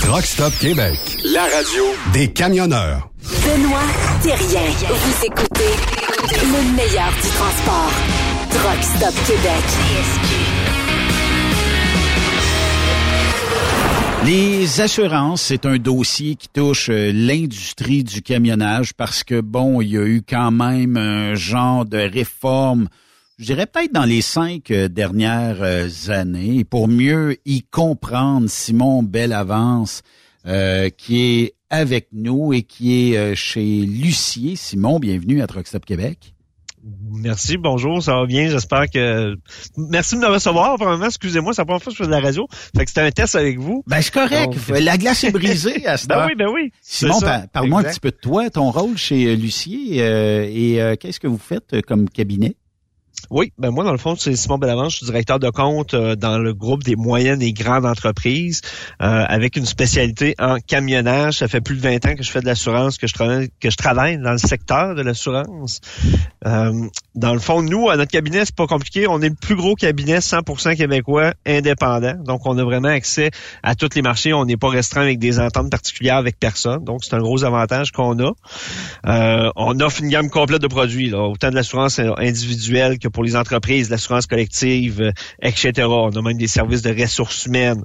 Truck Stop Québec. La radio des camionneurs. Benoît Thérien. Vous écoutez le meilleur du transport. Truck Stop Québec. Les assurances, c'est un dossier qui touche euh, l'industrie du camionnage parce que, bon, il y a eu quand même un genre de réforme, je dirais peut-être dans les cinq euh, dernières euh, années, pour mieux y comprendre Simon Bellavance, euh, qui est avec nous et qui est euh, chez Lucier. Simon, bienvenue à Truck Stop Québec. Merci, bonjour, ça va bien, j'espère que... Merci de me recevoir, vraiment, excusez-moi, c'est la première fois que je fais de la radio, fait que c'était un test avec vous. Ben, c'est correct, Donc- la glace est brisée à [laughs] ce Ben oui, ben oui. Simon, par- parle-moi un petit peu de toi, ton rôle chez Lucier euh, et euh, qu'est-ce que vous faites comme cabinet? Oui, ben moi, dans le fond, c'est Simon Bellavance, je suis directeur de compte euh, dans le groupe des moyennes et grandes entreprises, euh, avec une spécialité en camionnage. Ça fait plus de 20 ans que je fais de l'assurance, que je travaille, que je travaille dans le secteur de l'assurance. Euh, dans le fond, nous, à notre cabinet, c'est pas compliqué. On est le plus gros cabinet 100% québécois indépendant. Donc, on a vraiment accès à tous les marchés. On n'est pas restreint avec des ententes particulières avec personne. Donc, c'est un gros avantage qu'on a. Euh, on offre une gamme complète de produits, là, autant de l'assurance individuelle que pour les entreprises, l'assurance collective, euh, etc. On a même des services de ressources humaines.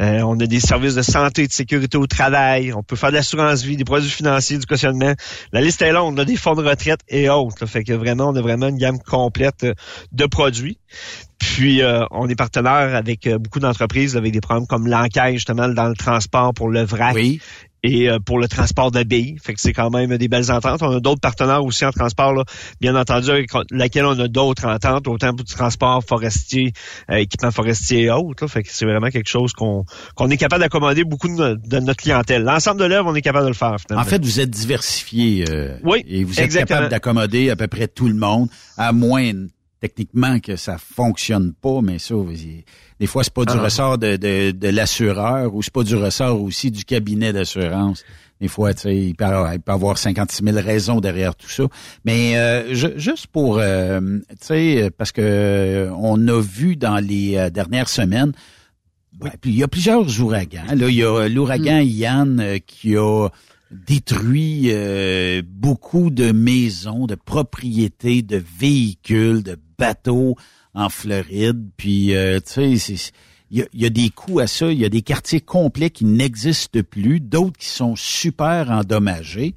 Euh, on a des services de santé, de sécurité au travail. On peut faire de l'assurance vie, des produits financiers, du cautionnement. La liste est longue. On a des fonds de retraite et autres. là. fait que vraiment, on a vraiment une gamme complète euh, de produits. Puis euh, on est partenaire avec euh, beaucoup d'entreprises avec des programmes comme l'enquête justement dans le transport pour le vrac et euh, pour le transport billes. Fait que c'est quand même des belles ententes. On a d'autres partenaires aussi en transport, là, bien entendu, avec laquelle on a d'autres ententes, autant pour du transport forestier, euh, équipement forestier et autres. là. Fait que c'est vraiment quelque chose qu'on qu'on est capable d'accommoder beaucoup de, no- de notre clientèle. L'ensemble de l'œuvre, on est capable de le faire. Finalement. En fait, vous êtes diversifié euh, Oui, et vous êtes exactement. capable d'accommoder à peu près tout le monde à moindre techniquement que ça fonctionne pas, mais ça, des fois, c'est pas du Ah. ressort de, de, de l'assureur ou c'est pas du ressort aussi du cabinet d'assurance. Des fois, tu sais, il peut, avoir- il peut avoir 56 000 raisons derrière tout ça. Mais euh, je- juste pour, euh, tu sais, parce que euh, on a vu dans les euh, dernières semaines, ben, puis il y a plusieurs ouragans. Là, il y a l'ouragan Yann euh, qui a détruit euh, beaucoup de maisons, de propriétés, de véhicules, de bateaux en Floride. Puis, euh, il y a des coûts à ça. Il y a des quartiers complets qui n'existent plus, d'autres qui sont super endommagés.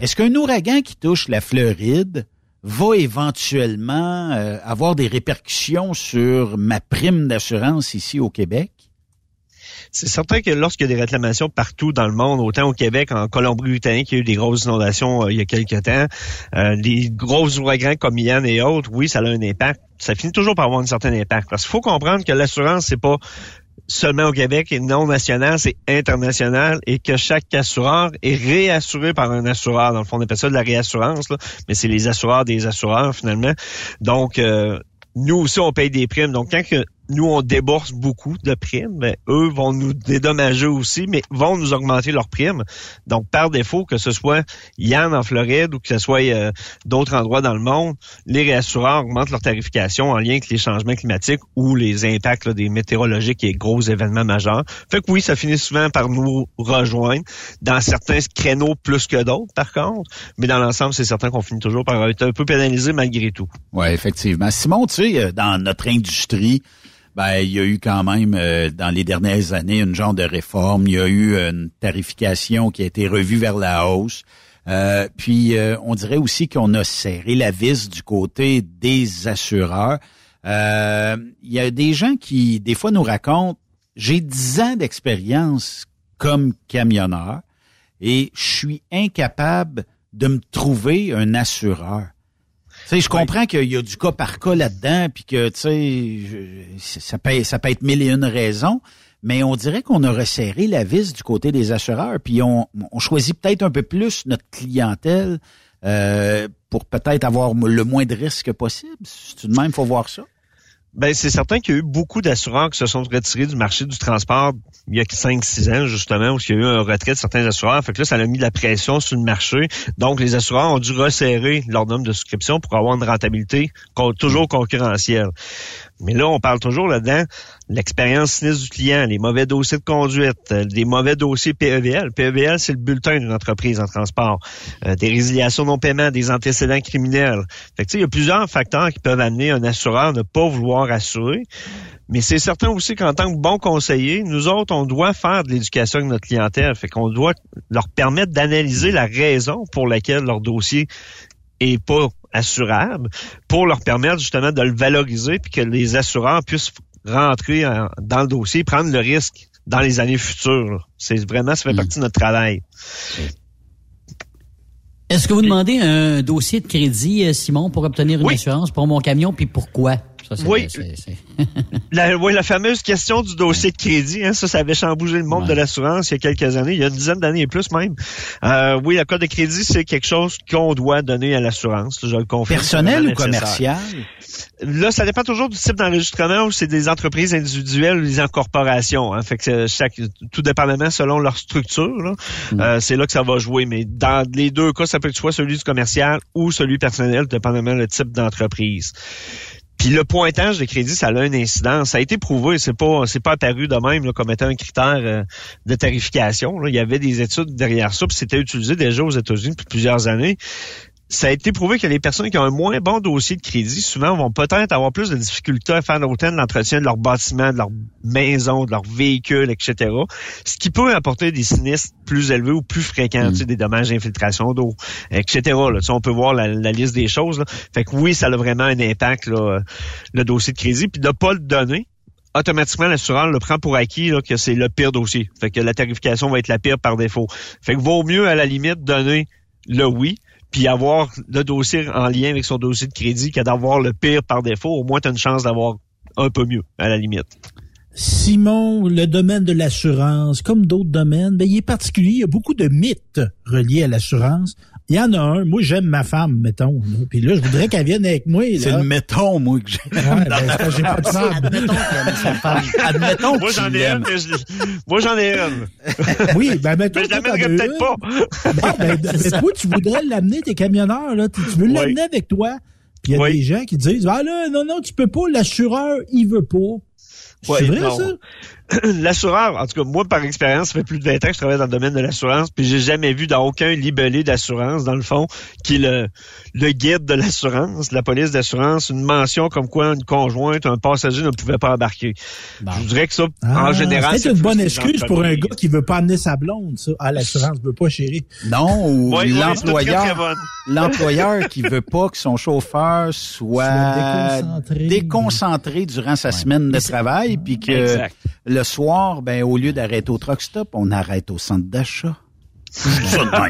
Est-ce qu'un ouragan qui touche la Floride va éventuellement euh, avoir des répercussions sur ma prime d'assurance ici au Québec? C'est certain que lorsqu'il y a des réclamations partout dans le monde, autant au Québec, en Colombie-Britannique, il y a eu des grosses inondations euh, il y a quelques temps, euh, des gros ouragans comme Yann et autres, oui, ça a un impact. Ça finit toujours par avoir un certain impact. Parce qu'il faut comprendre que l'assurance, c'est pas seulement au Québec et non national, c'est international et que chaque assureur est réassuré par un assureur. Dans le fond, on appelle ça de la réassurance, là, mais c'est les assureurs des assureurs finalement. Donc, euh, nous aussi, on paye des primes. Donc, quand nous, on débourse beaucoup de primes, eux vont nous dédommager aussi, mais vont nous augmenter leurs primes. Donc, par défaut, que ce soit Yann en Floride ou que ce soit euh, d'autres endroits dans le monde, les réassureurs augmentent leur tarification en lien avec les changements climatiques ou les impacts là, des météorologiques et gros événements majeurs. Fait que oui, ça finit souvent par nous rejoindre dans certains créneaux plus que d'autres, par contre. Mais dans l'ensemble, c'est certain qu'on finit toujours par être un peu pénalisé malgré tout. Oui, effectivement. Simon, tu sais, euh, dans notre industrie, ben, il y a eu quand même, euh, dans les dernières années, une genre de réforme. Il y a eu une tarification qui a été revue vers la hausse. Euh, puis, euh, on dirait aussi qu'on a serré la vis du côté des assureurs. Il y a des gens qui, des fois, nous racontent, j'ai 10 ans d'expérience comme camionneur et je suis incapable de me trouver un assureur. Sais, je comprends qu'il y a du cas par cas là-dedans, puis que, tu sais, ça peut, ça peut être mille et une raisons, mais on dirait qu'on a resserré la vis du côté des assureurs, puis on, on choisit peut-être un peu plus notre clientèle euh, pour peut-être avoir le moins de risques possible. C'est tout de même, faut voir ça. Ben, c'est certain qu'il y a eu beaucoup d'assureurs qui se sont retirés du marché du transport il y a 5-6 ans, justement, où il y a eu un retrait de certains assureurs. Fait que là, ça a mis de la pression sur le marché. Donc, les assureurs ont dû resserrer leur nombre de souscriptions pour avoir une rentabilité toujours concurrentielle. Mais là, on parle toujours là-dedans l'expérience sinistre du client, les mauvais dossiers de conduite, euh, des mauvais dossiers PEVL. PEVL, c'est le bulletin d'une entreprise en transport. Euh, des résiliations non-paiement, des antécédents criminels. Fait que, il y a plusieurs facteurs qui peuvent amener un assureur à ne pas vouloir assurer. Mais c'est certain aussi qu'en tant que bon conseiller, nous autres, on doit faire de l'éducation avec notre clientèle. Fait qu'on doit leur permettre d'analyser la raison pour laquelle leur dossier est pas assurable, pour leur permettre justement de le valoriser puis que les assureurs puissent rentrer en- dans le dossier, prendre le risque dans les années futures. C'est vraiment, ça fait partie de notre travail. Est-ce que vous demandez un dossier de crédit, euh, Simon, pour obtenir une assurance pour mon camion, puis pourquoi? Ça, Oui. c'est- c'est- [laughs] La, oui, la fameuse question du dossier de crédit, hein, ça, ça avait chamboulé le monde de l'assurance il y a quelques années, il y a une dizaine d'années et plus même. Euh, oui, le code de crédit, c'est quelque chose qu'on doit donner à l'assurance, je le confirme. Personnel ou nécessaire. commercial? Là, ça dépend toujours du type d'enregistrement ou c'est des entreprises individuelles ou des corporations. Hein, fait que chaque, tout dépendamment selon leur structure, là, euh, c'est là que ça va jouer. Mais dans les deux cas, ça peut être soit celui du commercial ou celui personnel, dépendamment le type d'entreprise. Puis le pointage de crédit, ça a une incidence. Ça a été prouvé, c'est pas c'est pas apparu de même là, comme étant un critère euh, de tarification. là. Il y avait des études derrière ça, puis c'était utilisé déjà aux États-Unis depuis plusieurs années ça a été prouvé que les personnes qui ont un moins bon dossier de crédit, souvent, vont peut-être avoir plus de difficultés à faire de l'entretien de leur bâtiment, de leur maison, de leur véhicule, etc. Ce qui peut apporter des sinistres plus élevés ou plus fréquents, tu sais, des dommages d'infiltration d'eau, etc. Là. Tu sais, on peut voir la, la liste des choses. Là. Fait que oui, ça a vraiment un impact, là, le dossier de crédit. Puis de pas le donner, automatiquement, l'assureur le prend pour acquis là, que c'est le pire dossier. Fait que la tarification va être la pire par défaut. Fait que vaut mieux, à la limite, donner le oui, puis avoir le dossier en lien avec son dossier de crédit que d'avoir le pire par défaut. Au moins, tu as une chance d'avoir un peu mieux, à la limite. Simon, le domaine de l'assurance, comme d'autres domaines, ben, il est particulier. Il y a beaucoup de mythes reliés à l'assurance. Il y en a un. Moi, j'aime ma femme, mettons. Là. Puis là, je voudrais qu'elle vienne avec moi. C'est le mettons, moi, que j'aime. Ouais, ben, c'est parce que j'ai pas de femme. Admettons qu'il aime sa femme. Admettons Moi, j'en ai une, moi, j'en ai une. Oui, ben mettons Mais je l'amènerais peut-être pas. Non, ben, [laughs] mais toi, tu voudrais l'amener, tes camionneurs, là. Tu, tu veux Oui. l'amener avec toi. Puis il y a Oui. des gens qui disent, ah là, non, non, tu peux pas, l'assureur, il veut pas. C'est Ouais, vrai, non. ça? [clears throat] L'assureur, en tout cas, moi, par expérience, ça fait plus de 20 ans que je travaille dans le domaine de l'assurance, puis j'ai jamais vu dans aucun libellé d'assurance, dans le fond, qui est le, le guide de l'assurance, la police d'assurance, une mention comme quoi une conjointe, un passager ne pouvait pas embarquer. Je dirais que ça, en Ah, général, C'est une bonne excuse pour un gars qui veut pas amener sa blonde, ça. Ah, l'assurance veut pas, chérie. Non, ou très l'employeur, [laughs] l'employeur qui veut pas que son chauffeur soit, déconcentré durant sa semaine de travail, puis que Exact. Le soir, ben au lieu d'arrêter au truck stop, on arrête au centre d'achat. [laughs]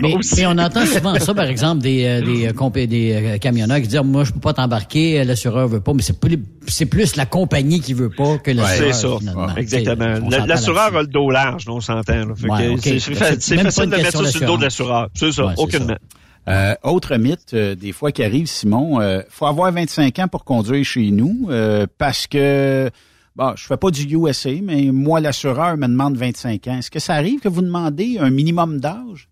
Mais, mais on entend souvent ça, par exemple, des, euh, des, euh, des euh, camionneurs qui disent Moi, je peux pas t'embarquer, l'assureur veut pas, mais c'est plus, c'est plus la compagnie qui veut pas que l'assureur. C'est ça, finalement. exactement. L'assureur a le dos large, non, on s'entend. Ouais. C'est facile de mettre ça sur le dos de l'assureur. C'est ça, Ouais, aucunement. Euh, autre mythe, euh, des fois qui arrive, Simon, euh, faut avoir 25 ans pour conduire chez nous euh, parce que bon, je fais pas du USA, mais moi l'assureur me demande 25 ans. Est-ce que ça arrive que vous demandez un minimum d'âge?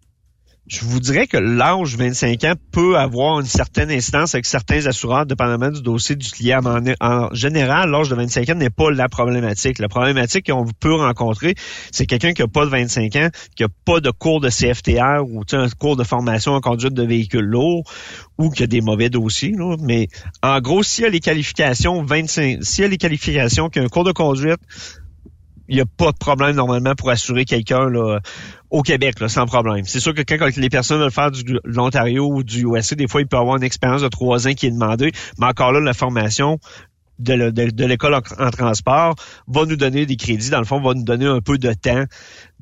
Je vous dirais que l'âge 25 ans peut avoir une certaine incidence avec certains assureurs, dépendamment du dossier du client. Mais En, général, l'âge de 25 ans n'est pas la problématique. La problématique qu'on peut rencontrer, c'est quelqu'un qui n'a pas de 25 ans, qui n'a pas de cours de CFTR ou un cours de formation en conduite de véhicules lourds ou qui a des mauvais dossiers. Là. Mais en gros, s'il y a les qualifications 25, s'il y a les qualifications, qui a un cours de conduite, il n'y a pas de problème normalement pour assurer quelqu'un là, au Québec, là, sans problème. C'est sûr que quand, les personnes veulent faire du, de l'Ontario ou du USA, des fois, il peut avoir une expérience de trois ans qui est demandée, mais encore là, la formation de, le- de- de l'école en, en transport va nous donner des crédits, dans le fond, va nous donner un peu de temps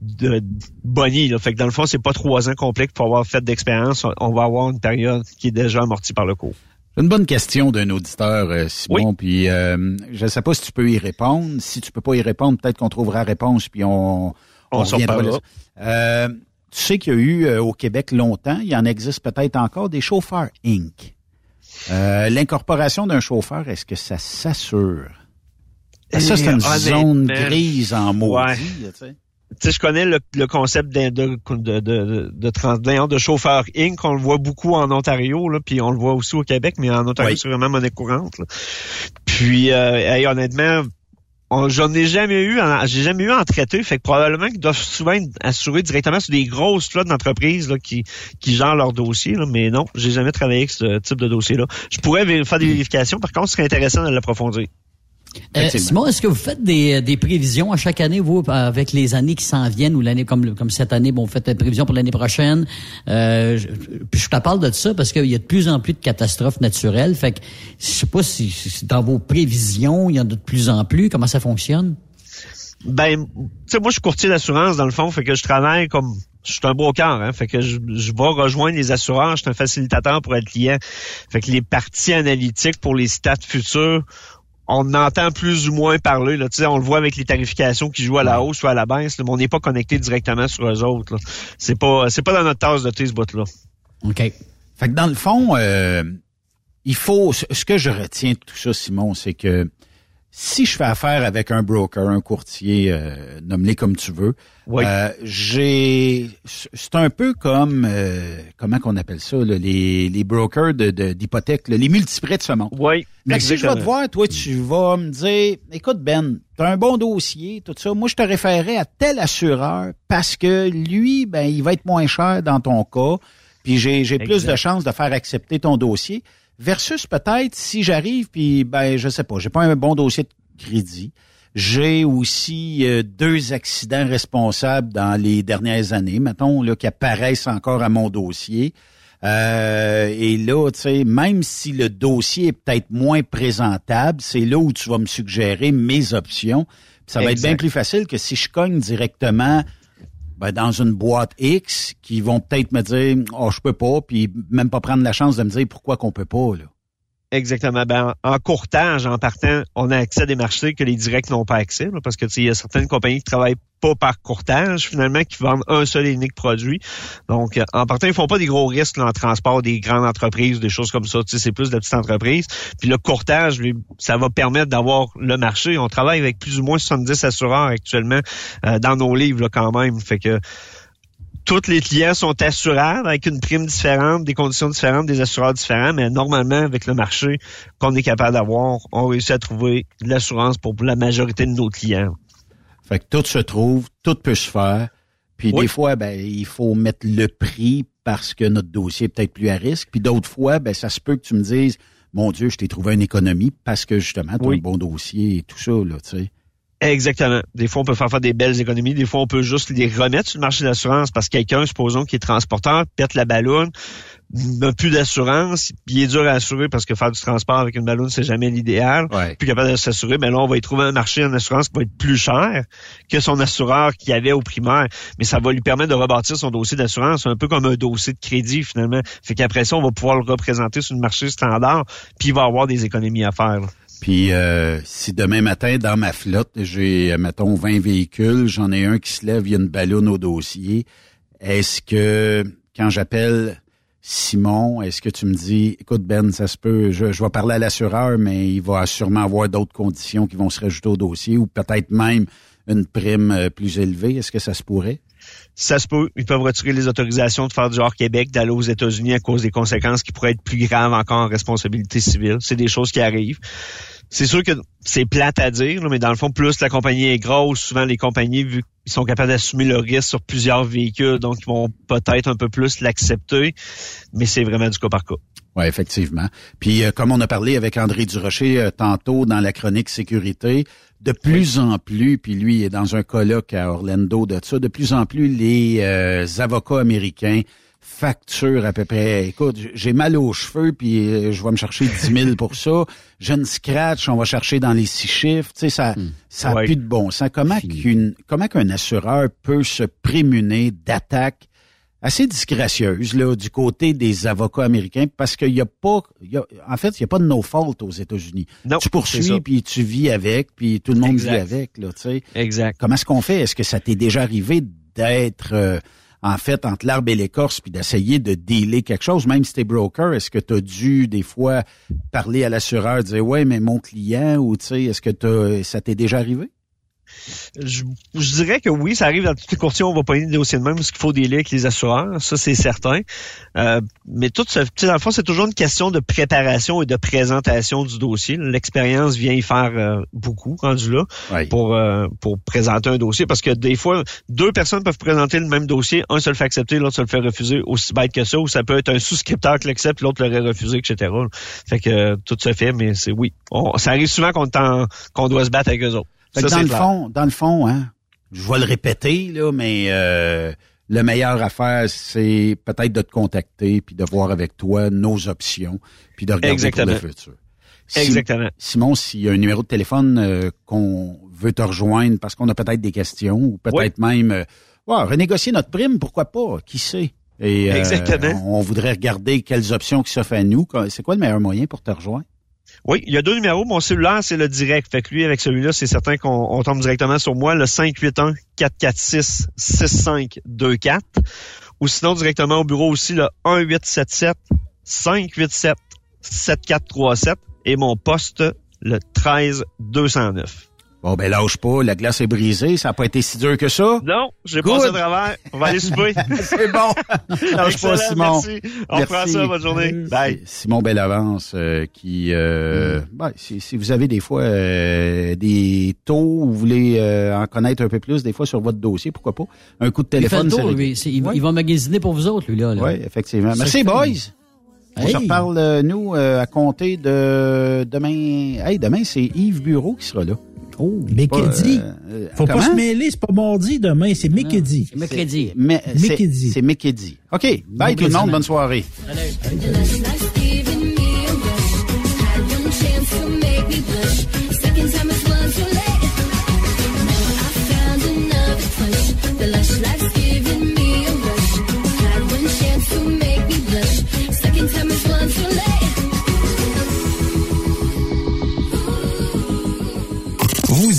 de boni. Là. Fait que dans le fond, c'est pas trois ans complets pour avoir fait d'expérience. On- va avoir une période qui est déjà amortie par le cours. J'ai une bonne question d'un auditeur, euh, Simon, puis euh, je ne sais pas si tu peux y répondre. Si tu peux pas y répondre, peut-être qu'on trouvera réponse, puis on, On s'en. Euh, tu sais qu'il y a eu euh, au Québec longtemps, il y en existe peut-être encore, des chauffeurs Inc. Euh, L'incorporation d'un chauffeur, est-ce que ça s'assure? Ça, c'est une zone grise en maudit. ouais. tu sais. Tu sais, je connais le, le concept de, de, de, de, de, chauffeur Inc. On le voit beaucoup en Ontario, là, puis on le voit aussi au Québec, mais en Ontario, Oui. c'est vraiment monnaie courante. là. Puis, euh, hey, honnêtement, on- j'en ai jamais eu, j'ai jamais eu en traité, fait que probablement qu'ils doivent souvent assurés directement sur des grosses flottes d'entreprises qui, qui gèrent leur dossier, là, mais non, j'ai jamais travaillé avec ce type de dossier-là. Je pourrais faire des vérifications, par contre, ce serait intéressant de l'approfondir. Euh, Simon, est-ce que vous faites des, des prévisions à chaque année, vous, avec les années qui s'en viennent ou l'année comme comme cette année, bon, vous faites des prévisions pour l'année prochaine? Euh, je, je te parle de ça parce qu'il y a de plus en plus de catastrophes naturelles. Fait que je sais pas si, si dans vos prévisions, il y en a de plus en plus. Comment ça fonctionne? Ben, tu sais, moi, je suis courtier d'assurance, dans le fond, fait que je travaille comme... Je suis un broker, hein, fait que je, je vais rejoindre les assureurs, je suis un facilitateur pour être client. Fait que les parties analytiques pour les stats futurs, on entend plus ou moins parler. Là, Tu sais, on le voit avec les tarifications qui jouent à la hausse ou à la baisse, là, mais on n'est pas connecté directement sur eux autres. C'est pas c'est pas dans notre tasse de thé, ce bout-là. OK. Fait que dans le fond, euh, il faut. Ce ce que je retiens de tout ça, Simon, c'est que si je fais affaire avec un broker, un courtier, euh, nomme-les comme tu veux, euh, j'ai. C'est un peu comme euh, comment qu'on appelle ça, là, les, les brokers de de- d'hypothèque, là, les multiprêts de ce monde. Oui. Fait que si je vais te voir, toi, tu vas me dire, écoute Ben, t'as un bon dossier, tout ça. Moi, je te référerais à tel assureur parce que lui, ben, il va être moins cher dans ton cas, puis j'ai j'ai plus de chances de faire accepter ton dossier. Versus peut-être si j'arrive, puis ben, je sais pas, j'ai pas un bon dossier de crédit. J'ai aussi euh, deux accidents responsables dans les dernières années, mettons, là, qui apparaissent encore à mon dossier. Euh, et là, tu sais, même si le dossier est peut-être moins présentable, c'est là où tu vas me suggérer mes options. Ça va être bien plus facile que si je cogne directement ben, dans une boîte X qui vont peut-être me dire oh je peux pas puis même pas prendre la chance de me dire pourquoi qu'on peut pas là. Exactement. Ben, en courtage, en partant, on a accès à des marchés que les directs n'ont pas accès, là, parce que il y a certaines compagnies qui travaillent pas par courtage, finalement, qui vendent un seul et unique produit. Donc, euh, en partant, ils font pas des gros risques là, en transport des grandes entreprises, des choses comme ça. C'est plus de petites entreprises. Puis le courtage, lui, ça va permettre d'avoir le marché. On travaille avec plus ou moins 70 assureurs actuellement euh, dans nos livres là, quand même. Fait que tous les clients sont assurables avec une prime différente, des conditions différentes, des assureurs différents, mais normalement, avec le marché qu'on est capable d'avoir, on réussit à trouver de l'assurance pour la majorité de nos clients. Fait que tout se trouve, tout peut se faire. Puis des fois, ben, il faut mettre le prix parce que notre dossier est peut-être plus à risque. Puis d'autres fois, ben, ça se peut que tu me dises, mon Dieu, je t'ai trouvé une économie parce que justement, tu as un bon dossier et tout ça, là, tu sais. Exactement. Des fois, on peut faire faire des belles économies. Des fois, on peut juste les remettre sur le marché d'assurance parce que quelqu'un, supposons, qui est transporteur, pète la ballonne, n'a plus d'assurance, puis il est dur à assurer parce que faire du transport avec une ballonne, c'est jamais l'idéal. Plus capable de s'assurer, mais là, on va y trouver un marché en assurance qui va être plus cher que son assureur qu'il avait au primaire. Mais ça va lui permettre de rebâtir son dossier d'assurance, un peu comme un dossier de crédit, finalement. Fait qu'après ça, on va pouvoir le représenter sur le marché standard, puis il va avoir des économies à faire. là. Puis euh, si demain matin, dans ma flotte, j'ai, euh, mettons, 20 véhicules, j'en ai un qui se lève, il y a une ballonne au dossier, est-ce que quand j'appelle Simon, est-ce que tu me dis, écoute Ben, ça se peut, je, je vais parler à l'assureur, mais il va sûrement avoir d'autres conditions qui vont se rajouter au dossier ou peut-être même une prime euh, plus élevée? Est-ce que ça se pourrait? Ça se peut. Ils peuvent retirer les autorisations de faire du hors Québec, d'aller aux États-Unis à cause des conséquences qui pourraient être plus graves encore en responsabilité civile. C'est des choses qui arrivent. C'est sûr que c'est plate à dire, là, mais dans le fond, plus la compagnie est grosse, souvent les compagnies, vu qu'ils sont capables d'assumer le risque sur plusieurs véhicules, donc ils vont peut-être un peu plus l'accepter, mais c'est vraiment du cas par cas. Oui, effectivement. Puis euh, comme on a parlé avec André Durocher euh, tantôt dans la chronique sécurité, de plus en plus, puis lui est dans un colloque à Orlando de ça, de plus en plus les euh, avocats américains facturent à peu près, écoute, j'ai mal aux cheveux, puis euh, je vais me chercher 10 000 pour ça. J'ai une scratch, on va chercher dans les six chiffres. Tu sais, ça ça a Ouais. plus de bon sens. Comment qu'une comment qu'un assureur peut se prémunir d'attaques assez disgracieuses là du côté des avocats américains? Parce qu'il y a pas il y a- en fait il y a pas de no fault aux États-Unis. Tu ça. poursuis puis tu vis avec puis tout le monde Exact. vit avec là, tu sais. Exact. Comment est-ce qu'on fait? Est-ce que ça t'est déjà arrivé d'être euh, en fait entre l'arbre et l'écorce puis d'essayer de dealer quelque chose. Même si t'es broker, est-ce que tu as dû des fois parler à l'assureur dire ouais mais mon client ou tu sais est-ce que ça t'est déjà arrivé? Je, je dirais que oui, ça arrive dans tous les courtiers, on va pas des dossiers de même, parce qu'il faut des liens avec les assureurs, ça c'est certain. Euh, mais tout ça, dans le fond, c'est toujours une question de préparation et de présentation du dossier. L'expérience vient y faire euh, beaucoup, rendu là, pour euh, pour présenter un dossier, parce que des fois, deux personnes peuvent présenter le même dossier, un se le fait accepter, l'autre se le fait refuser, aussi bête que ça, ou ça peut être un souscripteur qui l'accepte, l'autre l'aurait refusé, etc. Fait que euh, tout se fait, mais c'est oui. On- ça arrive souvent qu'on qu'on doit se battre avec eux autres. Fait que Ça, dans le clair. fond, dans le fond, hein, je vais le répéter là, mais euh, le meilleur à faire, c'est peut-être de te contacter puis de voir avec toi nos options puis de regarder Exactement. pour le futur. Si- Exactement. Simon, s'il y a un numéro de téléphone euh, qu'on veut te rejoindre parce qu'on a peut-être des questions ou peut-être même euh, renégocier notre prime, pourquoi pas, qui sait? Et euh, Exactement. on voudrait regarder quelles options qui s'offrent à nous. C'est quoi le meilleur moyen pour te rejoindre? Oui, il y a deux numéros. Mon cellulaire, c'est le direct. Fait que lui, avec celui-là, c'est certain qu'on on tombe directement sur moi, le 581-446-6524. Ou sinon, directement au bureau aussi, le 1877-587-7437. Et mon poste, le 13209. Bon, ben lâche pas, la glace est brisée, ça n'a pas été si dur que ça. Non, j'ai passé à travers. On va aller souper. [laughs] c'est bon. [laughs] Lâche pas, Simon. Merci. On Merci. prend ça. Bonne journée. Bye. Simon Bellavance, euh, qui, euh, Mm. ben, si, si vous avez des fois euh, des taux ou vous voulez euh, en connaître un peu plus, des fois sur votre dossier, pourquoi pas, un coup de Il fait téléphone. le tour, lui. Il, il va magasiner pour vous autres, lui, là. là. Oui, effectivement. Merci, c'est boys. On Hey. se reparle, euh, nous, euh, à compter de demain. Hey, demain, c'est Yves Bureau qui sera là. Oh, Mercredi. euh, Faut pas se mêler, c'est pas mardi demain, c'est mercredi. Mais c'est- Mercredi. OK. Bye tout le monde. Bonne soirée.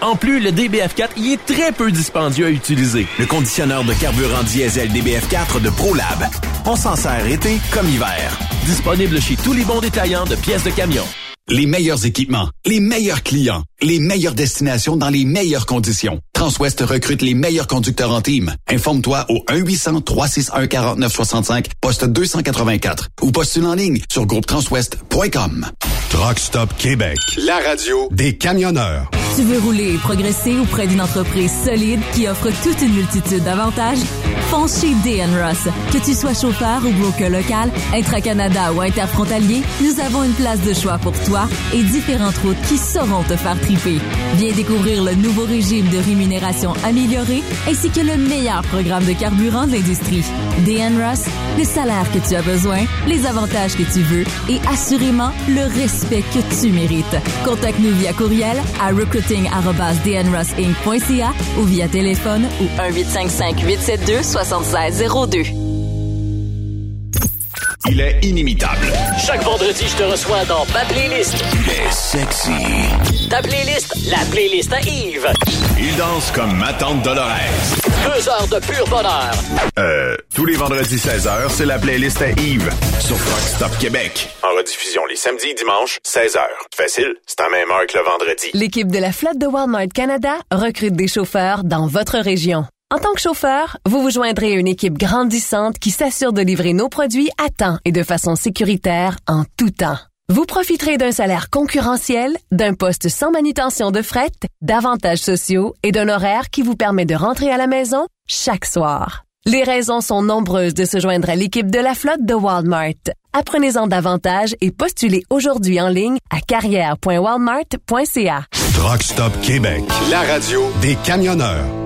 En plus, le DBF4 y est très peu dispendieux à utiliser. Le conditionneur de carburant diesel DBF4 de ProLab. On s'en sert été comme hiver. Disponible chez tous les bons détaillants de pièces de camion. Les meilleurs équipements, les meilleurs clients, les meilleures destinations dans les meilleures conditions. Transwest recrute les meilleurs conducteurs en team. Informe-toi au 1-800-361-4965, poste 284 ou postule en ligne sur groupetranswest.com. Truck Stop Québec. La radio des camionneurs. Tu veux rouler et progresser auprès d'une entreprise solide qui offre toute une multitude d'avantages? Fonce chez DN Ross. Que tu sois chauffeur ou broker local, intra-Canada ou interfrontalier, nous avons une place de choix pour toi et différentes routes qui sauront te faire triper. Viens découvrir le nouveau régime de rémunération amélioré ainsi que le meilleur programme de carburant de l'industrie. DN Ross, le salaire que tu as besoin, les avantages que tu veux et assurément le respect que tu mérites. Contacte-nous via courriel à recruiting@dnrossinc.ca ou via téléphone ou 1 872 7602. Il est inimitable. Chaque vendredi, je te reçois dans ma playlist. Il est sexy. Ta playlist, la playlist à Yves. Il danse comme ma tante Dolores. Deux heures de pur bonheur. Euh, tous les vendredis 16h, c'est la playlist à Yves sur Truck Stop Québec. En rediffusion les samedis et dimanches, 16h. Facile, c'est à même heure que le vendredi. L'équipe de la flotte de Walmart Canada recrute des chauffeurs dans votre région. En tant que chauffeur, vous vous joindrez à une équipe grandissante qui s'assure de livrer nos produits à temps et de façon sécuritaire en tout temps. Vous profiterez d'un salaire concurrentiel, d'un poste sans manutention de fret, d'avantages sociaux et d'un horaire qui vous permet de rentrer à la maison chaque soir. Les raisons sont nombreuses de se joindre à l'équipe de la flotte de Walmart. Apprenez-en davantage et postulez aujourd'hui en ligne à carrière.walmart.ca. Truck Stop Québec. La radio des camionneurs.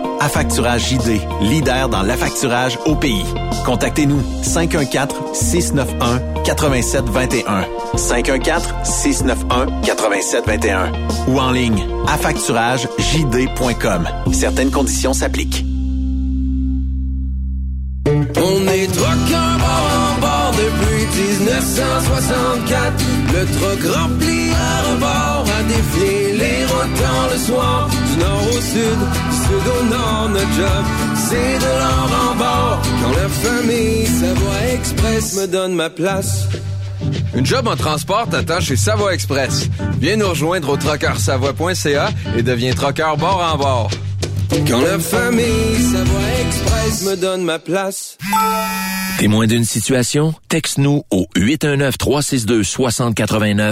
Affacturage JD, leader dans l'affacturage au pays. Contactez-nous 514-691-8721. 514-691-8721. Ou en ligne, affacturagejd.com. Certaines conditions s'appliquent. On est truckers bord en bord depuis 1964. Le truck rempli à rebord a défié rotants le soir. Du nord au sud, du sud au nord, notre job, c'est de l'or en bord. Quand la famille Savoie Express me donne ma place. Une job en transport t'attend chez Savoie Express. Viens nous rejoindre au trockeursavoie.ca et deviens trockeur bord en bord. Quand la famille Savoie Express me donne ma place. Témoin d'une situation? Texte-nous au 819-362-6089,